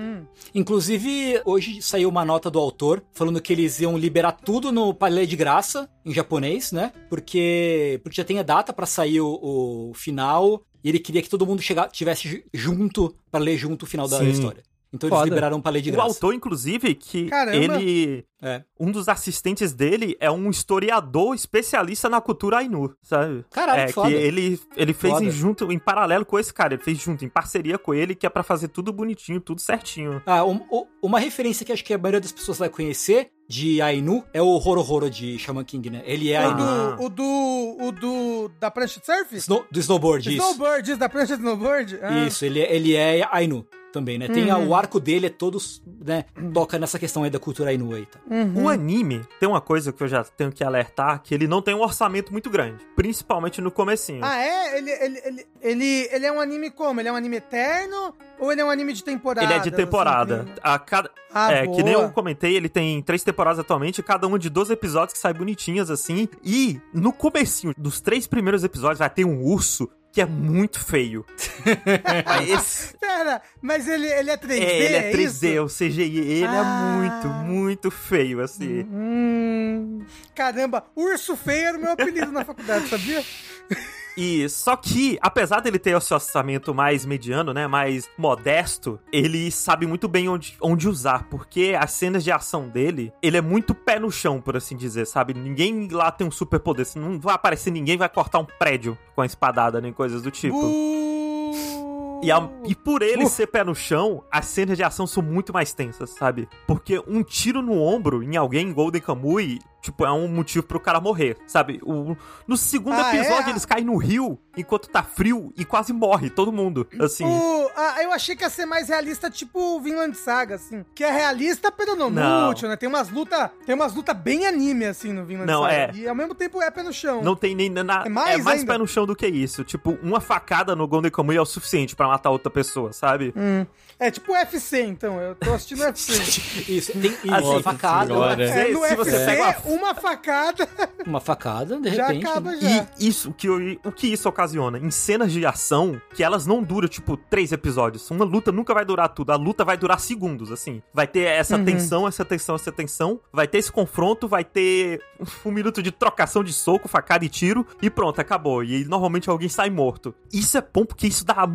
Inclusive, hoje saiu uma nota do autor falando que eles iam liberar tudo no Palais de Graça, em japonês, né? Porque, porque já tem a data pra sair o, o final e ele queria que todo mundo chega, tivesse ju- junto pra ler junto o final da Sim. história. Então eles Foda. liberaram o Palais de O Graça. autor, inclusive, que Caramba. ele. É. Um dos assistentes dele é um historiador especialista na cultura Ainu, sabe? Caralho, é, que foda. que ele, ele fez Foda. em junto, em paralelo com esse cara, ele fez junto, em parceria com ele, que é pra fazer tudo bonitinho, tudo certinho. Ah, um- o- uma referência que acho que a maioria das pessoas vai conhecer de Ainu é o Horo de Shaman King, né? Ele é O Ainu. Ah. do, o do. O do. Da prancha de surf? Snow- do snowboard, isso. Snowboard, isso, da prancha de snowboard? Ah. Isso, ele, é- ele é Ainu também, né? Tem a- Uhum. o arco dele, é todos, né? Toca nessa questão aí da cultura aí, tá? Uhum. O anime tem uma coisa que eu já tenho que alertar, que ele não tem um orçamento muito grande, principalmente no comecinho. Ah, é? Ele, ele, ele, ele, ele é um anime como? Ele é um anime eterno? Ou ele é um anime de temporada? ele é de temporada. A cada, Ah, é, que nem boa. eu comentei, ele tem três temporadas atualmente, cada uma de 12 episódios que sai bonitinhas assim. E no comecinho dos três primeiros episódios vai ter um urso que é muito feio. Esse- Pera, mas ele, ele é 3D? é, ele é 3D, isso? o CGI, ele Ah. é muito, muito feio, assim. Hum, caramba, urso feio era o meu apelido na faculdade, sabia? E só que, apesar dele ter esse orçamento mais mediano, né, mais modesto, ele sabe muito bem onde, onde usar, porque as cenas de ação dele, ele é muito pé no chão, por assim dizer, sabe? Ninguém lá tem um super poder, não vai aparecer ninguém vai cortar um prédio com a espadada nem coisas do tipo. Bu- E, a- e por ele Uh. ser pé no chão, as cenas de ação são muito mais tensas, sabe? Porque um tiro no ombro em alguém em Golden Kamui, tipo, é um motivo pro cara morrer, sabe? O, no segundo Ah, episódio, é? eles caem no rio enquanto tá frio e quase morre todo mundo, assim. O- ah, eu achei que ia ser mais realista, tipo o Vinland Saga, assim. Que é realista, pero não, Não. mútil, né? Tem umas lutas tem umas luta bem anime, assim, no Vinland Não, Saga. é. E ao mesmo tempo é pé no chão. Não tem nem. Na, É mais é mais ainda? pé no chão do que isso. Tipo, uma facada no Golden Kamui é o suficiente pra matar outra pessoa, sabe? Hum. É tipo UFC, então. Eu tô assistindo UFC. Isso, tem isso, Assim, facada. senhora. É, no Se você UFC, pega uma uma facada Uma facada, de já repente. acaba já. E isso, que, o que isso ocasiona? Em cenas de ação, que elas não duram, tipo, três episódios. Uma luta nunca vai durar tudo. A luta vai durar segundos, assim. Vai ter essa Uhum. tensão, essa tensão, essa tensão. Vai ter esse confronto, vai ter um minuto de trocação de soco, facada e tiro. E pronto, acabou. E aí, normalmente alguém sai morto. Isso é bom porque isso dá,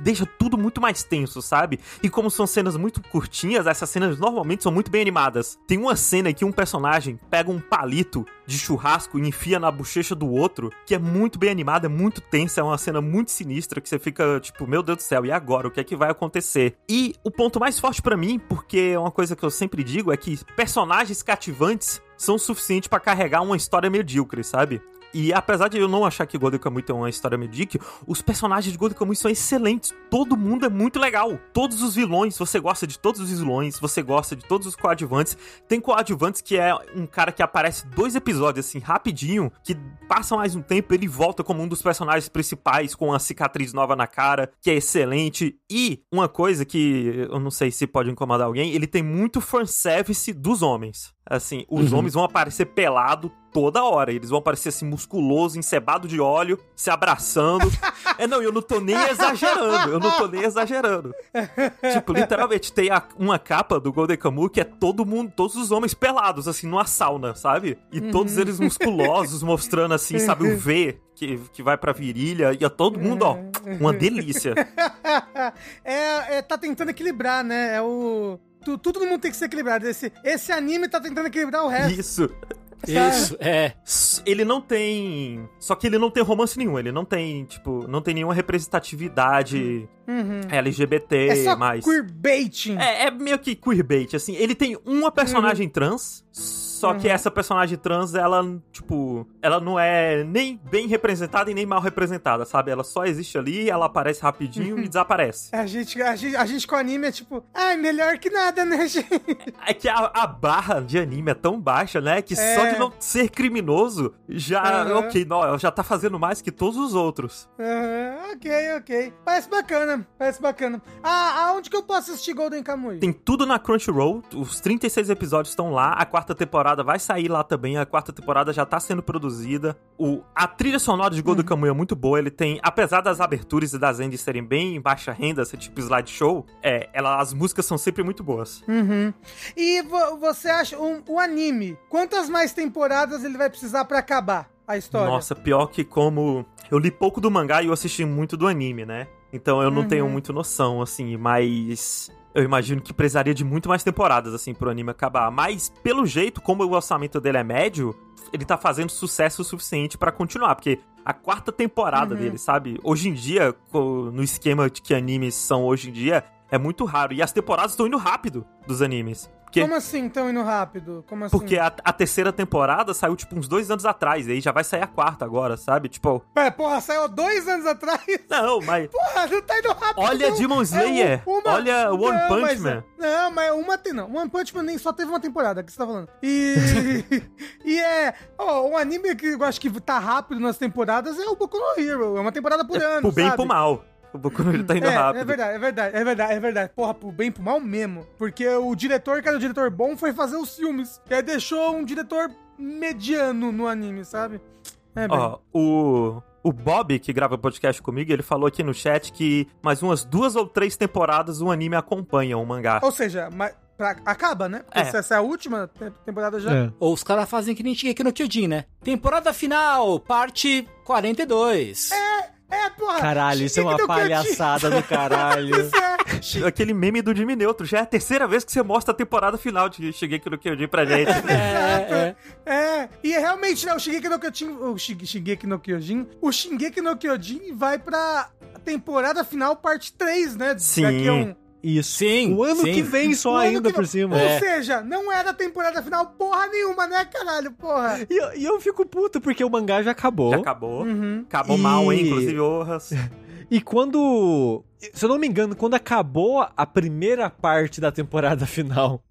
deixa tudo muito mais tenso, sabe? E como são cenas muito curtinhas, essas cenas normalmente são muito bem animadas. Tem uma cena que um personagem pega um palito de churrasco e enfia na bochecha do outro, que é muito bem animada, é muito tensa, é uma cena muito sinistra que você fica tipo, meu Deus do céu, e agora? O que é que vai acontecer? E o ponto mais forte pra mim, porque é uma coisa que eu sempre digo, é que personagens cativantes são o suficiente pra carregar uma história medíocre, sabe? E apesar de eu não achar que Golden Kamuy tem uma história medíocre, os personagens de Golden Kamuy são excelentes. Todo mundo é muito legal. Todos os vilões, você gosta de todos os vilões, você gosta de todos os coadjuvantes. Tem coadjuvantes que é um cara que aparece dois episódios assim, rapidinho, que passa mais um tempo, ele volta como um dos personagens principais com uma cicatriz nova na cara, que é excelente. E uma coisa que eu não sei se pode incomodar alguém, ele tem muito fanservice dos homens. Assim, os homens vão aparecer pelado toda hora. Eles vão aparecer assim, musculoso, encebado de óleo, se abraçando. é, não, eu não tô nem exagerando. Eu não tô nem exagerando. tipo, literalmente, tem a- uma capa do Golden Kamuy que é todo mundo, todos os homens pelados, assim, numa sauna, sabe? E todos eles musculosos, mostrando assim, sabe, o V que, que vai pra virilha. E é todo mundo, ó, uma delícia. é, é, tá tentando equilibrar, né? É o. tu- Todo mundo tem que ser equilibrado. Esse, esse anime tá tentando equilibrar o resto. Isso. Isso, é. Ele não tem. Só que ele não tem romance nenhum. Ele não tem, tipo, não tem nenhuma representatividade Uhum. LGBT, É só mais. queerbaiting. É, é meio que queerbait, assim. Ele tem uma personagem trans, só que Uhum. essa personagem trans, ela, tipo, ela não é nem bem representada e nem mal representada, sabe? Ela só existe ali, ela aparece rapidinho Uhum. e desaparece. A gente, a, gente, a gente com anime é tipo, ai, melhor que nada, né, gente? É que a, a barra de anime é tão baixa, né? Que só É. de não ser criminoso, já, Uhum. ok, não, ela já tá fazendo mais que todos os outros. Aham, ok, ok. Parece bacana, parece bacana. Ah, aonde que eu posso assistir Golden Kamuy? Tem tudo na Crunchyroll, os 36 episódios estão lá, a quarta temporada vai sair lá também, a quarta temporada já tá sendo produzida. O, a trilha sonora de Golden Kamuy é muito boa, ele tem, apesar das aberturas e das ends serem bem baixa renda, esse tipo slideshow, é, ela, as músicas são sempre muito boas. Uhum. E vo- você acha, um- o anime, quantas mais temporadas ele vai precisar pra acabar a história? Nossa, pior que como eu li pouco do mangá e eu assisti muito do anime, né? Então eu não Uhum. tenho muito noção, assim, mas eu imagino que precisaria de muito mais temporadas, assim, pro anime acabar. Mas, pelo jeito, como o orçamento dele é médio, ele tá fazendo sucesso o suficiente pra continuar, porque a quarta temporada Uhum. dele, sabe? Hoje em dia, no esquema de que animes são hoje em dia, é muito raro. E as temporadas estão indo rápido dos animes. Porque Como assim tão indo rápido? Como assim? porque a, a terceira temporada saiu, tipo, uns dois anos atrás. E aí já vai sair a quarta agora, sabe? Tipo, É, porra, saiu dois anos atrás. não, mas. Porra, não tá indo rápido. Olha não. Demon Slayer. um- uma- Olha One Não, Punch mas- Man. Não, mas uma tem não. One Punch Man nem só teve uma temporada, que você tá falando. E. e é. Ó, um anime que eu acho que tá rápido nas temporadas é o Boku no Hero. É uma temporada por ano. Pro bem e pro mal. O Boku no Hero tá indo É, rápido. é verdade, é verdade, é verdade, é verdade. Porra, pro bem e pro mal mesmo. Porque o diretor, que era o diretor bom, foi fazer os filmes. E aí deixou um diretor mediano no anime, sabe? É bem. Ó, o. O Bob, que grava podcast comigo, ele falou aqui no chat que mais umas duas ou três temporadas o anime acompanha o mangá. Ou seja, mas, pra- acaba, né? Porque É. se essa é a última te- temporada já. É. Ou os caras fazem que nem Shingeki no Kyojin, né? Temporada final, parte 42. É, porra! Caralho, isso é uma palhaçada do caralho. Isso é. Aquele meme do Jimmy Neutro. Já é a terceira vez que você mostra a temporada final de Shigeki no Kyojin pra gente. É, é. É, e realmente, né, o Shingeki no Kyojin, o Shingeki no Kyojin, o Shingeki no Kyojin vai pra temporada final, parte 3, né? Sim. Daqui a um... Isso. Sim, O ano sim. que vem só ainda por cima. Ou É. seja, não era temporada final porra nenhuma, né, caralho, porra? E, eu- e eu fico puto porque o mangá já acabou. Já acabou. Uhum. Acabou E- mal, hein? Inclusive, honras. E quando. Se eu não me engano, quando acabou a primeira parte da temporada final,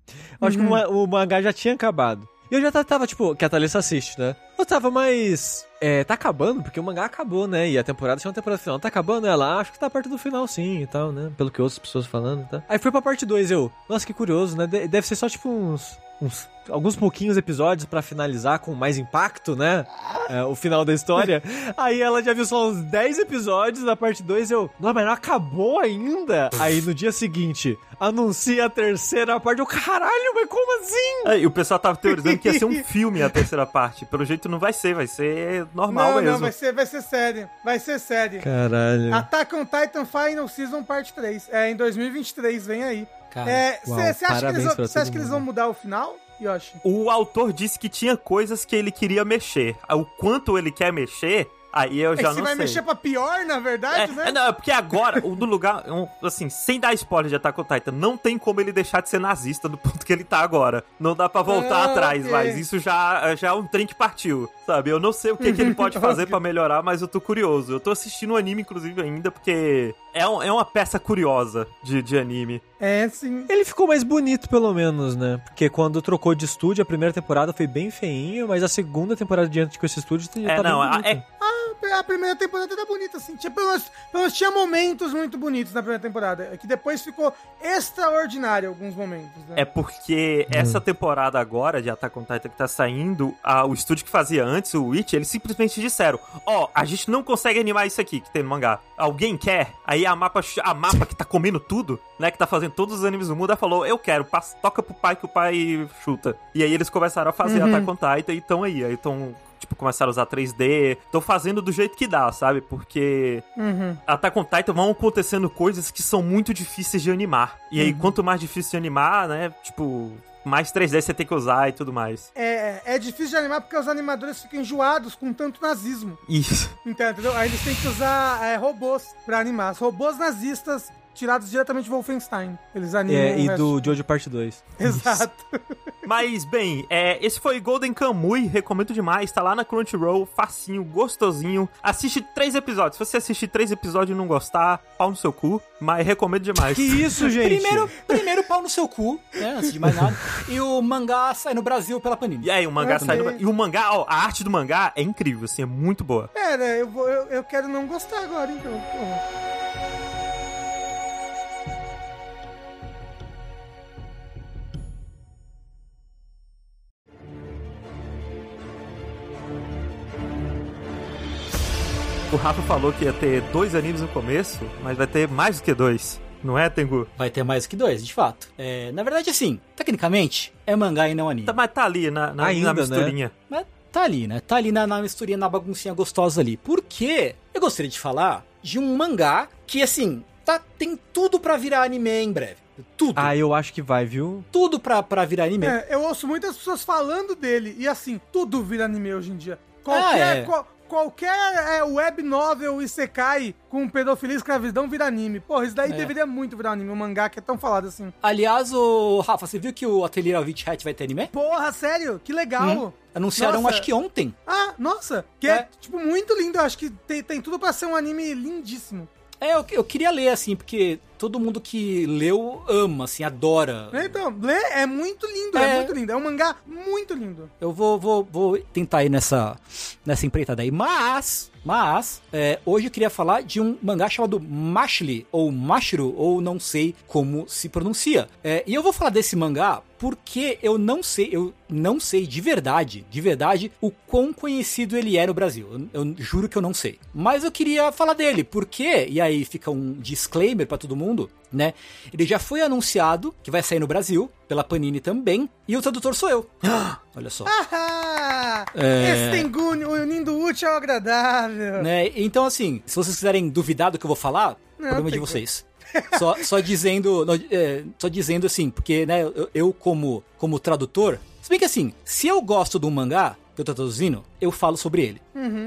eu acho que o o mangá já tinha acabado. E eu já ta- tava, tipo, que a Thalissa assiste, né? Eu tava mais. É, tá acabando, porque o mangá acabou, né? E a temporada tinha uma temporada final. Tá acabando ela? "Ah, Acho que tá perto do final sim e tal, né? Pelo que outras pessoas falando, tá? Aí foi pra parte 2, eu. Nossa, que curioso, né? De- Deve ser só, tipo, uns. uns alguns pouquinhos episódios pra finalizar com mais impacto, né? É, o final da história. Aí ela já viu só uns 10 episódios da parte 2 eu, não, mas não acabou ainda. Aí no dia seguinte, anuncia a terceira parte. Eu, caralho, mas como assim? É, e o pessoal tava teorizando que ia ser um filme a terceira parte. Pelo jeito não vai ser, vai ser normal não, mesmo. não, vai ser, vai ser série. Vai ser série. Caralho. Attack on Titan Final Season Parte 3. É, em 2023, vem aí. Cara, É, Você acha, que parabéns eles, vão- acha que eles vão mudar o final, Yoshi? O autor disse que tinha coisas que ele queria mexer. O quanto ele quer mexer, aí eu É já que não você vai sei. mexer pra pior, na verdade, É, né? é, não, é porque agora, o do lugar, um, assim, sem dar spoiler de Attack on Titan, não tem como ele deixar de ser nazista do ponto que ele tá agora. Não dá pra voltar Ah, atrás, ok. mas isso já, já é um trem que partiu, sabe? Eu não sei o que, que ele pode fazer pra melhorar, mas eu tô curioso. Eu tô assistindo o anime, inclusive, ainda, porque é, um- é uma peça curiosa de, de anime. É, sim. Ele ficou mais bonito, pelo menos, né? Porque quando trocou de estúdio, a primeira temporada foi bem feinho, mas a segunda temporada diante com esse estúdio já É, tá não, bem a- bonita. Ah, A primeira temporada era bonita, assim. Tinha, pelo, menos, pelo menos tinha momentos muito bonitos na primeira temporada. Que depois ficou extraordinário alguns momentos, né? É porque essa temporada agora de Attack on Titan que tá saindo, a- o estúdio que fazia antes, o Witch, eles simplesmente disseram: Ó, a gente não consegue animar isso aqui que tem no mangá. Alguém quer? Aí a mapa, a mapa que tá comendo tudo, né? Que tá fazendo todos os animes do mundo, ela falou: Eu quero, passa, toca pro pai que o pai chuta. E aí eles começaram a fazer Uhum. Attack on Titan e estão aí. Aí estão. Tipo, começaram a usar 3D. Estão fazendo do jeito que dá, sabe? Porque Uhum. Attack on Titan vão acontecendo coisas que são muito difíceis de animar. E aí, quanto mais difícil de animar, né? Tipo, mais 3D você tem que usar e tudo mais. É, é difícil de animar porque os animadores ficam enjoados com tanto nazismo. Isso. Entendeu? Aí eles têm que usar é, robôs pra animar. Os robôs nazistas tirados diretamente de Wolfenstein. Eles animam. É, e do Jojo Parte 2. Exato. Mas, bem, é, esse foi Golden Kamui, recomendo demais, tá lá na Crunchyroll, facinho, gostosinho. Assiste três episódios. Se você assistir três episódios e não gostar, pau no seu cu, mas recomendo demais. Que isso, gente? Primeiro, primeiro pau no seu cu, né? Antes de mais nada. E o mangá sai no Brasil pela Panini. E aí, o mangá Ok. sai do... E o mangá, ó, a arte do mangá é incrível, assim, é muito boa. Pera, eu, vou, eu, eu quero não gostar agora, então. porra. O Rafa falou que ia ter dois animes no começo, mas vai ter mais do que dois. Não é, Tengu? Vai ter mais que dois, de fato. É, na verdade, assim, tecnicamente, é mangá e não anime. Tá, mas tá ali, na, na, Ainda, na misturinha. Mas tá ali, né? Tá ali na, na misturinha, na baguncinha gostosa ali. Porque eu gostaria de falar de um mangá que, assim, tá, tem tudo pra virar anime em breve. Tudo. Ah, eu acho que vai, viu? Tudo pra, pra virar anime. É, eu ouço muitas pessoas falando dele. E assim, tudo vira anime hoje em dia. Qualquer, é. qual- qualquer é, web novel Isekai com pedofilia e escravidão vira anime. Porra, isso daí É. deveria muito virar anime. Um mangá que é tão falado assim. Aliás, o Rafa, você viu que o Atelier Alvich Hat vai ter anime? Porra, sério? Que legal. Anunciaram, Nossa. acho que ontem. Ah, nossa. Que é. É. tipo, muito lindo. Eu acho que tem, tem tudo pra ser um anime lindíssimo. É, eu, eu queria ler, assim, porque todo mundo que leu ama, assim, adora. Então, lê, é muito lindo. É. É. muito lindo. É um mangá muito lindo. Eu vou, vou, vou tentar ir nessa, nessa empreitada aí. Mas, mas, é, hoje eu queria falar de um mangá chamado Mashli, ou Mashiro, ou não sei como se pronuncia. É, e eu vou falar desse mangá porque eu não sei, eu não sei de verdade, de verdade, o quão conhecido ele é no Brasil. Eu, eu juro que eu não sei. Mas eu queria falar dele, porque, e aí fica um disclaimer pra todo mundo, né? Ele já foi anunciado que vai sair no Brasil, pela Panini também, e o tradutor sou eu. Olha só. Ah, É. Esse Tengu unindo o útil ao agradável. Né? Então, assim, se vocês quiserem duvidar do que eu vou falar, Não, problema de vocês. Só, só dizendo, é, só dizendo assim, porque né, eu, eu como, como tradutor, se bem que assim, se eu gosto de um mangá que eu tô traduzindo, eu falo sobre ele.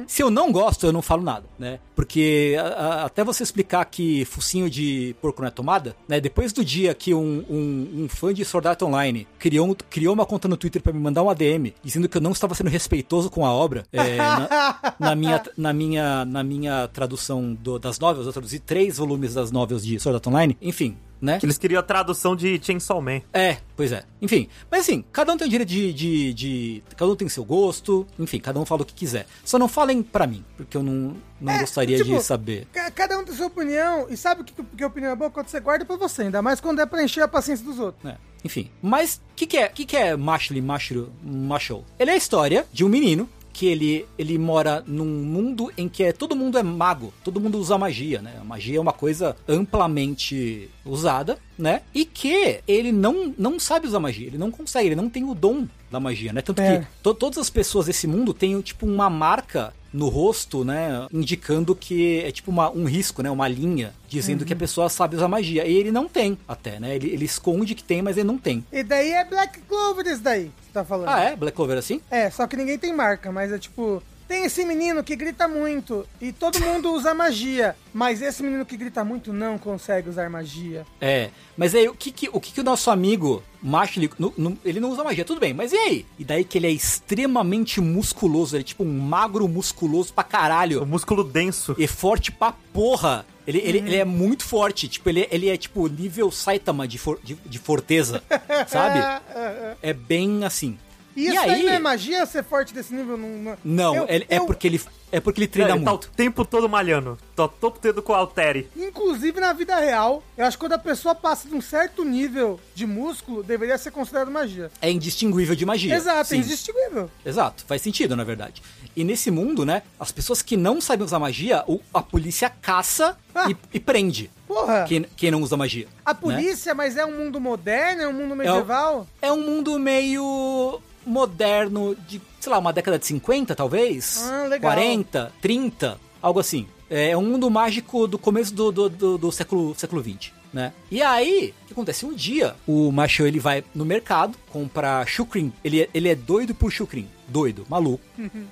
Se eu não gosto, eu não falo nada, né? Porque a- a- até você explicar que focinho de porco não é tomada, né? Depois do dia que um, um, um fã de Sword Art Online criou, criou uma conta no Twitter pra me mandar um ADM dizendo que eu não estava sendo respeitoso com a obra, é, na, na minha, na minha, na minha tradução do- das novels, eu traduzi três volumes das novels de Sword Art Online, enfim, né? Que eles queriam a tradução de Chainsaw Man. É, pois é. Enfim, mas assim, cada um tem o direito de, de, de- Cada um tem seu gosto, enfim, cada um fala o que quiser. Só não falem pra mim, porque eu não, não É, gostaria tipo, de saber. Ca- Cada um tem sua opinião. E sabe o que, que a opinião é boa quando você guarda pra você? Ainda mais quando é pra encher a paciência dos outros. É. Enfim. Mas o que, que é, que, que é Mashli Mashru Mashou? Ele é a história de um menino que ele, ele mora num mundo em que é, todo mundo é mago, todo mundo usa magia, né? A magia é uma coisa amplamente usada, né? E que ele não, não sabe usar magia, ele não consegue, ele não tem o dom da magia, né? Tanto É. que to- todas as pessoas desse mundo têm, tipo, uma marca no rosto, né? Indicando que é tipo uma, um risco, né? Uma linha, dizendo que a pessoa sabe usar magia. E ele não tem, até, né? Ele, ele esconde que tem, mas ele não tem. E daí é Black Clover esse daí, que você tá falando. Ah, é? Black Clover assim? É, só que ninguém tem marca, mas é tipo. Tem esse menino que grita muito e todo mundo usa magia, mas esse menino que grita muito não consegue usar magia. É, mas aí o que, que- o, que, que o nosso amigo macho, ele, no- no- ele não usa magia, tudo bem, mas e aí? E daí que ele é extremamente musculoso, ele é tipo um magro musculoso pra O caralho, músculo denso. e forte pra porra. Ele, ele, ele é muito forte, tipo, ele, ele é tipo nível Saitama de, for- de, de forteza, sabe? É, é, é. É bem assim. E isso aí não é magia ser forte desse nível? Não, não... Não, Eu- ele- é, eu- porque ele, é porque ele treina ele tá o muito. tempo todo malhando. Tá o tempo todo com o Alteri. Inclusive na vida real, eu acho que quando a pessoa passa de um certo nível de músculo, deveria ser considerado magia. É indistinguível de magia. Exato, é sim. indistinguível. Exato, faz sentido, na verdade. E nesse mundo, né, as pessoas que não sabem usar magia, o- a polícia caça Ah. e, e prende Porra, quem, quem não usa magia. a né? polícia, mas é um mundo moderno, é um mundo medieval? É um mundo meio moderno, de, sei lá, uma década de 50, talvez? Ah, legal. 40, 30, algo assim. É um mundo mágico do começo do, do, do, do século, século 20. Né? E aí, o que acontece? Um dia, o macho ele vai no mercado comprar chucrim. Ele, é- ele é doido por chucrim. Doido, maluco.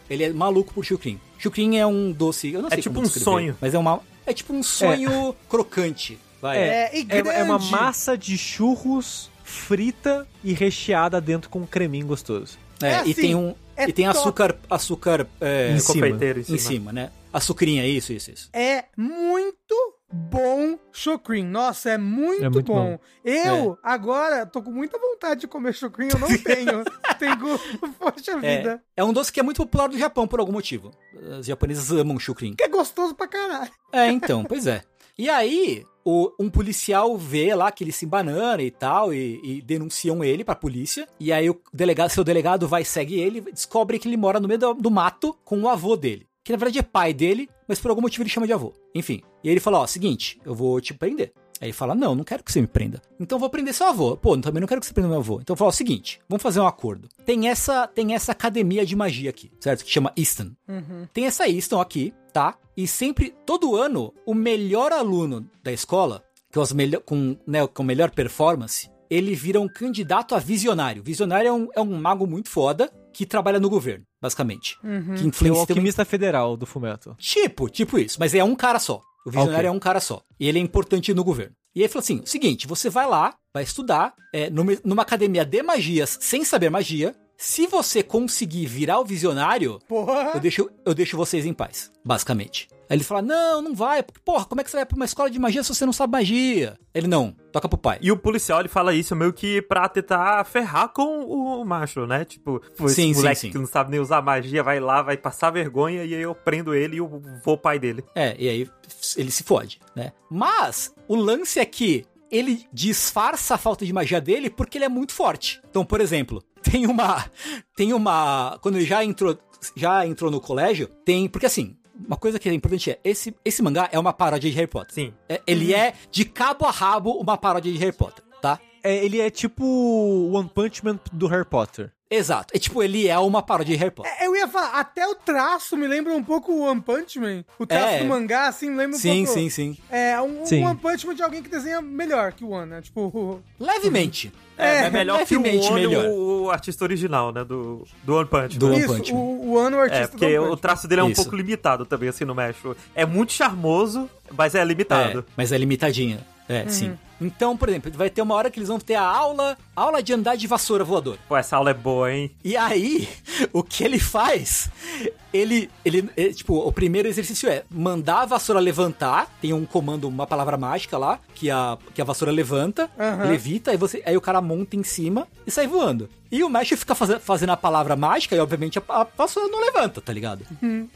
Ele é maluco por chucrim. Chucrim é um doce, eu não É sei tipo como um descrever, sonho. Mas é uma é tipo um sonho crocante. Vai. É, É, é uma massa de churros frita e recheada dentro com um creminho gostoso. É, É e assim, tem um é e tem top. açúcar açúcar é, Em cima. Em cima. em cima, né? Açucrinha, isso, isso, isso. É muito bom chocrim. Nossa, é muito, É muito bom. bom. Eu, agora, tô com muita vontade de comer chocrim, eu não tenho. tenho, poxa vida. É, é um doce que é muito popular do Japão por algum motivo. Os japoneses amam chukrin. Que é gostoso pra caralho. É, então, pois é. E aí, o- um policial vê lá que ele se embanana e tal, e, e denunciam ele pra polícia. E aí, o delegado, seu delegado vai, segue ele, descobre que ele mora no meio do, do mato com o avô dele. Que na verdade é pai dele, mas por algum motivo ele chama de avô. Enfim. E ele fala: Ó, seguinte, eu vou te prender. Aí ele fala: Não, não quero que você me prenda. Então eu vou prender seu avô. Pô, também não quero que você prenda meu avô. Então eu falo: Ó, seguinte, vamos fazer um acordo. Tem essa, tem essa academia de magia aqui, certo? Que chama Easton. Tem essa Easton aqui, tá? E sempre, todo ano, o melhor aluno da escola, que é os melhor, com, né, com melhor performance, ele vira um candidato a visionário. Visionário é um, é um mago muito foda que trabalha no governo, basicamente. Que É o influencia tem um- alquimista federal do Fumeto. Tipo, tipo isso. Mas é um cara só. O visionário Ok. é um cara só. E ele é importante no governo. E aí ele falou assim: seguinte, você vai lá, vai estudar é, numa, numa academia de magias sem saber magia. Se você conseguir virar o visionário, Porra. eu deixo, eu deixo vocês em paz, basicamente. Aí ele fala: Não, não vai, porque, porra, como é que você vai pra uma escola de magia se você não sabe magia? Ele não, toca pro pai. E o policial, ele fala isso meio que pra tentar ferrar com o macho, né? Tipo, esse Sim, sim, moleque sim. que não sabe nem usar magia vai lá, vai passar vergonha e aí eu prendo ele e eu vou pai dele. É, e aí ele se fode, né? Mas o lance é que ele disfarça a falta de magia dele porque ele é muito forte. Então, por exemplo, tem uma tem uma quando ele já entrou já entrou no colégio, tem porque assim, uma coisa que é importante é esse esse mangá é uma paródia de Harry Potter. Sim. É, ele é de cabo a rabo uma paródia de Harry Potter, tá? É, ele é tipo o One Punch Man do Harry Potter. Exato. É tipo, ele é uma paródia de Harry Potter. É, Eu ia falar, até o traço me lembra um pouco o One Punch Man. O traço É. do mangá, assim, me lembra um sim, pouco. sim, sim. É, um, um Sim. One Punch Man de alguém que desenha melhor que o One, né? Tipo, Levemente. É, é melhor que o Ono, melhor. o artista original, né? Do, do One Punch Do Man. One isso, Punch Man. o, o o artista É, porque do One o traço dele é um Isso. pouco limitado também, assim, no México. É muito charmoso, mas é limitado. É, mas é limitadinha. É, sim. Então, por exemplo, vai ter uma hora que eles vão ter a aula, aula de andar de vassoura voador. Pô, essa aula é boa, hein? E aí, o que ele faz? Ele, ele, é, tipo, o primeiro exercício é mandar a vassoura levantar. Tem um comando, uma palavra mágica lá, que a, que a vassoura levanta, Aham. levita, aí, você, aí o cara monta em cima e sai voando. E o Mesh fica faze- fazendo a palavra mágica e, obviamente, a, a vassoura não levanta, tá ligado?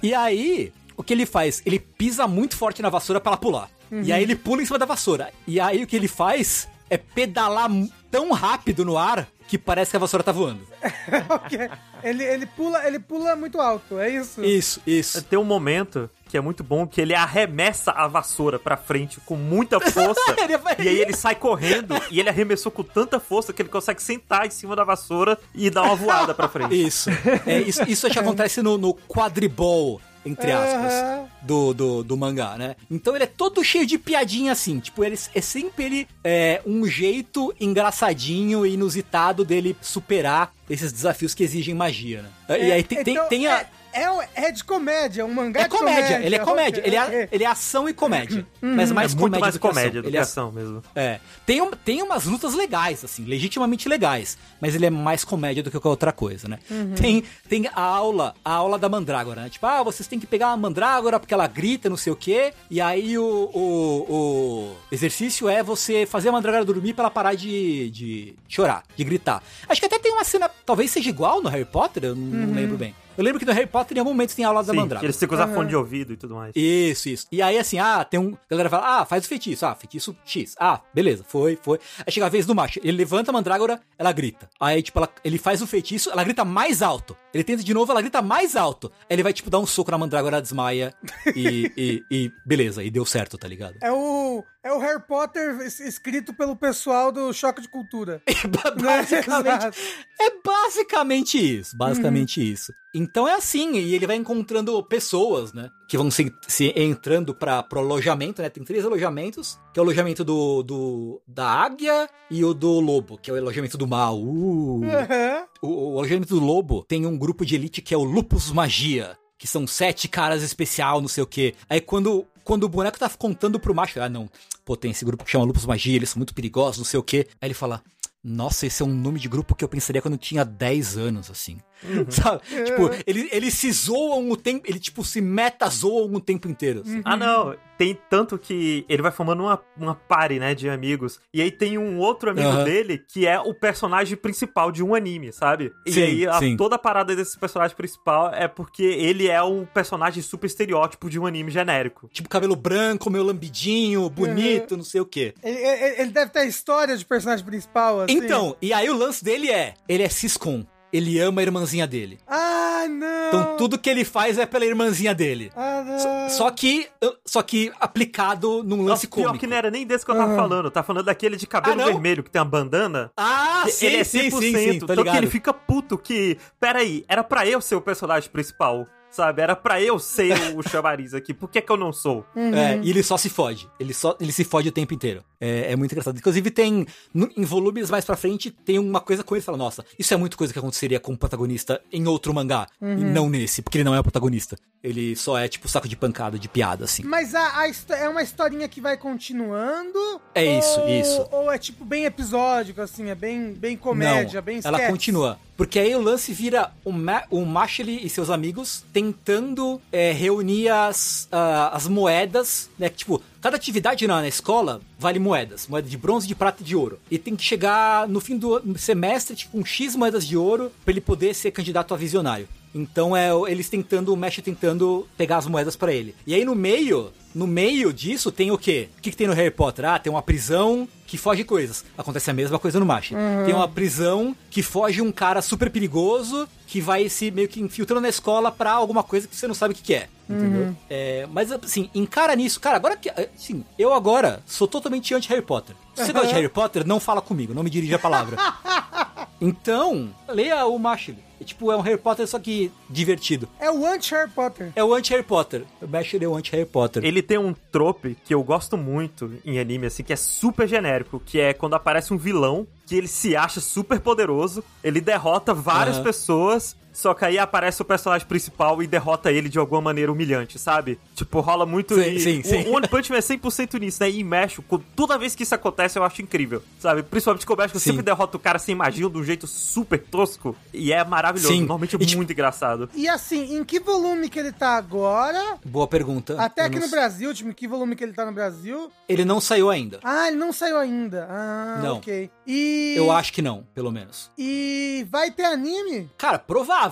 E aí, o que ele faz? Ele pisa muito forte na vassoura pra ela pular. E aí ele pula em cima da vassoura. E aí o que ele faz é pedalar tão rápido no ar que parece que a vassoura tá voando. Ok. ele, ele, pula, ele pula muito alto, é isso? Isso, isso. Tem um momento que é muito bom que ele arremessa a vassoura pra frente com muita força. Ele vai- e aí ele sai correndo e ele arremessou com tanta força que ele consegue sentar em cima da vassoura e dar uma voada pra frente. Isso. É, isso, isso já acontece no, no quadribol, entre aspas, Aham. do, do, do mangá, né? Então ele é todo cheio de piadinha assim. Tipo, ele é sempre ele, é, um jeito engraçadinho e inusitado dele superar esses desafios que exigem magia, né? e aí tem, tem, Então, tem a. é, é, o- é de comédia, é um mangá É de comédia, ele é comédia, ele, é, ele é ação e comédia. Mas É mais muito comédia mais do que ação. comédia do Ele que é ação mesmo. É. Tem, um- tem umas lutas legais, assim, legitimamente legais. Mas ele é mais comédia do que qualquer outra coisa, né? Tem, tem a aula, a aula da mandrágora, né? Tipo, ah, vocês têm que pegar uma mandrágora porque ela grita, não sei o quê. E aí o, o, o exercício é você fazer a mandrágora dormir pra ela parar de, de chorar, de gritar. Acho que até tem uma cena, talvez seja igual no Harry Potter, eu não, não lembro bem. Eu lembro que no Harry Potter em algum momento tem aula da Sim, mandrágora. que eles têm que usar fone de ouvido e tudo mais. Isso, isso. E aí, assim, ah, tem um. A galera fala, ah, faz o feitiço. Ah, feitiço X. Ah, beleza, foi, foi. Aí chega a vez do macho. Ele levanta a mandrágora, ela grita. Aí, tipo, ela- ele faz o feitiço, ela grita mais alto. Ele tenta de novo, ela grita mais alto. Aí ele vai, tipo, dar um soco na mandrágora, ela desmaia. E, e, e beleza, e deu certo, tá ligado? É o, é o Harry Potter es- escrito pelo pessoal do Choque de Cultura. basicamente, Exato. é basicamente isso, basicamente isso. Então é assim, e ele vai encontrando pessoas, né, que vão se, se entrando para pro alojamento, né, tem três alojamentos, que é o alojamento do, do da águia e o do lobo, que é o alojamento do mal. Uh. Aham. O, o alojamento do lobo tem um grupo de elite que é o Lupus Magia, que são sete caras especial, não sei o quê. Aí quando, quando o boneco tá contando pro macho, ah não, pô, tem esse grupo que chama Lupus Magia, eles são muito perigosos, não sei o quê. Aí ele fala, nossa, esse é um nome de grupo que eu pensaria quando eu tinha 10 anos, assim. Sabe? Tipo, ele- eles se zoam o tempo, ele tipo se meta zoam o tempo inteiro. assim. Ah, não. Tem tanto que ele vai formando uma, uma party, né, de amigos. E aí tem um outro amigo Aham. dele que é o personagem principal de um anime, sabe? E Sim, aí a- sim. toda a parada desse personagem principal é porque ele é um personagem super estereótipo de um anime genérico. Tipo, cabelo branco, meio lambidinho, bonito, não sei o quê. Ele, ele- ele deve ter a história de personagem principal, assim. Então, e aí o lance dele é, ele é ciscom. Ele ama a irmãzinha dele. Ah, não! Então tudo que ele faz é pela irmãzinha dele. Ah, não! Só, só que só que aplicado num lance Nossa, pior cômico. que não era nem desse que eu tava falando. Tá falando daquele de cabelo Ah, vermelho que tem a bandana. Ah, sim, ele é 100%. sim, sim, sim, tô tanto que ligado. ele fica puto que... Pera aí, era pra eu ser o personagem principal, sabe? Era pra eu ser o chamariz aqui. Por que que eu não sou? É, e ele só se fode. Ele só ele se fode o tempo inteiro. É, é muito engraçado. Inclusive, tem. no- em volumes mais pra frente, tem uma coisa com ele que fala: Nossa, isso é muito coisa que aconteceria com o protagonista em outro mangá. E não nesse, porque ele não é o protagonista. Ele só é tipo saco de pancada, de piada, assim. Mas a, a é uma historinha que vai continuando? É isso, ou, isso. Ou é tipo bem episódico, assim, é bem, bem comédia, Não, bem ela sketch? continua. Porque aí o lance vira o, Ma o Mashley e seus amigos tentando é, reunir as, ah, as moedas, né? Tipo, cada atividade na, na escola vale moedas. Moeda de bronze, de prata e de ouro. E tem que chegar no fim do semestre tipo, com X moedas de ouro pra ele poder ser candidato a visionário. Então é eles tentando, o Mesh tentando pegar as moedas pra ele. E aí no meio, no meio disso tem o quê? O que, que tem no Harry Potter? Ah, tem uma prisão que foge coisas. Acontece a mesma coisa no Mash. Tem uma prisão que foge um cara super perigoso que vai se meio que infiltrando na escola pra alguma coisa que você não sabe o que, que é. Entendeu? É, mas assim, encara nisso. Cara, agora que. Assim, eu agora sou totalmente anti-Harry Potter. Se você gosta de Harry Potter, não fala comigo, não me dirige a palavra. Então, leia o Mashley. É tipo, é um Harry Potter, só que divertido. É o anti-Harry Potter. É o anti-Harry Potter. O Mashley é o anti-Harry Potter. Ele tem um trope que eu gosto muito em anime, assim, que é super genérico, que é quando aparece um vilão que ele se acha super poderoso, ele derrota várias Aham. pessoas, só que aí aparece o personagem principal e derrota ele de alguma maneira humilhante, sabe? Tipo, rola muito... Sim, e- sim, o- sim. O One Punch Man é 100% nisso, né? E em México, toda vez que isso acontece, eu acho incrível, sabe? Principalmente que o México Sim. sempre derrota o cara sem magia, de um jeito super tosco, e é maravilhoso, Sim. normalmente E, tipo, muito engraçado. E assim, em que volume que ele tá agora? Boa pergunta. Até Eu aqui não no sei. Brasil, tipo, em que volume que ele tá no Brasil? Ele não saiu ainda. Ah, ele não saiu ainda. Ah, Não. ok. E. Eu acho que não, pelo menos. E vai ter anime? Cara, provável.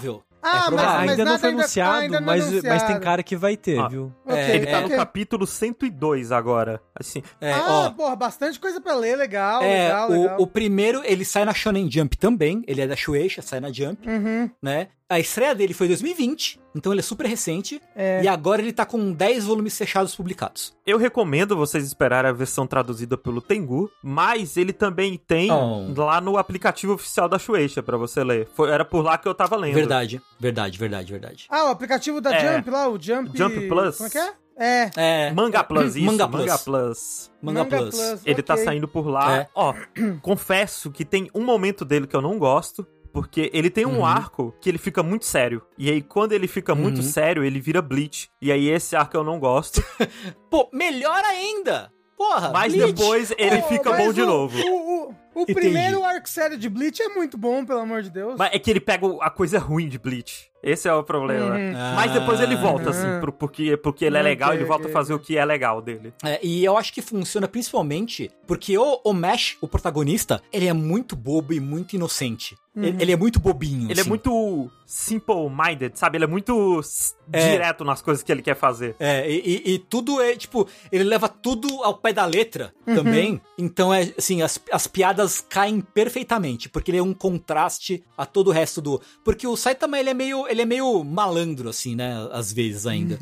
Ah, provável. Ah, ainda não foi anunciado, ainda não mas, mas tem cara que vai ter, Ah. viu? Ok, Ele tá É, no capítulo 102 agora. Assim, É, ah, ó, porra, bastante coisa pra ler, legal, é, legal, o, legal. o primeiro, ele sai na Shonen Jump também, ele é da Shueisha, sai na Jump, Uhum. né? A estreia dele foi em 2020, então ele é super recente, É. e agora ele tá com 10 volumes fechados publicados. eu recomendo vocês esperarem a versão traduzida pelo Tengu, mas ele também tem Oh. lá no aplicativo oficial da Shueisha pra você ler. Foi, era por lá que eu tava lendo. Verdade, verdade, verdade, verdade. Ah, o aplicativo da É. Jump lá, o Jump... Jump Plus. Como é que é? É. É, Manga Plus, isso. Manga Manga, Plus. Plus. Manga, Plus. Ele tá ok. saindo por lá. É. Ó, confesso que tem um momento dele que eu não gosto. Porque ele tem um Uhum. arco que ele fica muito sério. E aí, quando ele fica muito Uhum. sério, ele vira Bleach. E aí, esse arco eu não gosto. Pô, melhor ainda! Porra, Mas Bleach. depois ele Oh, fica bom de o- novo. O, o, o Entendi. primeiro arco sério de Bleach é muito bom, pelo amor de Deus. Mas é que ele pega a coisa ruim de Bleach. Esse é o problema. Uhum. Mas depois ele volta, Ah. assim, pro- porque, porque ele é legal, ele volta a ok, fazer o que é legal dele. É, e eu acho que funciona principalmente porque o, o Mesh, o protagonista, ele é muito bobo e muito inocente. Ele, ele é muito bobinho. Ele é assim. muito simple-minded, sabe? Ele é muito É. direto nas coisas que ele quer fazer. É, e, e- e tudo é, tipo, ele leva tudo ao pé da letra também. Então, é assim, as, as piadas caem perfeitamente, porque ele é um contraste a todo o resto do. Porque o Saitama, ele é meio, ele é meio malandro, assim, né? Às vezes ainda.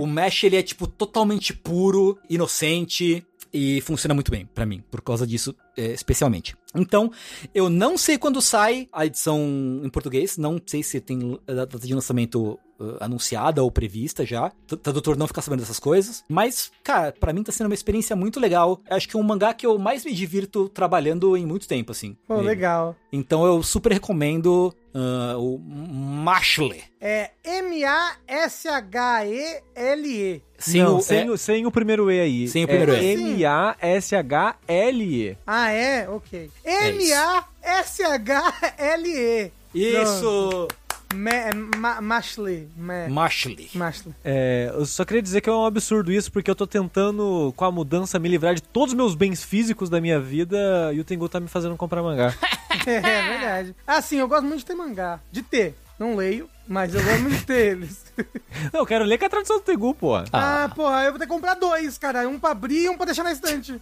o Mesh, ele é, tipo, totalmente puro, inocente. E funciona muito bem pra mim, por causa disso, é, especialmente. Então, eu não sei quando sai a edição em português, não sei se tem a data de lançamento uh, anunciada ou prevista já. O tradutor não fica sabendo dessas coisas. Mas, cara, pra mim tá sendo uma experiência muito legal. Acho que é um mangá que eu mais me divirto trabalhando em muito tempo, assim. Pô, nele. legal. Então eu super recomendo uh, o Mashle. É M-A-S-H-E-L-E. Sem não, o- sem, é- o, sem o primeiro E aí. Sem o primeiro é E. M-A-S-H-L-E. Ah, é? Ok. É isso. M-A-S-H-L-E. Isso! Ma- ma- Mashley. Ma- Mashle. Mashley. É, eu só queria dizer que é um absurdo isso, porque eu tô tentando, com a mudança, me livrar de todos os meus bens físicos da minha vida e o Tengu tá me fazendo comprar mangá. É verdade. Assim, eu gosto muito de ter mangá. De ter. Não leio, mas eu gosto muito de ter eles. Não, eu quero ler com a tradução do Tengu, pô. Ah, porra, eu vou ter que comprar dois, cara. Um pra abrir e um pra deixar na estante.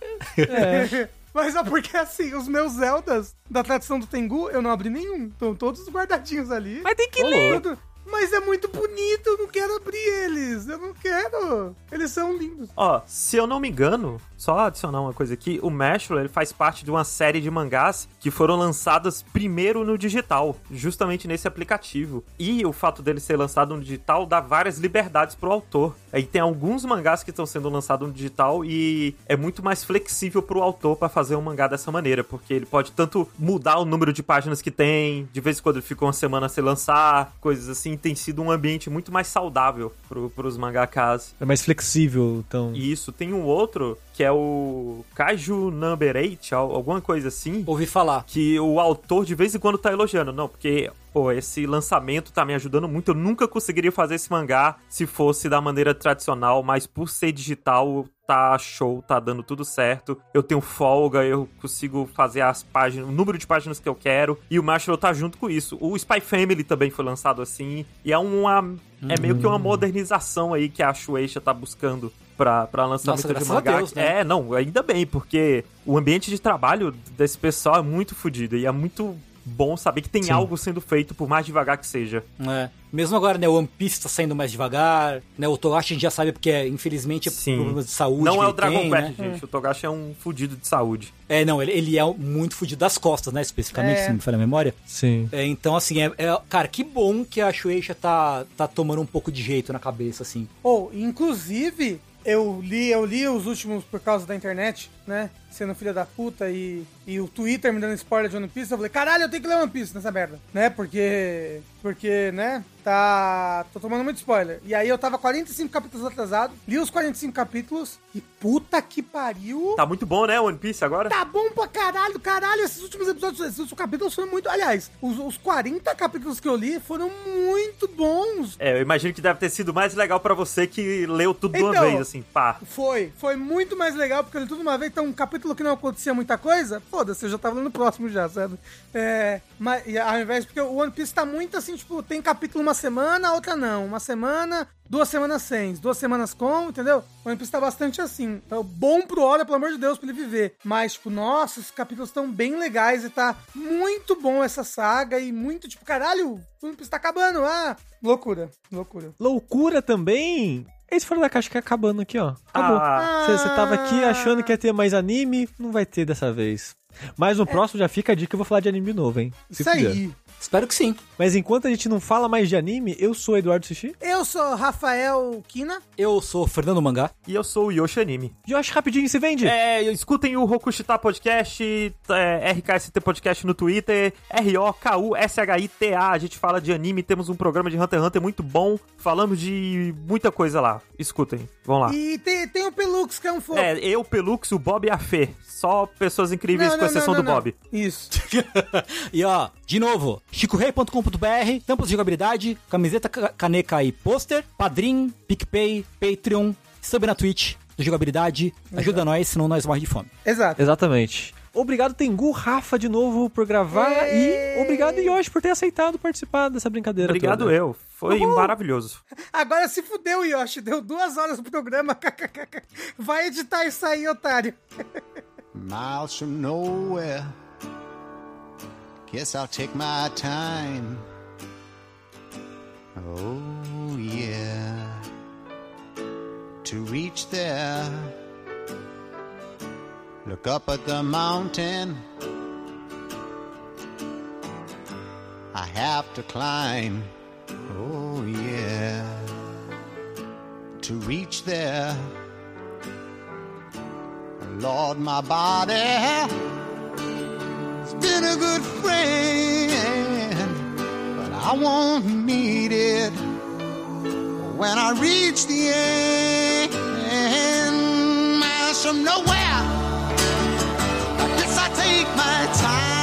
Mas é porque, assim, os meus Zeldas da tradição do Tengu, eu não abri nenhum. Estão todos guardadinhos ali. Mas tem que Ô, ler. Mas é muito bonito, eu não quero abrir eles. Eu não quero. Eles são lindos. Ó, se eu não me engano, só adicionar uma coisa aqui, o Mashro, ele faz parte de uma série de mangás que foram lançadas primeiro no digital, justamente nesse aplicativo. E o fato dele ser lançado no digital dá várias liberdades pro autor. Aí tem alguns mangás que estão sendo lançados no digital e é muito mais flexível pro autor para fazer um mangá dessa maneira, porque ele pode tanto mudar o número de páginas que tem, de vez em quando ele fica uma semana sem lançar, coisas assim, tem sido um ambiente muito mais saudável pro, pros mangakas. É mais flexível, então. E isso, tem um outro que é o Kaiju Number 8, al- alguma coisa assim, Ouvi falar. que o autor de vez em quando tá elogiando. Não, porque, pô, esse lançamento tá me ajudando muito. Eu nunca conseguiria fazer esse mangá se fosse da maneira tradicional, mas por ser digital, tá show, tá dando tudo certo. Eu tenho folga, eu consigo fazer as páginas, o número de páginas que eu quero. E o Marshall tá junto com isso. O Spy Family também foi lançado assim. E é uma. É meio que uma modernização aí que a Shueisha tá buscando pra, pra lançamento Nossa, de mangá. Deus, né? É, não, ainda bem, porque o ambiente de trabalho desse pessoal é muito fodido. E é muito bom saber que tem Sim. algo sendo feito, por mais devagar que seja. É. Mesmo agora, né, o One Piece tá saindo mais devagar, né, o Togashi a gente já sabe porque, é, infelizmente, é Sim. problemas de saúde não que é o ele Dragon tem, Quest, né? gente. O Togashi é um fudido de saúde. É, não, ele, ele é muito fudido das costas, né, especificamente, É. se não me falha a memória. Sim. É, então, assim, é, é- cara, que bom que a Shueisha tá, tá tomando um pouco de jeito na cabeça, assim. Ou, inclusive, eu li, eu li os últimos por causa da internet, né? Sendo filha da puta e, e o Twitter me dando spoiler de One Piece, eu falei, caralho, eu tenho que ler One Piece nessa merda, né? Porque, porque, né, tá, tô tomando muito spoiler. E aí eu tava 45 capítulos atrasado, li os 45 capítulos e puta que pariu. Tá muito bom, né, One Piece agora? Tá bom pra caralho, caralho. Esses últimos episódios, esses últimos capítulos foram muito. Aliás, os, os 40 capítulos que eu li foram muito bons. É, eu imagino que deve ter sido mais legal pra você que leu tudo de uma Então, vez, assim, pá. Foi, foi muito mais legal porque eu li tudo de uma vez. Então um capítulo que não acontecia muita coisa, foda-se, eu já tava lendo o próximo já, sabe? É, mas ao invés, porque o One Piece tá muito assim, tipo, tem capítulo uma semana, outra não. Uma semana, duas semanas sem, duas semanas com, entendeu? O One Piece tá bastante assim. Então, bom pro Oda, pelo amor de Deus, pra ele viver. Mas, tipo, nossa, os capítulos estão bem legais e tá muito bom essa saga e muito, tipo, caralho, o One Piece tá acabando, ah, loucura, loucura. Loucura também. Esse fora da caixa que é acabando aqui, ó. Acabou. Ah, Você tava aqui achando que ia ter mais anime, não vai ter dessa vez. Mas no próximo já fica a dica que eu vou falar de anime novo, hein? Se Isso puder. aí. Espero que sim. Mas enquanto a gente não fala mais de anime, eu sou Eduardo Sushi. Eu sou Rafael Kina. Eu sou Fernando Mangá. E eu sou o Yoshi Anime. Josh, rapidinho, se vende? É, escutem o Rokushita Podcast, é, RKST Podcast no Twitter, R-O-K-U-S-H-I-T-A. A gente fala de anime, temos um programa de Hunter x Hunter muito bom. Falamos de muita coisa lá. Escutem, vão lá. E tem, tem o Pelux, que é um fofo. É, eu, Pelux, o Bob e a Fê. Só pessoas incríveis, Não, com não, exceção não, do não, Bob. Isso. E ó, de novo, chicorei.com.br, tampas de jogabilidade, camiseta, ca- caneca e pôster, Padrim, PicPay, Patreon, sub na Twitch do Jogabilidade. Ajuda nós, senão nós morremos de fome. Exato. Exatamente. Obrigado, Tengu, Rafa, de novo por gravar. Ê! E obrigado, Yoshi, por ter aceitado participar dessa brincadeira Obrigado toda. eu. Foi maravilhoso. Agora se fudeu, Yoshi. Deu duas horas do programa. Vai editar isso aí, otário. miles from nowhere. Guess I'll take my time. Oh, yeah. To reach there, look up at the mountain. I have to climb. Oh, yeah. To reach there. Lord, my body good friend, but I won't need it when I reach the end. Miles from nowhere, I guess I take my time.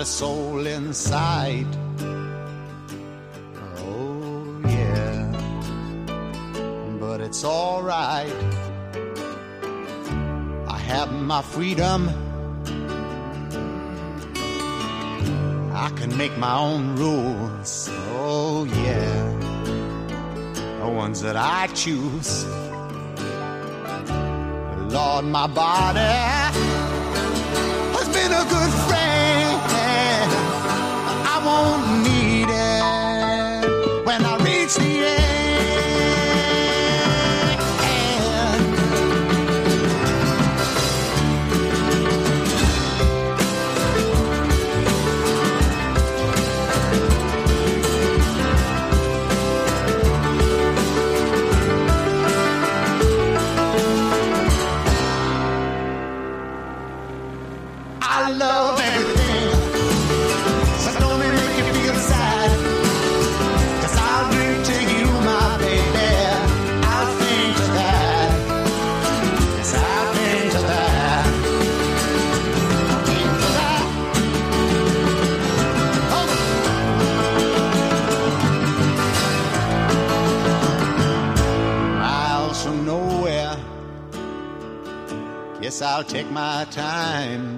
A soul inside. Oh, yeah, but it's alright. I have my freedom. I can make my own rules. Oh, yeah, the ones that I choose. Lord, my body has been a good friend. I'll take my time.